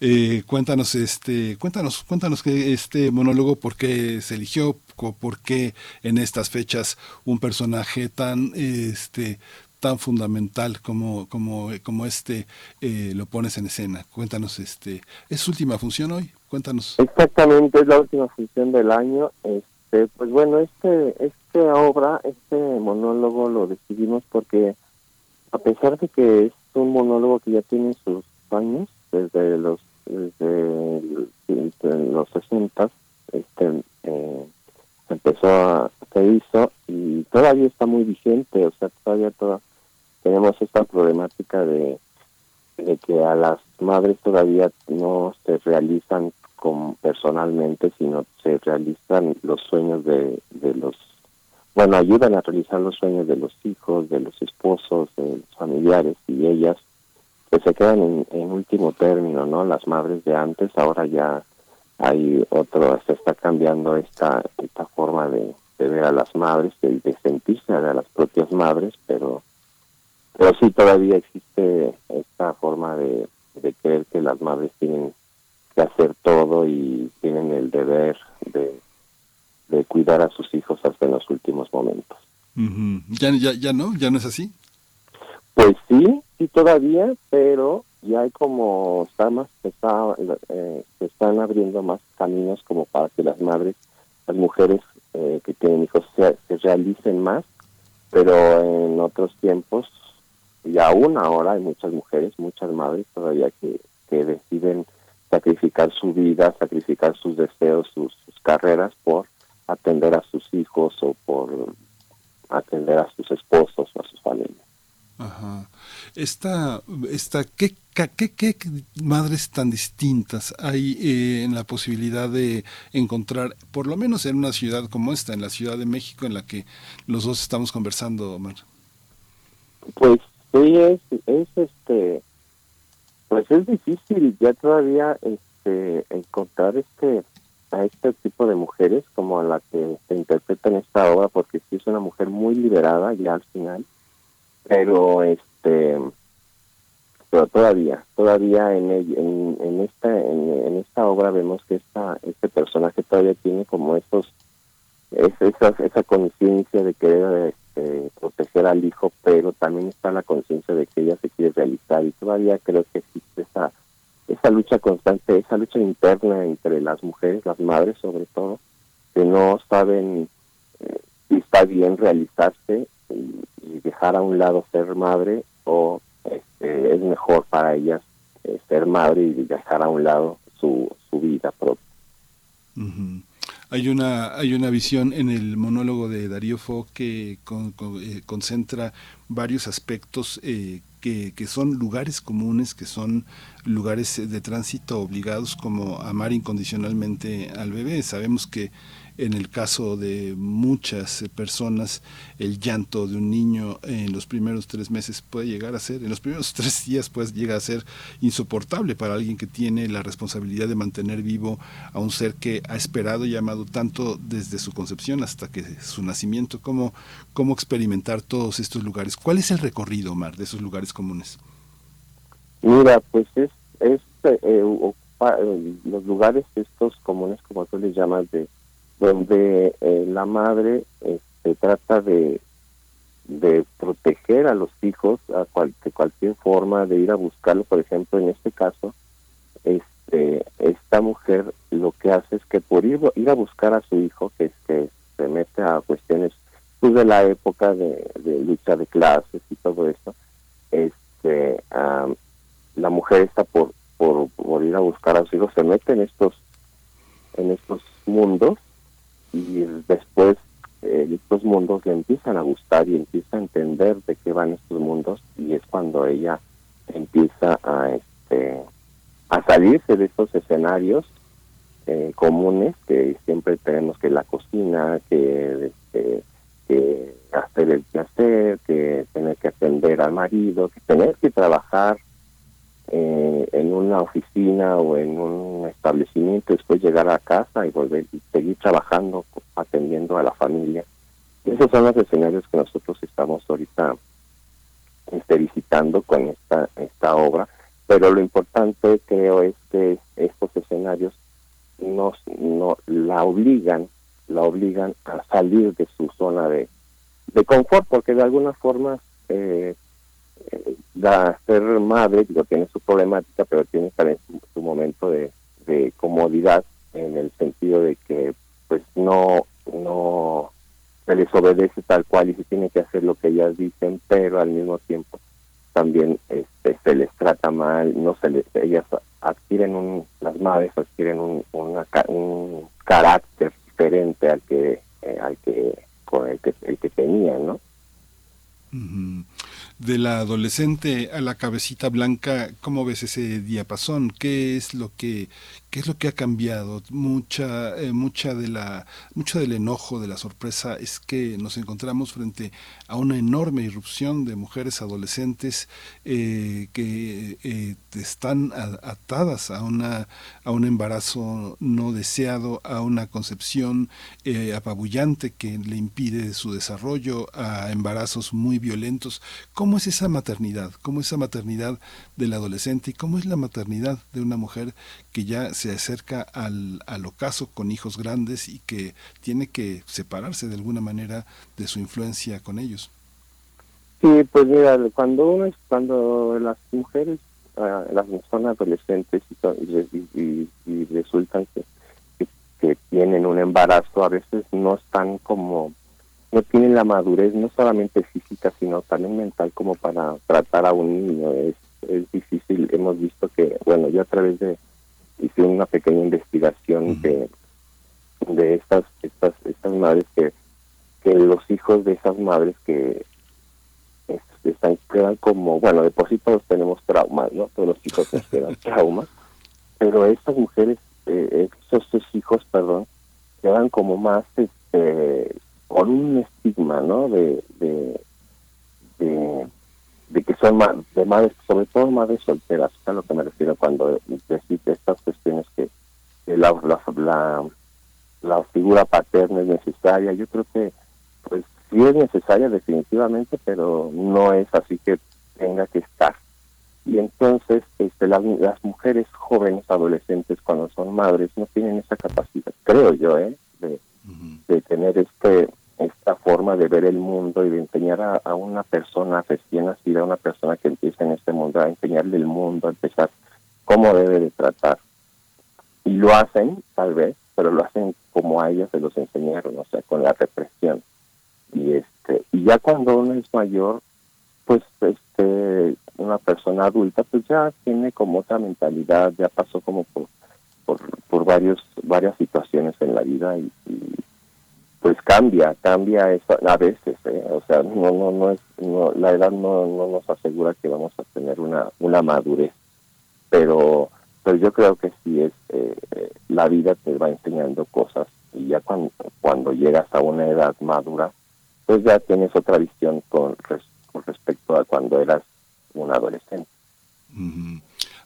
Eh, cuéntanos, este, cuéntanos, cuéntanos que este monólogo, por qué se eligió, por qué en estas fechas un personaje tan, este, tan fundamental como, como, como este eh, lo pones en escena. Cuéntanos, este, es su última función hoy. Cuéntanos. Exactamente, es la última función del año. Este, pues bueno, este, esta obra, este monólogo lo decidimos porque a pesar de que es un monólogo que ya tiene sus años, desde los desde, los 60, este, eh, empezó a, se hizo y todavía está muy vigente, o sea, todavía toda, tenemos esta problemática de, de que a las madres todavía no se realizan con, personalmente, sino se realizan los sueños de, de los, bueno, ayudan a realizar los sueños de los hijos, de los esposos, de los familiares y ellas que se quedan en, último término, ¿no? Las madres de antes, ahora ya hay otro, se está cambiando esta esta forma de, de ver a las madres, de, de sentirse a las propias madres, pero pero sí todavía existe esta forma de, de creer que las madres tienen que hacer todo y tienen el deber de, de cuidar a sus hijos hasta en los últimos momentos. Ujú. ya, ya, ya no, ya no es así. Pues sí, sí todavía, pero ya hay como está más está, eh, se están abriendo más caminos como para que las madres, las mujeres eh, que tienen hijos se, se realicen más, pero en otros tiempos y aún ahora hay muchas mujeres, muchas madres todavía que, que deciden sacrificar su vida, sacrificar sus deseos, sus, sus carreras por atender a sus hijos o por atender a sus esposos o a sus familias. Ajá. Esta, esta, ¿qué, qué, qué madres tan distintas hay eh, en la posibilidad de encontrar, por lo menos en una ciudad como esta, en la Ciudad de México, en la que los dos estamos conversando, Omar? Pues sí, es, es este, pues es difícil ya todavía este encontrar este a este tipo de mujeres como a la que se interpreta en esta obra, porque sí es una mujer muy liberada ya al final, pero este, pero todavía, todavía en en, en esta en, esta obra vemos que esta este personaje todavía tiene como estos es esa, esa conciencia de querer este, proteger al hijo, pero también está la conciencia de que ella se quiere realizar y todavía creo que existe esa, esa lucha constante, esa lucha interna entre las mujeres, las madres sobre todo, que no saben eh, si está bien realizarse y, dejar a un lado ser madre o este, es mejor para ellas eh, ser madre y dejar a un lado su, su vida propia. Hay una, hay una visión en el monólogo de Darío Fo que eh, concentra varios aspectos eh, que, que son lugares comunes, que son lugares de tránsito obligados como amar incondicionalmente al bebé. Sabemos que en el caso de muchas eh, personas, el llanto de un niño en los primeros tres meses puede llegar a ser, en los primeros tres días puede llegar a ser insoportable para alguien que tiene la responsabilidad de mantener vivo a un ser que ha esperado y amado tanto desde su concepción hasta que su nacimiento. ¿Cómo, cómo experimentar todos estos lugares? ¿Cuál es el recorrido, Omar, de esos lugares comunes? Mira, pues es, es eh, eh, los lugares estos comunes, como tú les llamas, de donde eh, la madre este, trata de, de proteger a los hijos a cual- de cualquier forma, de ir a buscarlo. Por ejemplo, en este caso, este, esta mujer lo que hace es que por ir, ir a buscar a su hijo, que, que se mete a cuestiones pues, la época de, lucha de clases y todo esto, este, am, la mujer está por, por, por ir a buscar a su hijo, se mete en estos, en estos mundos y después eh, estos mundos le empiezan a gustar y empieza a entender de qué van estos mundos y es cuando ella empieza a este a salirse de estos escenarios eh, comunes que siempre tenemos que la cocina que, este, que hacer el quehacer que tener que atender al marido que tener que trabajar eh, en una oficina o en un establecimiento, después llegar a casa y volver y seguir trabajando, atendiendo a la familia. Esos son los escenarios que nosotros estamos ahorita este, visitando con esta, esta obra, pero lo importante creo es que estos escenarios nos, no, la obligan, la obligan a salir de su zona de, de confort, porque de alguna forma eh, la ser madre, digo, tiene su problemática, pero tiene también su, momento de, de comodidad en el sentido de que pues no no se les obedece tal cual y se tiene que hacer lo que ellas dicen, pero al mismo tiempo también este, se les trata mal, no se les, ellas adquieren un, las madres adquieren un, una un carácter diferente al que eh, al que con el que el que tenían, ¿no? De la adolescente a la cabecita blanca, ¿cómo ves ese diapasón? ¿Qué es lo que qué es lo que ha cambiado? Mucha eh, mucha de la mucho del enojo, de la sorpresa es que nos encontramos frente a una enorme irrupción de mujeres adolescentes eh, que eh, están atadas a una a un embarazo no deseado, a una concepción apabullante que le impide su desarrollo, a embarazos muy violentos. ¿Cómo es esa maternidad? ¿Cómo es esa maternidad del adolescente? ¿Y cómo es la maternidad de una mujer que ya se acerca al, al ocaso con hijos grandes y que tiene que separarse de alguna manera de su influencia con ellos? Sí, pues mira, cuando uno es, cuando las mujeres, ah, las son adolescentes y, y, resultan que tienen un embarazo, a veces no están como, no tienen la madurez, no solamente física, sino también mental como para tratar a un niño. Es, es difícil, hemos visto que, bueno, yo a través de, hice una pequeña investigación de, de estas, estas, estas madres que, que los hijos de esas madres que es- están quedan como bueno de por sí todos tenemos traumas no todos los hijos nos quedan traumas. Pero estas mujeres eh, esos sus hijos perdón quedan como más este con un estigma no de de, de, que son ma- de madres sobre todo madres solteras es a lo que me refiero cuando decís de estas cuestiones que, que la, la, la la figura paterna es necesaria yo creo que pues sí es necesaria definitivamente, pero no es así que tenga que estar. Y entonces este, las, las mujeres jóvenes, adolescentes, cuando son madres, no tienen esa capacidad, creo yo, ¿eh? de, de tener este esta forma de ver el mundo y de enseñar a, una persona recién nacida, a una persona que empieza en este mundo, a enseñarle el mundo, a empezar cómo debe de tratar. Y lo hacen, tal vez, pero lo hacen como a ellas se los enseñaron, o sea, con la represión y este y ya cuando uno es mayor pues este una persona adulta pues ya tiene como otra mentalidad ya pasó como por por, por varios varias situaciones en la vida y, pues cambia cambia eso a veces ¿eh? o sea no no no es no, la edad no, no nos asegura que vamos a tener una una madurez pero pero yo creo que sí es eh, eh, la vida te va enseñando cosas y ya cuando llegas a una edad madura pues ya tienes otra visión con, res- con respecto a cuando eras un adolescente.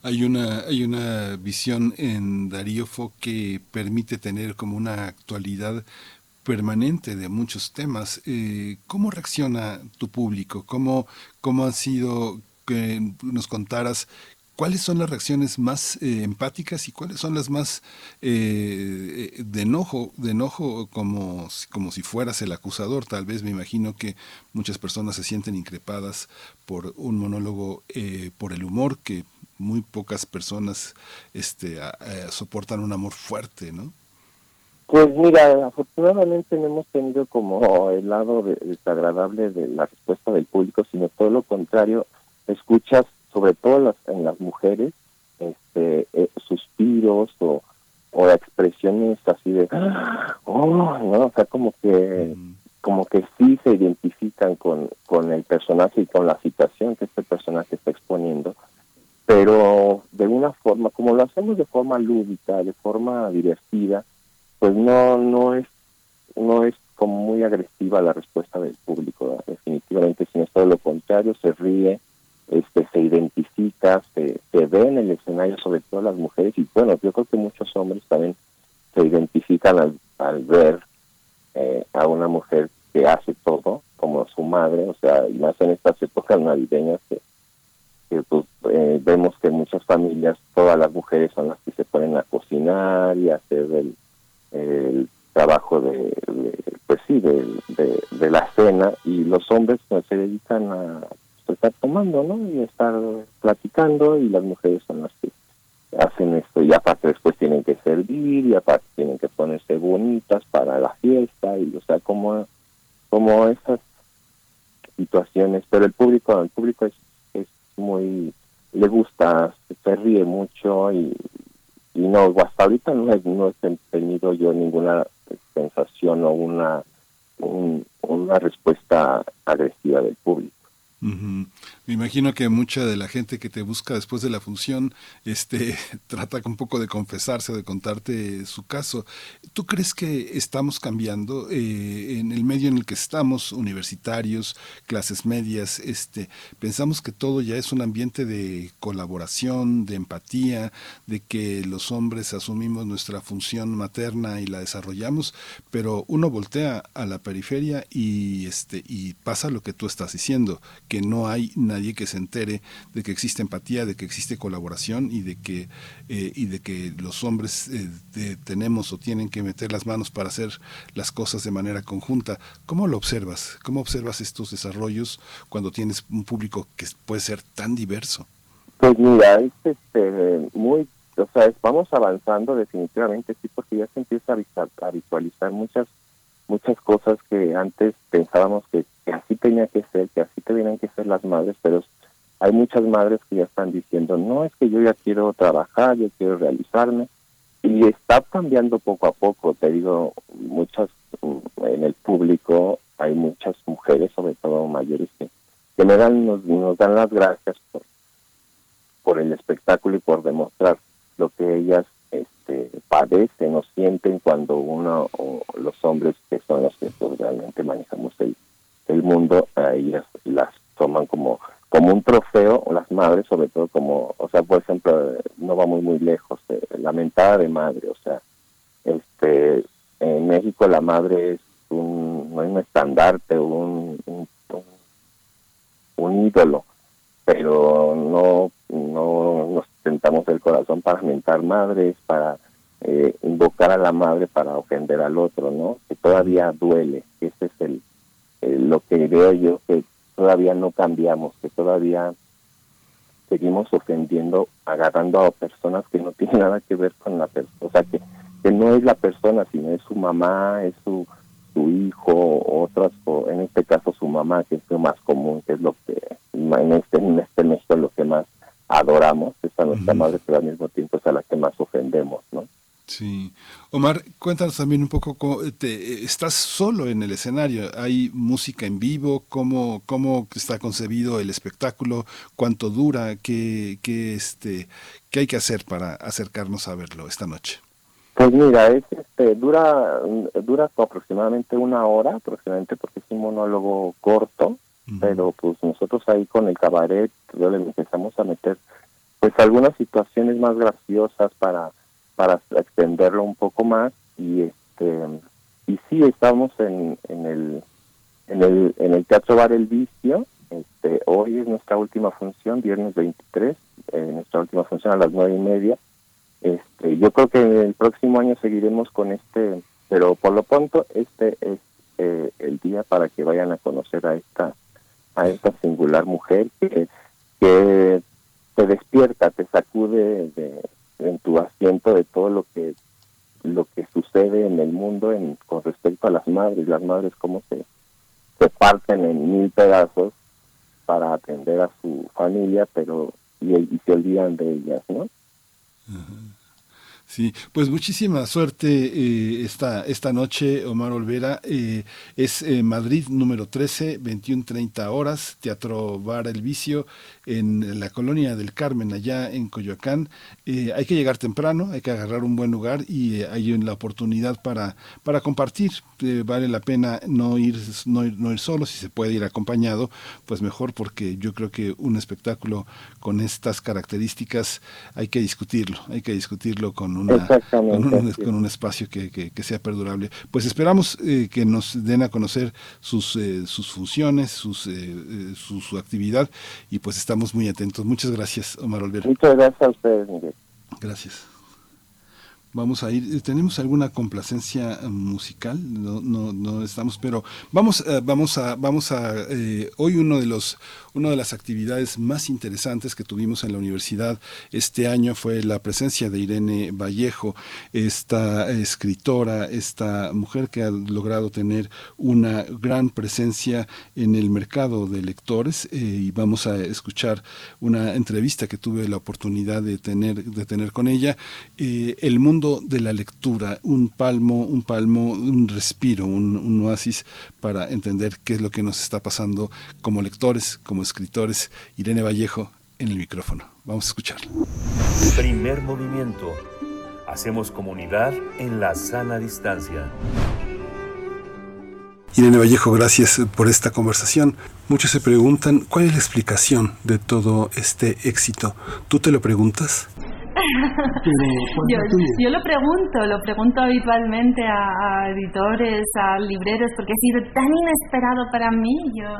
Hay una, hay una visión en Darío Fo que permite tener como una actualidad permanente de muchos temas. Eh, ¿Cómo reacciona tu público? ¿Cómo, cómo han sido que nos contaras ¿cuáles son las reacciones más eh, empáticas y cuáles son las más eh, eh, de enojo, de enojo como, como si fueras el acusador? Tal vez me imagino que muchas personas se sienten increpadas por un monólogo, eh, por el humor, que muy pocas personas este, a- a- soportan un amor fuerte, ¿no? Pues mira, afortunadamente no hemos tenido como el lado de- desagradable de la respuesta del público, sino todo lo contrario, escuchas sobre todo las, en las mujeres este eh, suspiros o, o expresiones así de oh, no, o sea, como que como que sí se identifican con, con el personaje y con la situación que este personaje está exponiendo, pero de una forma, como lo hacemos de forma lúdica, de forma divertida, pues no no es no es como muy agresiva la respuesta del público definitivamente sino todo lo contrario se ríe este se identifica se, se ve en el escenario sobre todo las mujeres y bueno yo creo que muchos hombres también se identifican al, al ver eh, a una mujer que hace todo como su madre o sea y más en estas épocas navideñas que, que, pues, eh, vemos que muchas familias todas las mujeres son las que se ponen a cocinar y hacer el trabajo de, pues sí de, de, la cena y los hombres pues, se dedican a pues, estar tomando no y estar platicando y las mujeres son las que hacen esto. Y aparte después tienen que servir y aparte tienen que ponerse bonitas para la fiesta y o sea como como esas situaciones. Pero el público el público es muy le gusta se ríe mucho y y no, hasta ahorita no he, no he tenido yo ninguna sensación o una un- una respuesta agresiva del público. Me imagino que mucha de la gente que te busca después de la función este, trata un poco de confesarse, de contarte su caso. ¿Tú crees que estamos cambiando eh, en el medio en el que estamos, universitarios, clases medias? Este, pensamos que todo ya es un ambiente de colaboración, de empatía, de que los hombres asumimos nuestra función materna y la desarrollamos, pero uno voltea a la periferia y, este, y pasa lo que tú estás diciendo, que no hay nadie que se entere de que existe empatía, de que existe colaboración y de que, eh, y de que los hombres eh, tenemos o tienen que meter las manos para hacer las cosas de manera conjunta. ¿Cómo lo observas? ¿Cómo observas estos desarrollos cuando tienes un público que puede ser tan diverso? Pues mira, es este, muy, o sea, vamos avanzando definitivamente, sí, porque ya se empieza a visualizar muchas muchas cosas que antes pensábamos que, que así tenía que ser, que así tenían que ser las madres, pero hay muchas madres que ya están diciendo, no, es que yo ya quiero trabajar, yo quiero realizarme, y está cambiando poco a poco, te digo, muchas, mm, en el público hay muchas mujeres, sobre todo mayores, que, que me dan, nos, nos dan las gracias por, por el espectáculo y por demostrar lo que ellas este, padecen o sienten cuando uno o los hombres que son los que pues, realmente manejamos el, el mundo a ellas las toman como como un trofeo o las madres sobre todo como o sea por ejemplo no va muy lejos eh, la mentada de madre o sea este en México la madre es un no es un estandarte un, un, ídolo pero no no nos tentamos el corazón para mentar madres, para eh, invocar a la madre para ofender al otro, ¿no? Que todavía duele, ese es el, lo que veo yo que todavía no cambiamos, que todavía seguimos ofendiendo, agarrando a personas que no tienen nada que ver con la persona, o sea, que, que no es la persona, sino es su mamá, es su, su hijo, otras, o en este caso su mamá, que es lo más común, que es lo que en este, en este México lo que más adoramos, es a nuestra madre, pero al mismo tiempo es a la que más ofendemos, ¿no? Sí. Omar, cuéntanos también un poco, cómo te, estás solo en el escenario, hay música en vivo, cómo, cómo está concebido el espectáculo, cuánto dura, qué, qué, este, qué hay que hacer para acercarnos a verlo esta noche. Pues mira, es, este, dura, dura aproximadamente una hora, aproximadamente porque es un monólogo corto, pero pues nosotros ahí con el cabaret le empezamos a meter pues algunas situaciones más graciosas para para extenderlo un poco más y este y sí estamos en, en el en el en el teatro bar el vicio este hoy es nuestra última función viernes 23 eh, nuestra última función a las nueve y media. Este, yo creo que el próximo año seguiremos con este, pero por lo pronto este es eh, el día para que vayan a conocer a esta a esta singular mujer que, que te despierta, te sacude de, en tu asiento de todo lo que lo que sucede en el mundo en, con respecto a las madres, las madres cómo se, se parten en mil pedazos para atender a su familia, pero y, y se olvidan de ellas, ¿no? Sí, pues muchísima suerte eh, esta, esta noche, Omar Olvera. Eh, es eh, Madrid número 13, 21.30 horas, Teatro Bar El Vicio, en la colonia del Carmen, allá en Coyoacán. Eh, hay que llegar temprano, hay que agarrar un buen lugar y eh, hay la oportunidad para, para compartir. Vale la pena no ir, no, ir, no ir solo, si se puede ir acompañado, pues mejor porque yo creo que un espectáculo con estas características hay que discutirlo, hay que discutirlo con, una, con, un, con un espacio que, que, que sea perdurable. Pues esperamos eh, que nos den a conocer sus, eh, sus funciones, sus, eh, eh, su, su actividad y pues estamos muy atentos. Muchas gracias, Omar Olvera. Muchas gracias a ustedes, Miguel. Gracias. Vamos a ir, ¿tenemos alguna complacencia musical? No, no, no estamos, pero vamos, eh, vamos a, vamos a, eh, hoy uno de los, una de las actividades más interesantes que tuvimos en la universidad este año fue la presencia de Irene Vallejo, esta escritora, esta mujer que ha logrado tener una gran presencia en el mercado de lectores eh, y vamos a escuchar una entrevista que tuve la oportunidad de tener, de tener con ella. Eh, el mundo de la lectura, un palmo, un palmo, un respiro, un, un, oasis para entender qué es lo que nos está pasando como lectores, como escritores. Irene Vallejo en el micrófono. Vamos a escucharla. Primer movimiento. Hacemos comunidad en la sana distancia. Irene Vallejo, gracias por esta conversación. Muchos se preguntan cuál es la explicación de todo este éxito. ¿Tú te lo preguntas? Yo, yo, lo pregunto, lo pregunto habitualmente a, a, editores, a libreros, porque ha sido tan inesperado para mí. Yo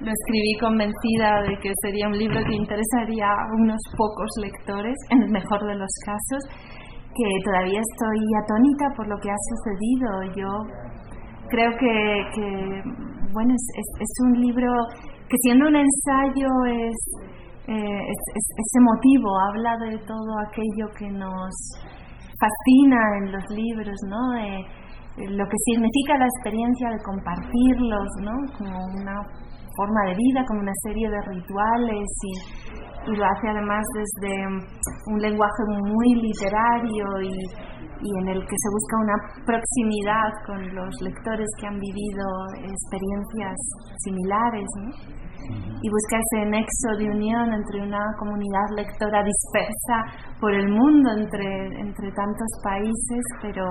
lo escribí convencida de que sería un libro que interesaría a unos pocos lectores, en el mejor de los casos, que todavía estoy atónita por lo que ha sucedido. Yo creo que, que bueno, es, es, es un libro que siendo un ensayo es eh, es, es, es, habla de todo aquello que nos fascina en los libros, ¿no? Lo que significa la experiencia de compartirlos, ¿no? Como una forma de vida, como una serie de rituales y, y lo hace además desde un lenguaje muy literario y, y en el que se busca una proximidad con los lectores que han vivido experiencias similares, ¿no? Y busca ese nexo de unión entre una comunidad lectora dispersa por el mundo, entre, entre tantos países, pero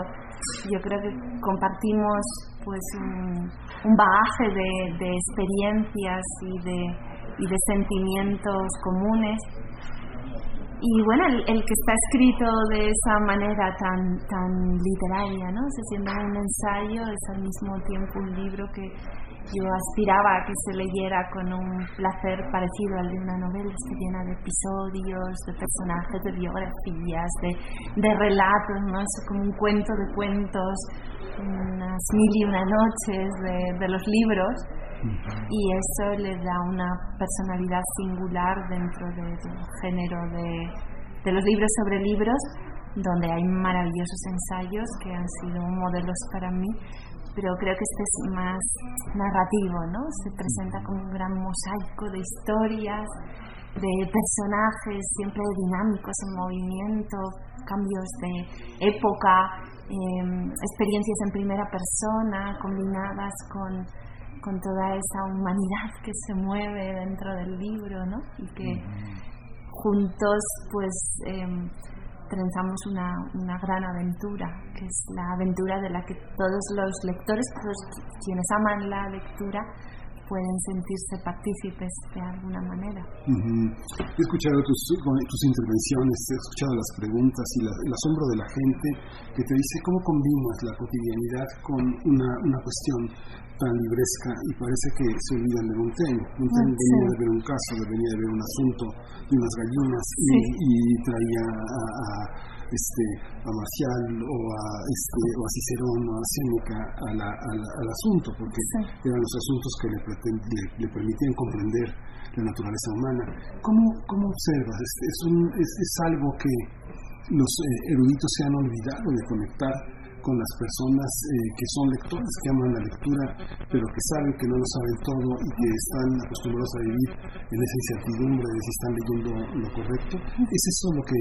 yo creo que compartimos pues un, un bagaje de, de, experiencias y de, y de sentimientos comunes. Y bueno, el, el, que está escrito de esa manera tan, tan literaria, ¿no? Se siendo un ensayo, es al mismo tiempo un libro que yo aspiraba a que se leyera con un placer parecido al de una novela, se llena de episodios, de personajes, de biografías, de, de relatos, ¿no? Es como un cuento de cuentos, unas mil y una noches de, de los libros, y eso le da una personalidad singular dentro del de género de, de los libros sobre libros, donde hay maravillosos ensayos que han sido modelos para mí, pero creo que este es más narrativo, ¿no? Se presenta como un gran mosaico de historias, de personajes siempre dinámicos en movimiento, cambios de época, eh, experiencias en primera persona combinadas con, con, toda esa humanidad que se mueve dentro del libro, ¿no? Y que juntos, pues, eh, trenzamos una, una, gran aventura, que es la aventura de la que todos los lectores, todos quienes aman la lectura, pueden sentirse partícipes de alguna manera. He escuchado tus, tus intervenciones, he escuchado las preguntas y el asombro de la gente que te dice cómo combinas la cotidianidad con una, una cuestión tan libresca y parece que se olvidan de Montaigne. Montaigne Ah, venía sí. de ver un caso, venía de ver un asunto de unas gallinas y, Sí. y traía a, a, este, a Marcial o a, este, o a Cicerón o a Séneca a la- a la- al asunto, porque eran los asuntos que le, le- le permitían comprender la naturaleza humana. ¿Cómo, cómo observas? Este, es, un, es, es algo que los eh, eruditos se han olvidado de conectar con las personas eh, que son lectores, que aman la lectura, pero que saben que no lo saben todo y que están acostumbrados a vivir en esa incertidumbre de si están leyendo lo correcto. ¿Es eso lo que,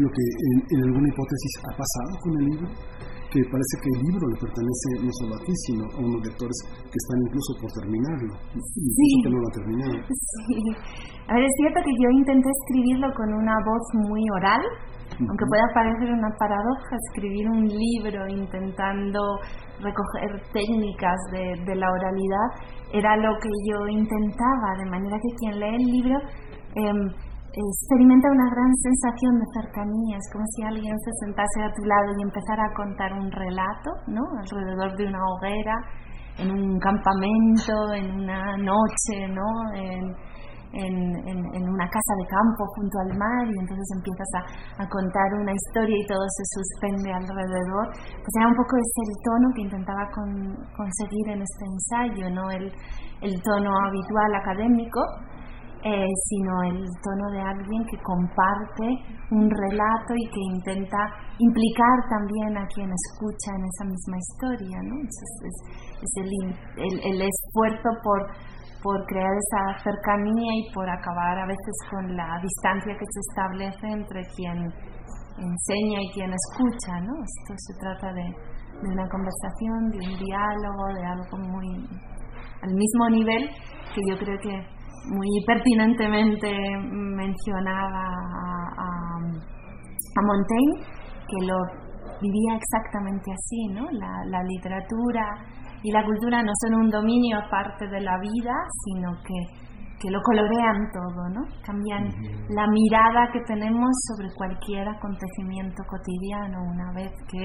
lo que en, en alguna hipótesis ha pasado con el libro? Que parece que el libro le pertenece no solo a ti, sino a unos lectores que están incluso por terminarlo, incluso que no lo han terminado. Sí. A ver, es cierto que yo intenté escribirlo con una voz muy oral, aunque pueda parecer una paradoja escribir un libro intentando recoger técnicas de, de la oralidad, era lo que yo intentaba, de manera que quien lee el libro em, experimenta una gran sensación de cercanía, es como si alguien se sentase a tu lado y empezara a contar un relato, ¿no? Alrededor de una hoguera, en un campamento, en una noche, ¿no? En, en- una casa de campo junto al mar y entonces empiezas a, a contar una historia y todo se suspende alrededor. Pues era un poco ese el tono que intentaba con- conseguir en este ensayo, no el, el tono habitual académico, eh, sino el tono de alguien que comparte un relato y que intenta implicar también a quien escucha en esa misma historia. ¿no? Es, el- el esfuerzo por, por crear esa cercanía y por acabar a veces con la distancia que se establece entre quien enseña y quien escucha. ¿no? Esto se trata de, de una conversación, de un diálogo, de algo muy al mismo nivel que yo creo que muy pertinentemente mencionaba a, a- a Montaigne, que lo vivía exactamente así, ¿no? La, la literatura y la cultura no son un dominio aparte de la vida, sino que, que lo colorean todo, ¿no? Cambian la mirada que tenemos sobre cualquier acontecimiento cotidiano una vez que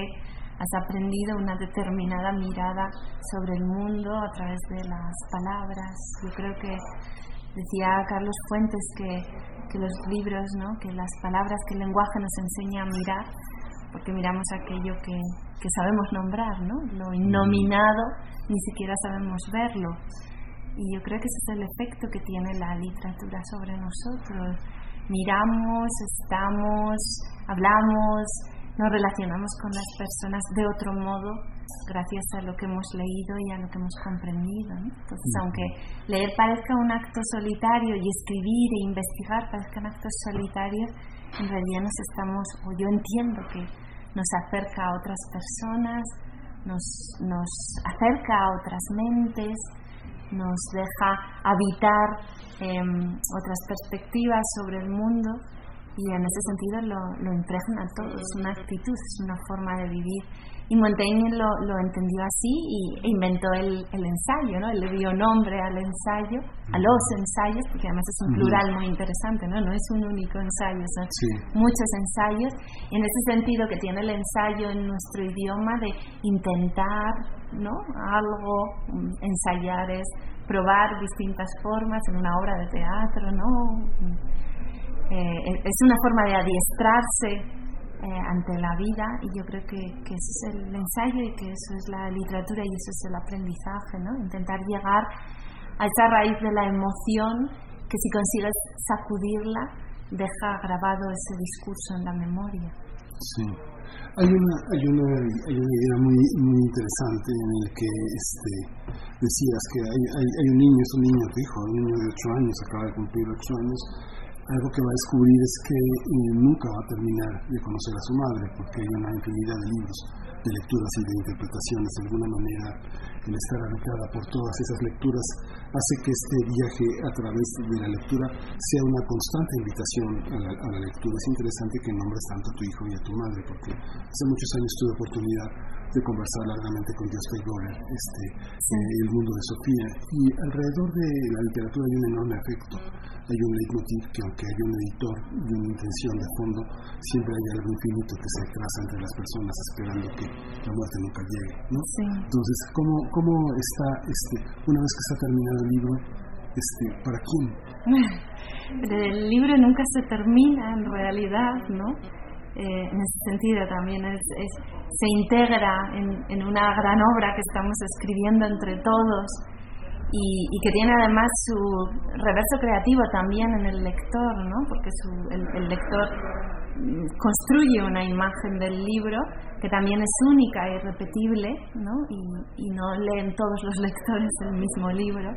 has aprendido una determinada mirada sobre el mundo a través de las palabras. Yo creo que decía Carlos Fuentes que, que los libros, ¿no? que las palabras, que el lenguaje nos enseña a mirar, porque miramos aquello que, que sabemos nombrar, ¿no? lo innominado ni siquiera sabemos verlo. Y yo creo que ese es el efecto que tiene la literatura sobre nosotros. Miramos, estamos, hablamos, nos relacionamos con las personas de otro modo gracias a lo que hemos leído y a lo que hemos comprendido. ¿no? Entonces, aunque leer parezca un acto solitario y escribir e investigar parezcan actos solitarios, en realidad nos estamos, o yo entiendo que nos acerca a otras personas, nos, nos acerca a otras mentes, nos deja habitar em, otras perspectivas sobre el mundo y en ese sentido lo, lo impregna todo, es una actitud, es una forma de vivir. Y Montaigne lo, lo entendió así y e inventó el, el ensayo, ¿no? Él le dio nombre al ensayo, a los ensayos, porque además es un plural muy interesante, ¿no? No es un único ensayo, son Sí. muchos ensayos. Y en ese sentido que tiene el ensayo en nuestro idioma de intentar, ¿no? Algo, mm, ensayar es probar distintas formas en una obra de teatro, ¿no? Eh, es una forma de adiestrarse eh, ante la vida y yo creo que, que eso es el ensayo y que eso es la literatura y eso es el aprendizaje, ¿no? Intentar llegar a esa raíz de la emoción que si consigues sacudirla deja grabado ese discurso en la memoria. Sí. Hay una, hay una, hay una idea muy, muy interesante en el que este, decías que hay, hay, hay un niño, es un niño, tu hijo, un niño de 8 años, acaba de cumplir 8 años, algo que va a descubrir es que eh, nunca va a terminar de conocer a su madre, porque hay una infinidad de libros de lecturas y de interpretaciones. De alguna manera, el estar habitada por todas esas lecturas hace que este viaje a través de la lectura sea una constante invitación a la, a la lectura. Es interesante que nombres tanto a tu hijo y a tu madre, porque hace muchos años tuve oportunidad de conversar largamente con Jostein Gorer, este, eh, el mundo de Sofía, y alrededor de la literatura hay un enorme afecto, hay un leitmotiv que aunque hay un editor y una intención de fondo, siempre hay algo infinito que se traza entre las personas esperando que la muerte nunca llegue, ¿no? Entonces, ¿cómo, cómo está, este, una vez que está terminado el libro, este, para quién? El libro nunca se termina en realidad, ¿no? Eh, en ese sentido también es, es- se integra en, en una gran obra que estamos escribiendo entre todos y, y que tiene además su reverso creativo también en el lector, ¿no? porque su- el, lector mm, construye una imagen del libro que también es única y repetible ¿no? y, y no leen todos los lectores el mismo libro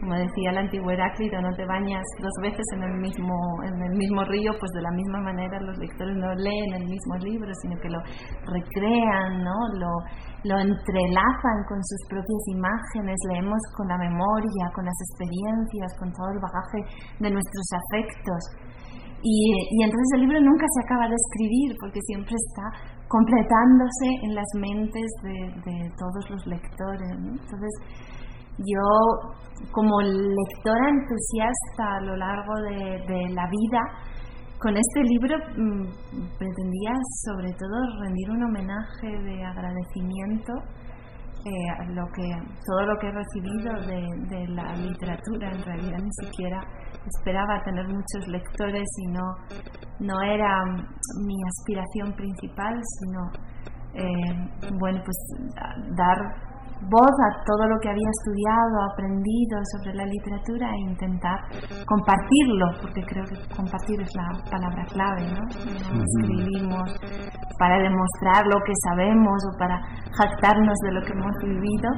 como decía el antiguo Heráclito, no te bañas dos veces en el mismo en el mismo río, pues de la misma manera los lectores no leen el mismo libro, sino que lo recrean, ¿no? Lo, lo entrelazan con sus propias imágenes, leemos con la memoria, con las experiencias, con todo el bagaje de nuestros afectos. Y, y entonces el libro nunca se acaba de escribir porque siempre está completándose en las mentes de, de todos los lectores. ¿no? Entonces, yo, como lectora entusiasta a lo largo de, la vida, con este libro mm, pretendía sobre todo rendir un homenaje de agradecimiento eh, a lo que, todo lo que he recibido de, la literatura. En realidad ni siquiera esperaba tener muchos lectores y no, no era mm, mi aspiración principal, sino eh, bueno, pues dar voz a todo lo que había estudiado, aprendido sobre la literatura e intentar compartirlo, porque creo que compartir es la palabra clave, ¿no? No escribimos para demostrar lo que sabemos o para jactarnos de lo que hemos vivido,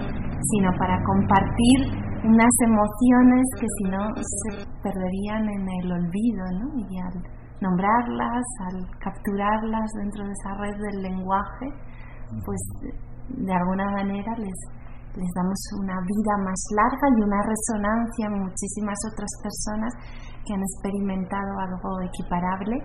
sino para compartir unas emociones que si no se perderían en el olvido, ¿no? Y al nombrarlas, al capturarlas dentro de esa red del lenguaje, pues de alguna manera les, les damos una vida más larga y una resonancia en muchísimas otras personas que han experimentado algo equiparable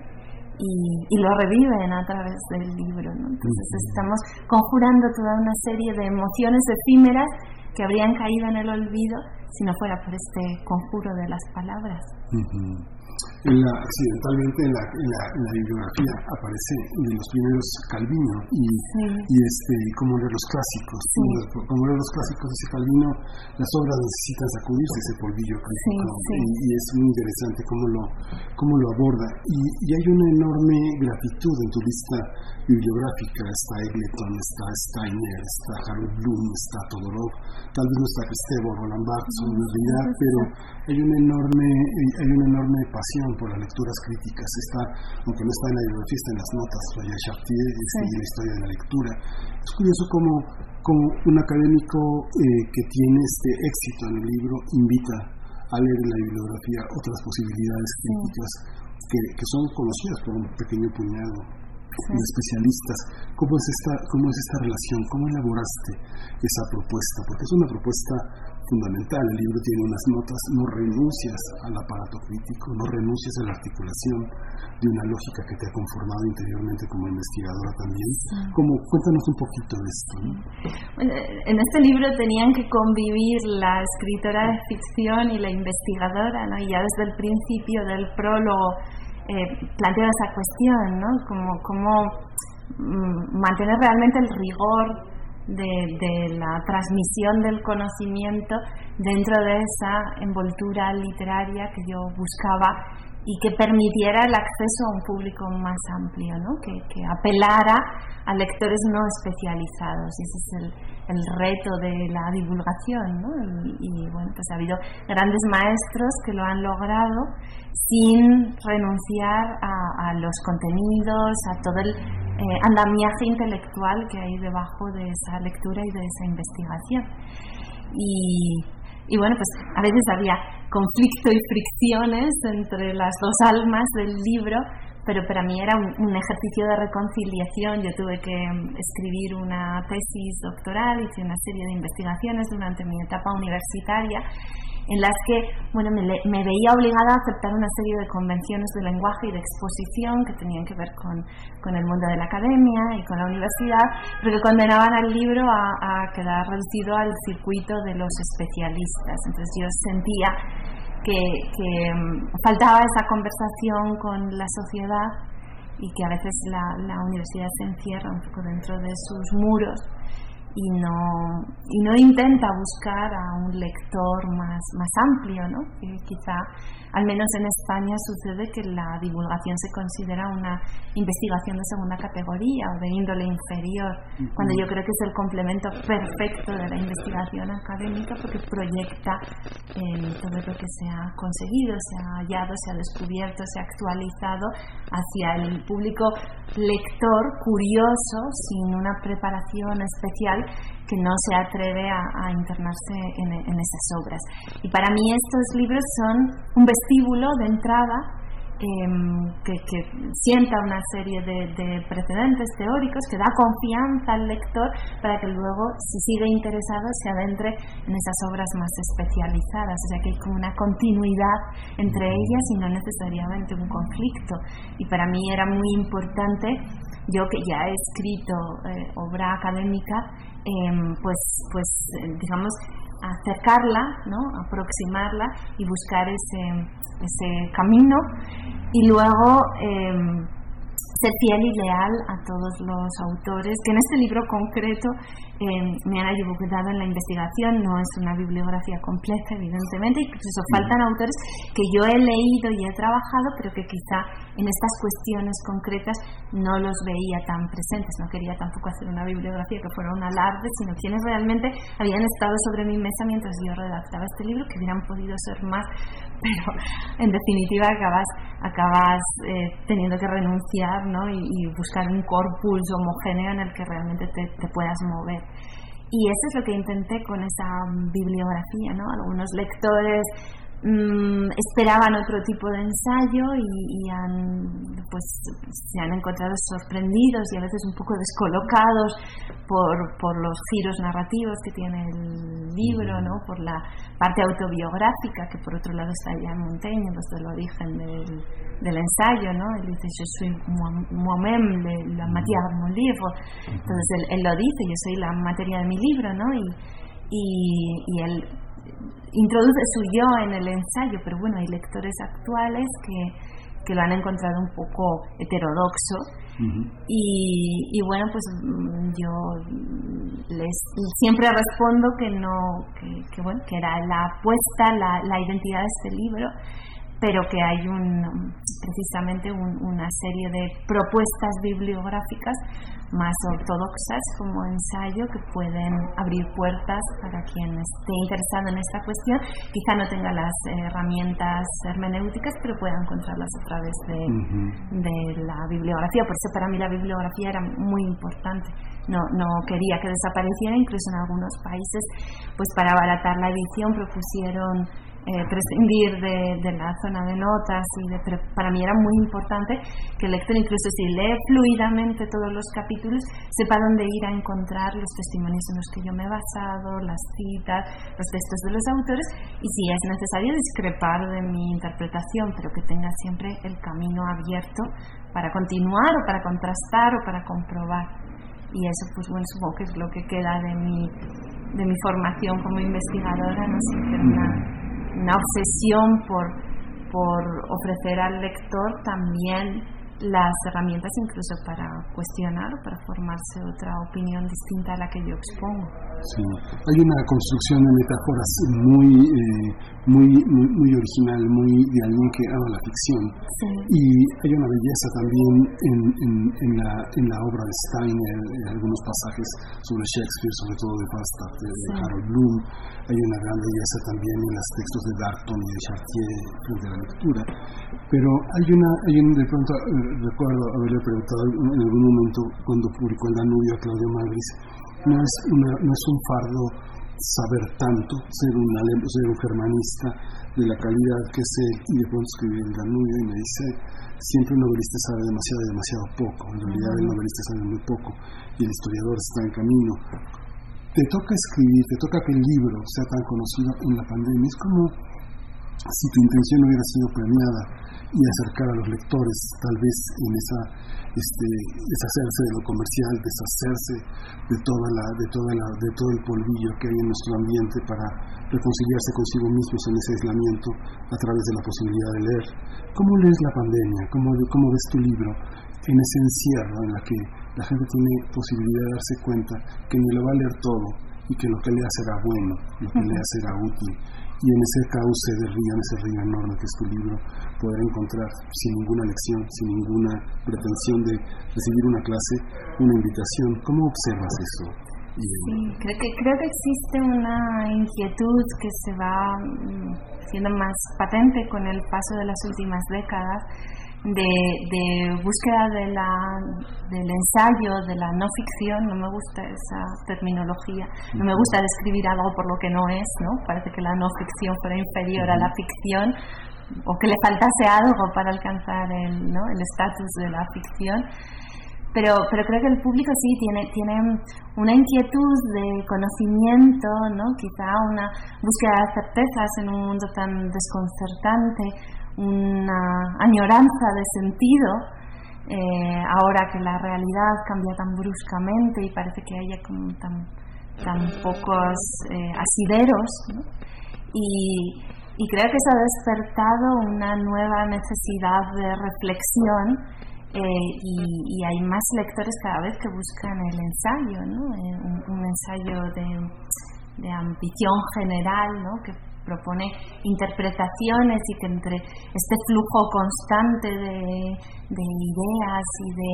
y, y lo reviven a través del libro. ¿no? Entonces estamos conjurando toda una serie de emociones efímeras que habrían caído en el olvido si no fuera por este conjuro de las palabras. En la, accidentalmente en la, en, la, en la bibliografía aparece de los primeros Calvino y, y este y como de los clásicos. Como- como de los clásicos dice Calvino las obras necesitan sacudirse ese polvillo crítico sí. Y, y es muy interesante cómo lo cómo lo aborda. Y, y hay una enorme gratitud en tu lista bibliográfica. Está Eggleton, está Steiner, está Harold Bloom, está Todorov tal vez no está Estebo Roland Barthes pero hay una enorme hay una enorme pasión por las lecturas críticas está aunque no está en la bibliografía está en las notas Roger Chartier este, y la historia de la lectura es curioso cómo, cómo un académico eh, que tiene este éxito en el libro invita a leer en la bibliografía otras posibilidades críticas que, que son conocidas por un pequeño puñado de especialistas. ¿Cómo es, esta, ¿Cómo es esta relación? ¿Cómo elaboraste esa propuesta? Porque es una propuesta fundamental. El libro tiene unas notas, no renuncias al aparato crítico, no renuncias a la articulación de una lógica que te ha conformado interiormente como investigadora también. Como, cuéntanos un poquito de esto. ¿no? Bueno, en este libro tenían que convivir la escritora de ficción y la investigadora, ¿no? Y ya desde el principio del prólogo eh, planteo esa cuestión, ¿no? Como, como mm, mantener realmente el rigor de, de la transmisión del conocimiento dentro de esa envoltura literaria que yo buscaba y que permitiera el acceso a un público más amplio, ¿no? que, que apelara a lectores no especializados. Y ese es el, el reto de la divulgación. ¿no? Y, bueno, pues ha habido grandes maestros que lo han logrado sin renunciar a, a los contenidos, a todo el eh, andamiaje intelectual que hay debajo de esa lectura y de esa investigación. Y, y bueno, pues a veces había conflicto y fricciones entre las dos almas del libro, pero para mí era un, un, ejercicio de reconciliación. Yo tuve que mm, escribir una tesis doctoral, hice una serie de investigaciones durante mi etapa universitaria en las que bueno, me, me, veía obligada a aceptar una serie de convenciones de lenguaje y de exposición que tenían que ver con, con el mundo de la academia y con la universidad, pero que condenaban al libro a, a quedar reducido al circuito de los especialistas. Entonces yo sentía que, que mm, faltaba esa conversación con la sociedad y que a veces la, la universidad se encierra un poco dentro de sus muros y no, y no intenta buscar a un lector más, más amplio, ¿no? que quizá al menos en España sucede que la divulgación se considera una investigación de segunda categoría o de índole inferior, cuando yo creo que es el complemento perfecto de la investigación académica porque proyecta eh, todo lo que se ha conseguido, se ha hallado, se ha descubierto, se ha actualizado hacia el público lector curioso, sin una preparación especial que no se atreve a, internarse en, esas obras. Y para mí estos libros son un vestíbulo de entrada em, que, sienta una serie de, precedentes teóricos, que da confianza al lector para que luego, si sigue interesado, se adentre en esas obras más especializadas. O sea que hay como una continuidad entre ellas y no necesariamente un conflicto. Y para mí era muy importante yo que ya he escrito eh, obra académica, em, pues, pues eh, digamos, acercarla, ¿no? aproximarla y buscar ese, ese camino y luego em, ser fiel y leal a todos los autores, que en este libro concreto eh, me han ayudado en la investigación, no es una bibliografía completa, evidentemente, incluso faltan autores que yo he leído y he trabajado, pero que quizá en estas cuestiones concretas no los veía tan presentes. No quería tampoco hacer una bibliografía que fuera un alarde, sino quienes realmente habían estado sobre mi mesa mientras yo redactaba este libro, que hubieran podido ser más, pero en definitiva acabas, acabas eh, teniendo que renunciar ¿no? y, buscar un corpus homogéneo en el que realmente te, te puedas mover. Y eso es lo que intenté con esa bibliografía, ¿no? Algunos lectores Mm, esperaban otro tipo de ensayo y, han, pues, se han encontrado sorprendidos y a veces un poco descolocados por, por los giros narrativos que tiene el libro, ¿no? por la parte autobiográfica que por otro lado está ya en Montaigne, desde el origen del, del ensayo, ¿no? Él dice, yo soy moi-même la matière de mon livre. Entonces él, él, lo dice, yo soy la materia de mi libro, ¿no? Y, y, y él introduce su yo en el ensayo, pero bueno, hay lectores actuales que, lo han encontrado un poco heterodoxo. y, bueno, pues mm, yo les siempre respondo que no, que, bueno, que era la apuesta, la, la identidad de este libro pero que hay un, precisamente una serie de propuestas bibliográficas más ortodoxas como ensayo que pueden abrir puertas para quien esté interesado en esta cuestión. Quizá no tenga las herramientas hermenéuticas, pero pueda encontrarlas a través de, de la bibliografía. Por eso para mí la bibliografía era muy importante. No, no quería que desapareciera, incluso en algunos países, pues para abaratar la edición propusieron eh, prescindir de, la zona de notas y de, pero para mí era muy importante que el lector incluso si lee fluidamente todos los capítulos sepa dónde ir a encontrar los testimonios en los que yo me he basado, las citas, los textos de los autores y si es necesario discrepar de mi interpretación pero que tenga siempre el camino abierto para continuar o para contrastar o para comprobar. Y eso pues bueno supongo que es lo que queda de mi de mi formación como investigadora no sé una una obsesión por, por ofrecer al lector también las herramientas incluso para cuestionar o para formarse otra opinión distinta a la que yo expongo. Sí. Hay una construcción de metáforas muy, eh, muy, muy, original, muy de alguien que ama la ficción. Y hay una belleza también en, en, en, la, en la obra de Steiner, en algunos pasajes sobre Shakespeare, sobre todo de Falstaff, de, Harold Bloom. Hay una gran belleza también en los textos de Darton y de Chartier frente a la lectura. Pero hay una, hay un, de pronto, eh, recuerdo haberle preguntado en algún momento cuando publicó el Danubio a Claudio Magris, no es, una, no es un fardo saber tanto, ser un, ser un germanista de la calidad que sé, y de pronto escribí el Danubio y me dice, siempre un novelista sabe demasiado y demasiado poco, en realidad el novelista sabe muy poco y el historiador está en camino. Te toca escribir, te toca que el libro sea tan conocido en la pandemia, es como si tu intención hubiera sido premiada y acercar a los lectores tal vez en esa este, deshacerse de lo comercial, deshacerse de toda la, de toda la, de todo el polvillo que hay en nuestro ambiente para reconciliarse consigo mismos en ese aislamiento a través de la posibilidad de leer. ¿Cómo lees la pandemia? ¿Cómo, cómo ves tu libro en ese encierro en la que la gente tiene posibilidad de darse cuenta que ni lo va a leer todo y que lo que lea será bueno, lo que lea será útil y en ese cauce de río, en ese río enorme que es tu libro, poder encontrar sin ninguna lección, sin ninguna pretensión de recibir una clase, una invitación. ¿Cómo observas eso? Sí, creo que, creo que existe una inquietud que se va mm, siendo más patente con el paso de las últimas décadas de, búsqueda de la, del ensayo, de la no ficción, no me gusta esa terminología, no me gusta describir algo por lo que no es, ¿no? Parece que la no ficción fuera inferior a la ficción o que le faltase algo para alcanzar el ¿no? el estatus de la ficción. Pero, pero creo que el público sí tiene, tiene una inquietud de conocimiento, ¿no? quizá una búsqueda de certezas en un mundo tan desconcertante, una añoranza de sentido, eh, ahora que la realidad cambia tan bruscamente y parece que haya tan, pocos eh, asideros. Y, creo que se ha despertado una nueva necesidad de reflexión eh, y, hay más lectores cada vez que buscan el ensayo, ¿no? un, ensayo de, de ambición general, que propone interpretaciones y que entre este flujo constante de, ideas y de,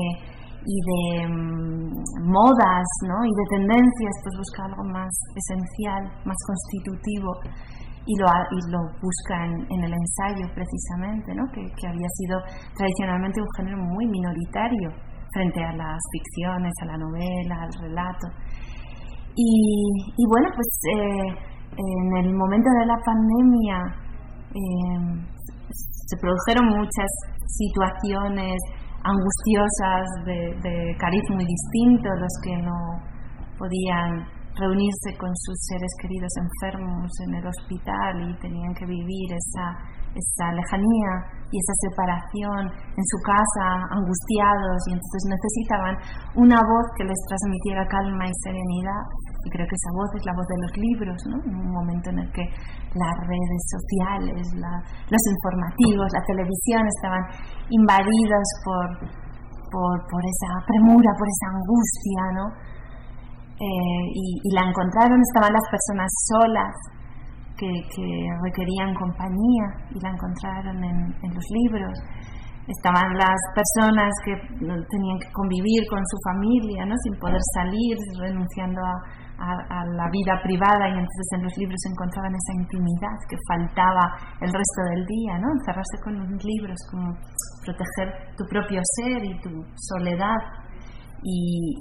y de mm, modas ¿no? y de tendencias, pues busca algo más esencial, más constitutivo y lo, y lo busca en, el ensayo precisamente, ¿no? que, había sido tradicionalmente un género muy minoritario frente a las ficciones, a la novela, al relato. Y, bueno, pues eh, en el momento de la pandemia em, se produjeron muchas situaciones angustiosas de, cariz muy distinto, los que no podían reunirse con sus seres queridos enfermos en el hospital y tenían que vivir esa, esa lejanía y esa separación en su casa, angustiados, y entonces necesitaban una voz que les transmitiera calma y serenidad creo que esa voz es la voz de los libros, ¿no? En un momento en el que las redes sociales, los informativos, la televisión estaban invadidos por, por, esa premura, por esa angustia, ¿no? Eh, y, la encontraron, estaban las personas solas que, requerían compañía y la encontraron en, en los libros estaban las personas que tenían que convivir con su familia, ¿no? sin poder salir, renunciando a, a, la vida privada y entonces en los libros encontraban esa intimidad que faltaba el resto del día, ¿no? Encerrarse con los libros, como proteger tu propio ser y tu soledad y,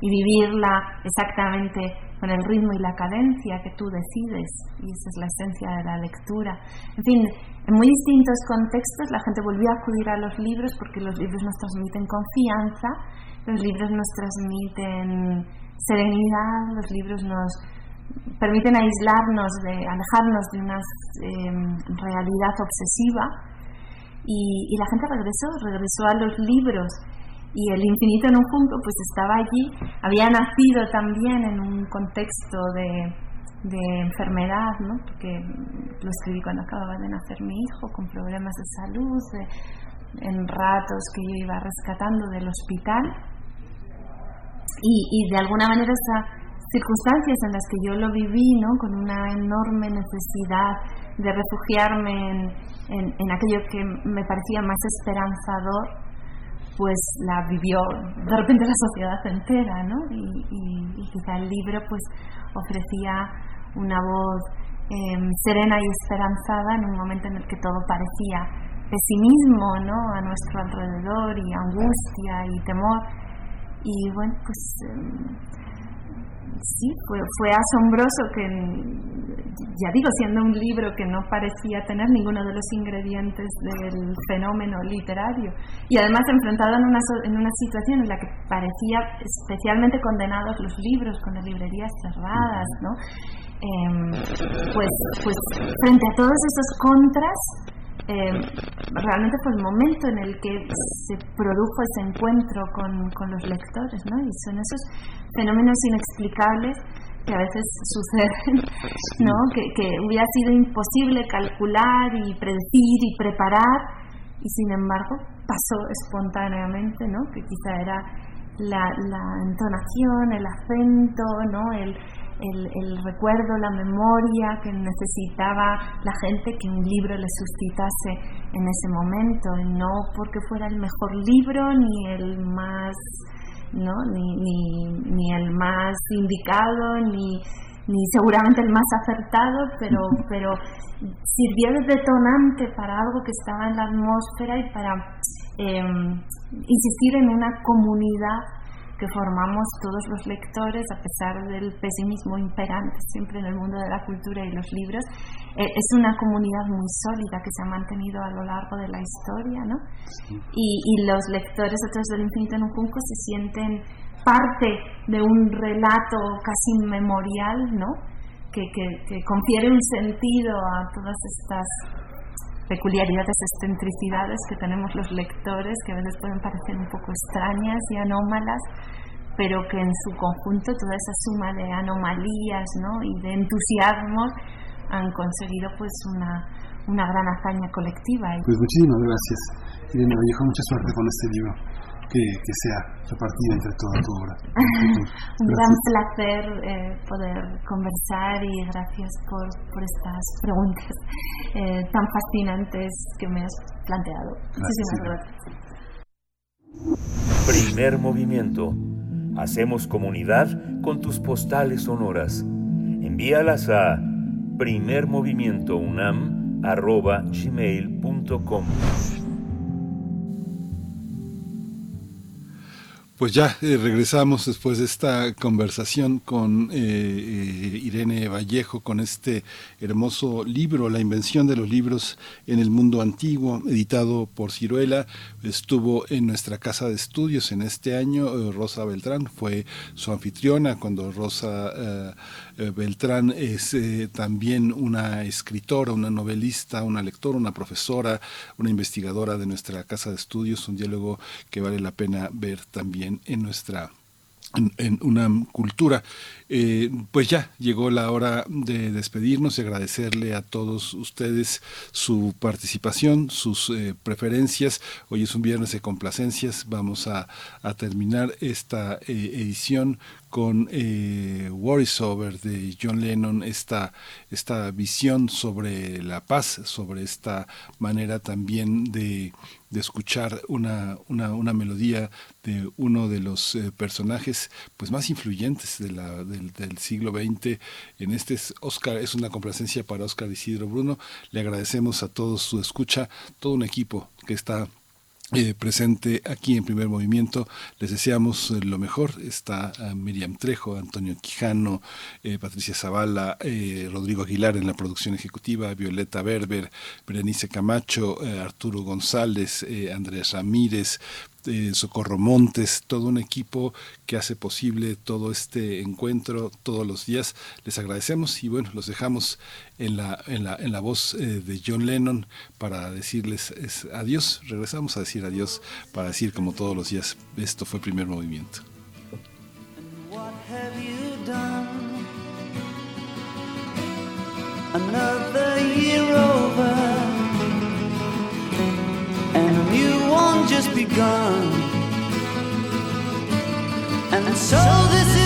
y, vivirla exactamente con el ritmo y la cadencia que tú decides y esa es la esencia de la lectura. En fin, en muy distintos contextos la gente volvió a acudir a los libros porque los libros nos transmiten confianza, los libros nos transmiten serenidad, los libros nos permiten aislarnos, de, alejarnos de una em, realidad obsesiva y, la gente regresó, regresó a los libros y el infinito en un punto pues estaba allí, había nacido también en un contexto de, enfermedad, ¿no? porque lo escribí cuando acababa de nacer mi hijo con problemas de salud, en ratos que yo iba rescatando del hospital y, de alguna manera esas circunstancias en las que yo lo viví, ¿no? con una enorme necesidad de refugiarme en, aquello que me parecía más esperanzador, pues la vivió de repente la sociedad entera, ¿no? Y, quizá el libro pues ofrecía una voz em, serena y esperanzada en un momento en el que todo parecía pesimismo, ¿no? A nuestro alrededor y angustia y temor y bueno, pues em, sí, fue, fue asombroso que, ya digo, siendo un libro que no parecía tener ninguno de los ingredientes del fenómeno literario y además enfrentado en una, en una situación en la que parecía especialmente condenados los libros con las librerías cerradas, ¿no? Em, pues, pues frente a todos esos contras, em, realmente fue el momento en el que se produjo ese encuentro con, con los lectores, ¿no? Y son esos fenómenos inexplicables que a veces suceden, ¿no? Que, que hubiera sido imposible calcular y predecir y preparar, y sin embargo pasó espontáneamente, ¿no? Que quizá era la, la entonación, el acento, ¿no? El, el, recuerdo, la memoria que necesitaba la gente que un libro le suscitase en ese momento, no porque fuera el mejor libro ni el más, ¿no? ni, ni, ni el más indicado, ni, ni seguramente el más acertado, pero, pero sirvió de detonante para algo que estaba en la atmósfera y para em, insistir en una comunidad que formamos todos los lectores, a pesar del pesimismo imperante siempre en el mundo de la cultura y los libros, eh, es una comunidad muy sólida que se ha mantenido a lo largo de la historia, ¿no? Y, y, los lectores a través del infinito en un junco se sienten parte de un relato casi memorial, ¿no? Que, que, que confiere un sentido a todas estas peculiaridades, excentricidades que tenemos los lectores, que a veces pueden parecer un poco extrañas y anómalas, pero que en su conjunto toda esa suma de anomalías ¿no? y de entusiasmos han conseguido pues una, una gran hazaña colectiva. Pues muchísimas gracias, Irene Vallejo, mucha suerte con este libro que, sea repartida entre toda tu obra. Un gran placer eh, poder conversar y gracias por, por estas preguntas eh, tan fascinantes que me has planteado. Muchísimas gracias. Primer movimiento. Hacemos comunidad con tus postales sonoras. Envíalas a primermovimientounam.gmail.com Pues ya eh, regresamos después de esta conversación con eh, eh, Irene Vallejo, con este hermoso libro, La invención de los libros en el mundo antiguo, editado por Ciruela. Estuvo en nuestra casa de estudios en este año. Rosa Beltrán fue su anfitriona cuando Rosa Beltrán es también una escritora, una novelista, una lectora, una profesora, una investigadora de nuestra casa de estudios, un diálogo que vale la pena ver también en, nuestra en, una cultura. Eh, pues ya llegó la hora de despedirnos y agradecerle a todos ustedes su participación, sus eh, preferencias. Hoy es un viernes de complacencias. Vamos a, a terminar esta eh, edición con eh, Is Over de John Lennon, esta, esta visión sobre la paz, sobre esta manera también de, de escuchar una, una, una, melodía de uno de los eh, personajes pues más influyentes del, del, siglo XX. En este es Oscar, es una complacencia para Oscar Isidro Bruno. Le agradecemos a todos su escucha, todo un equipo que está eh, presente aquí en primer movimiento. Les deseamos eh, lo mejor. Está eh, Miriam Trejo, Antonio Quijano, Patricia Zavala, Rodrigo Aguilar en la producción ejecutiva, Violeta Berber, Berenice Camacho, Arturo González, Andrés Ramírez, Socorro Montes, todo un equipo que hace posible todo este encuentro todos los días. Les agradecemos y bueno, los dejamos en la, en la, en la voz eh, de John Lennon para decirles adiós. Regresamos a decir adiós para decir como todos los días, esto fue primer movimiento. and just begun. And so this is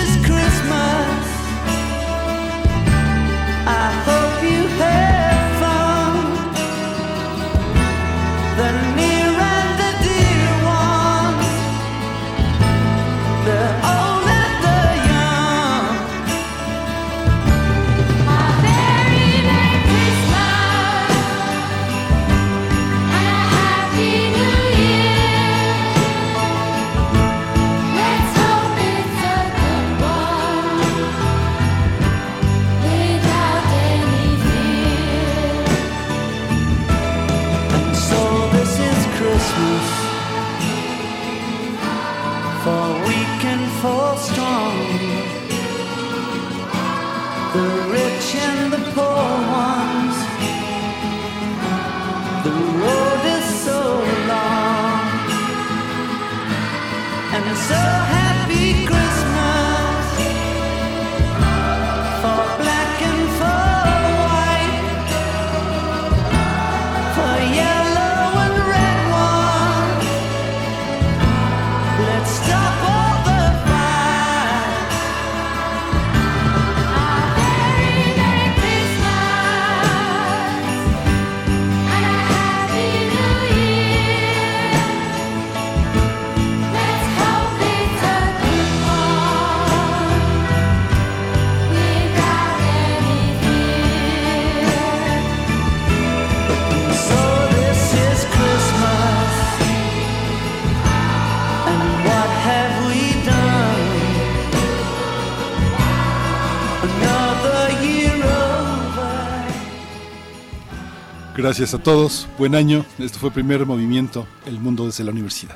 Gracias a todos. Buen año. Esto fue Primer Movimiento, El Mundo desde la Universidad.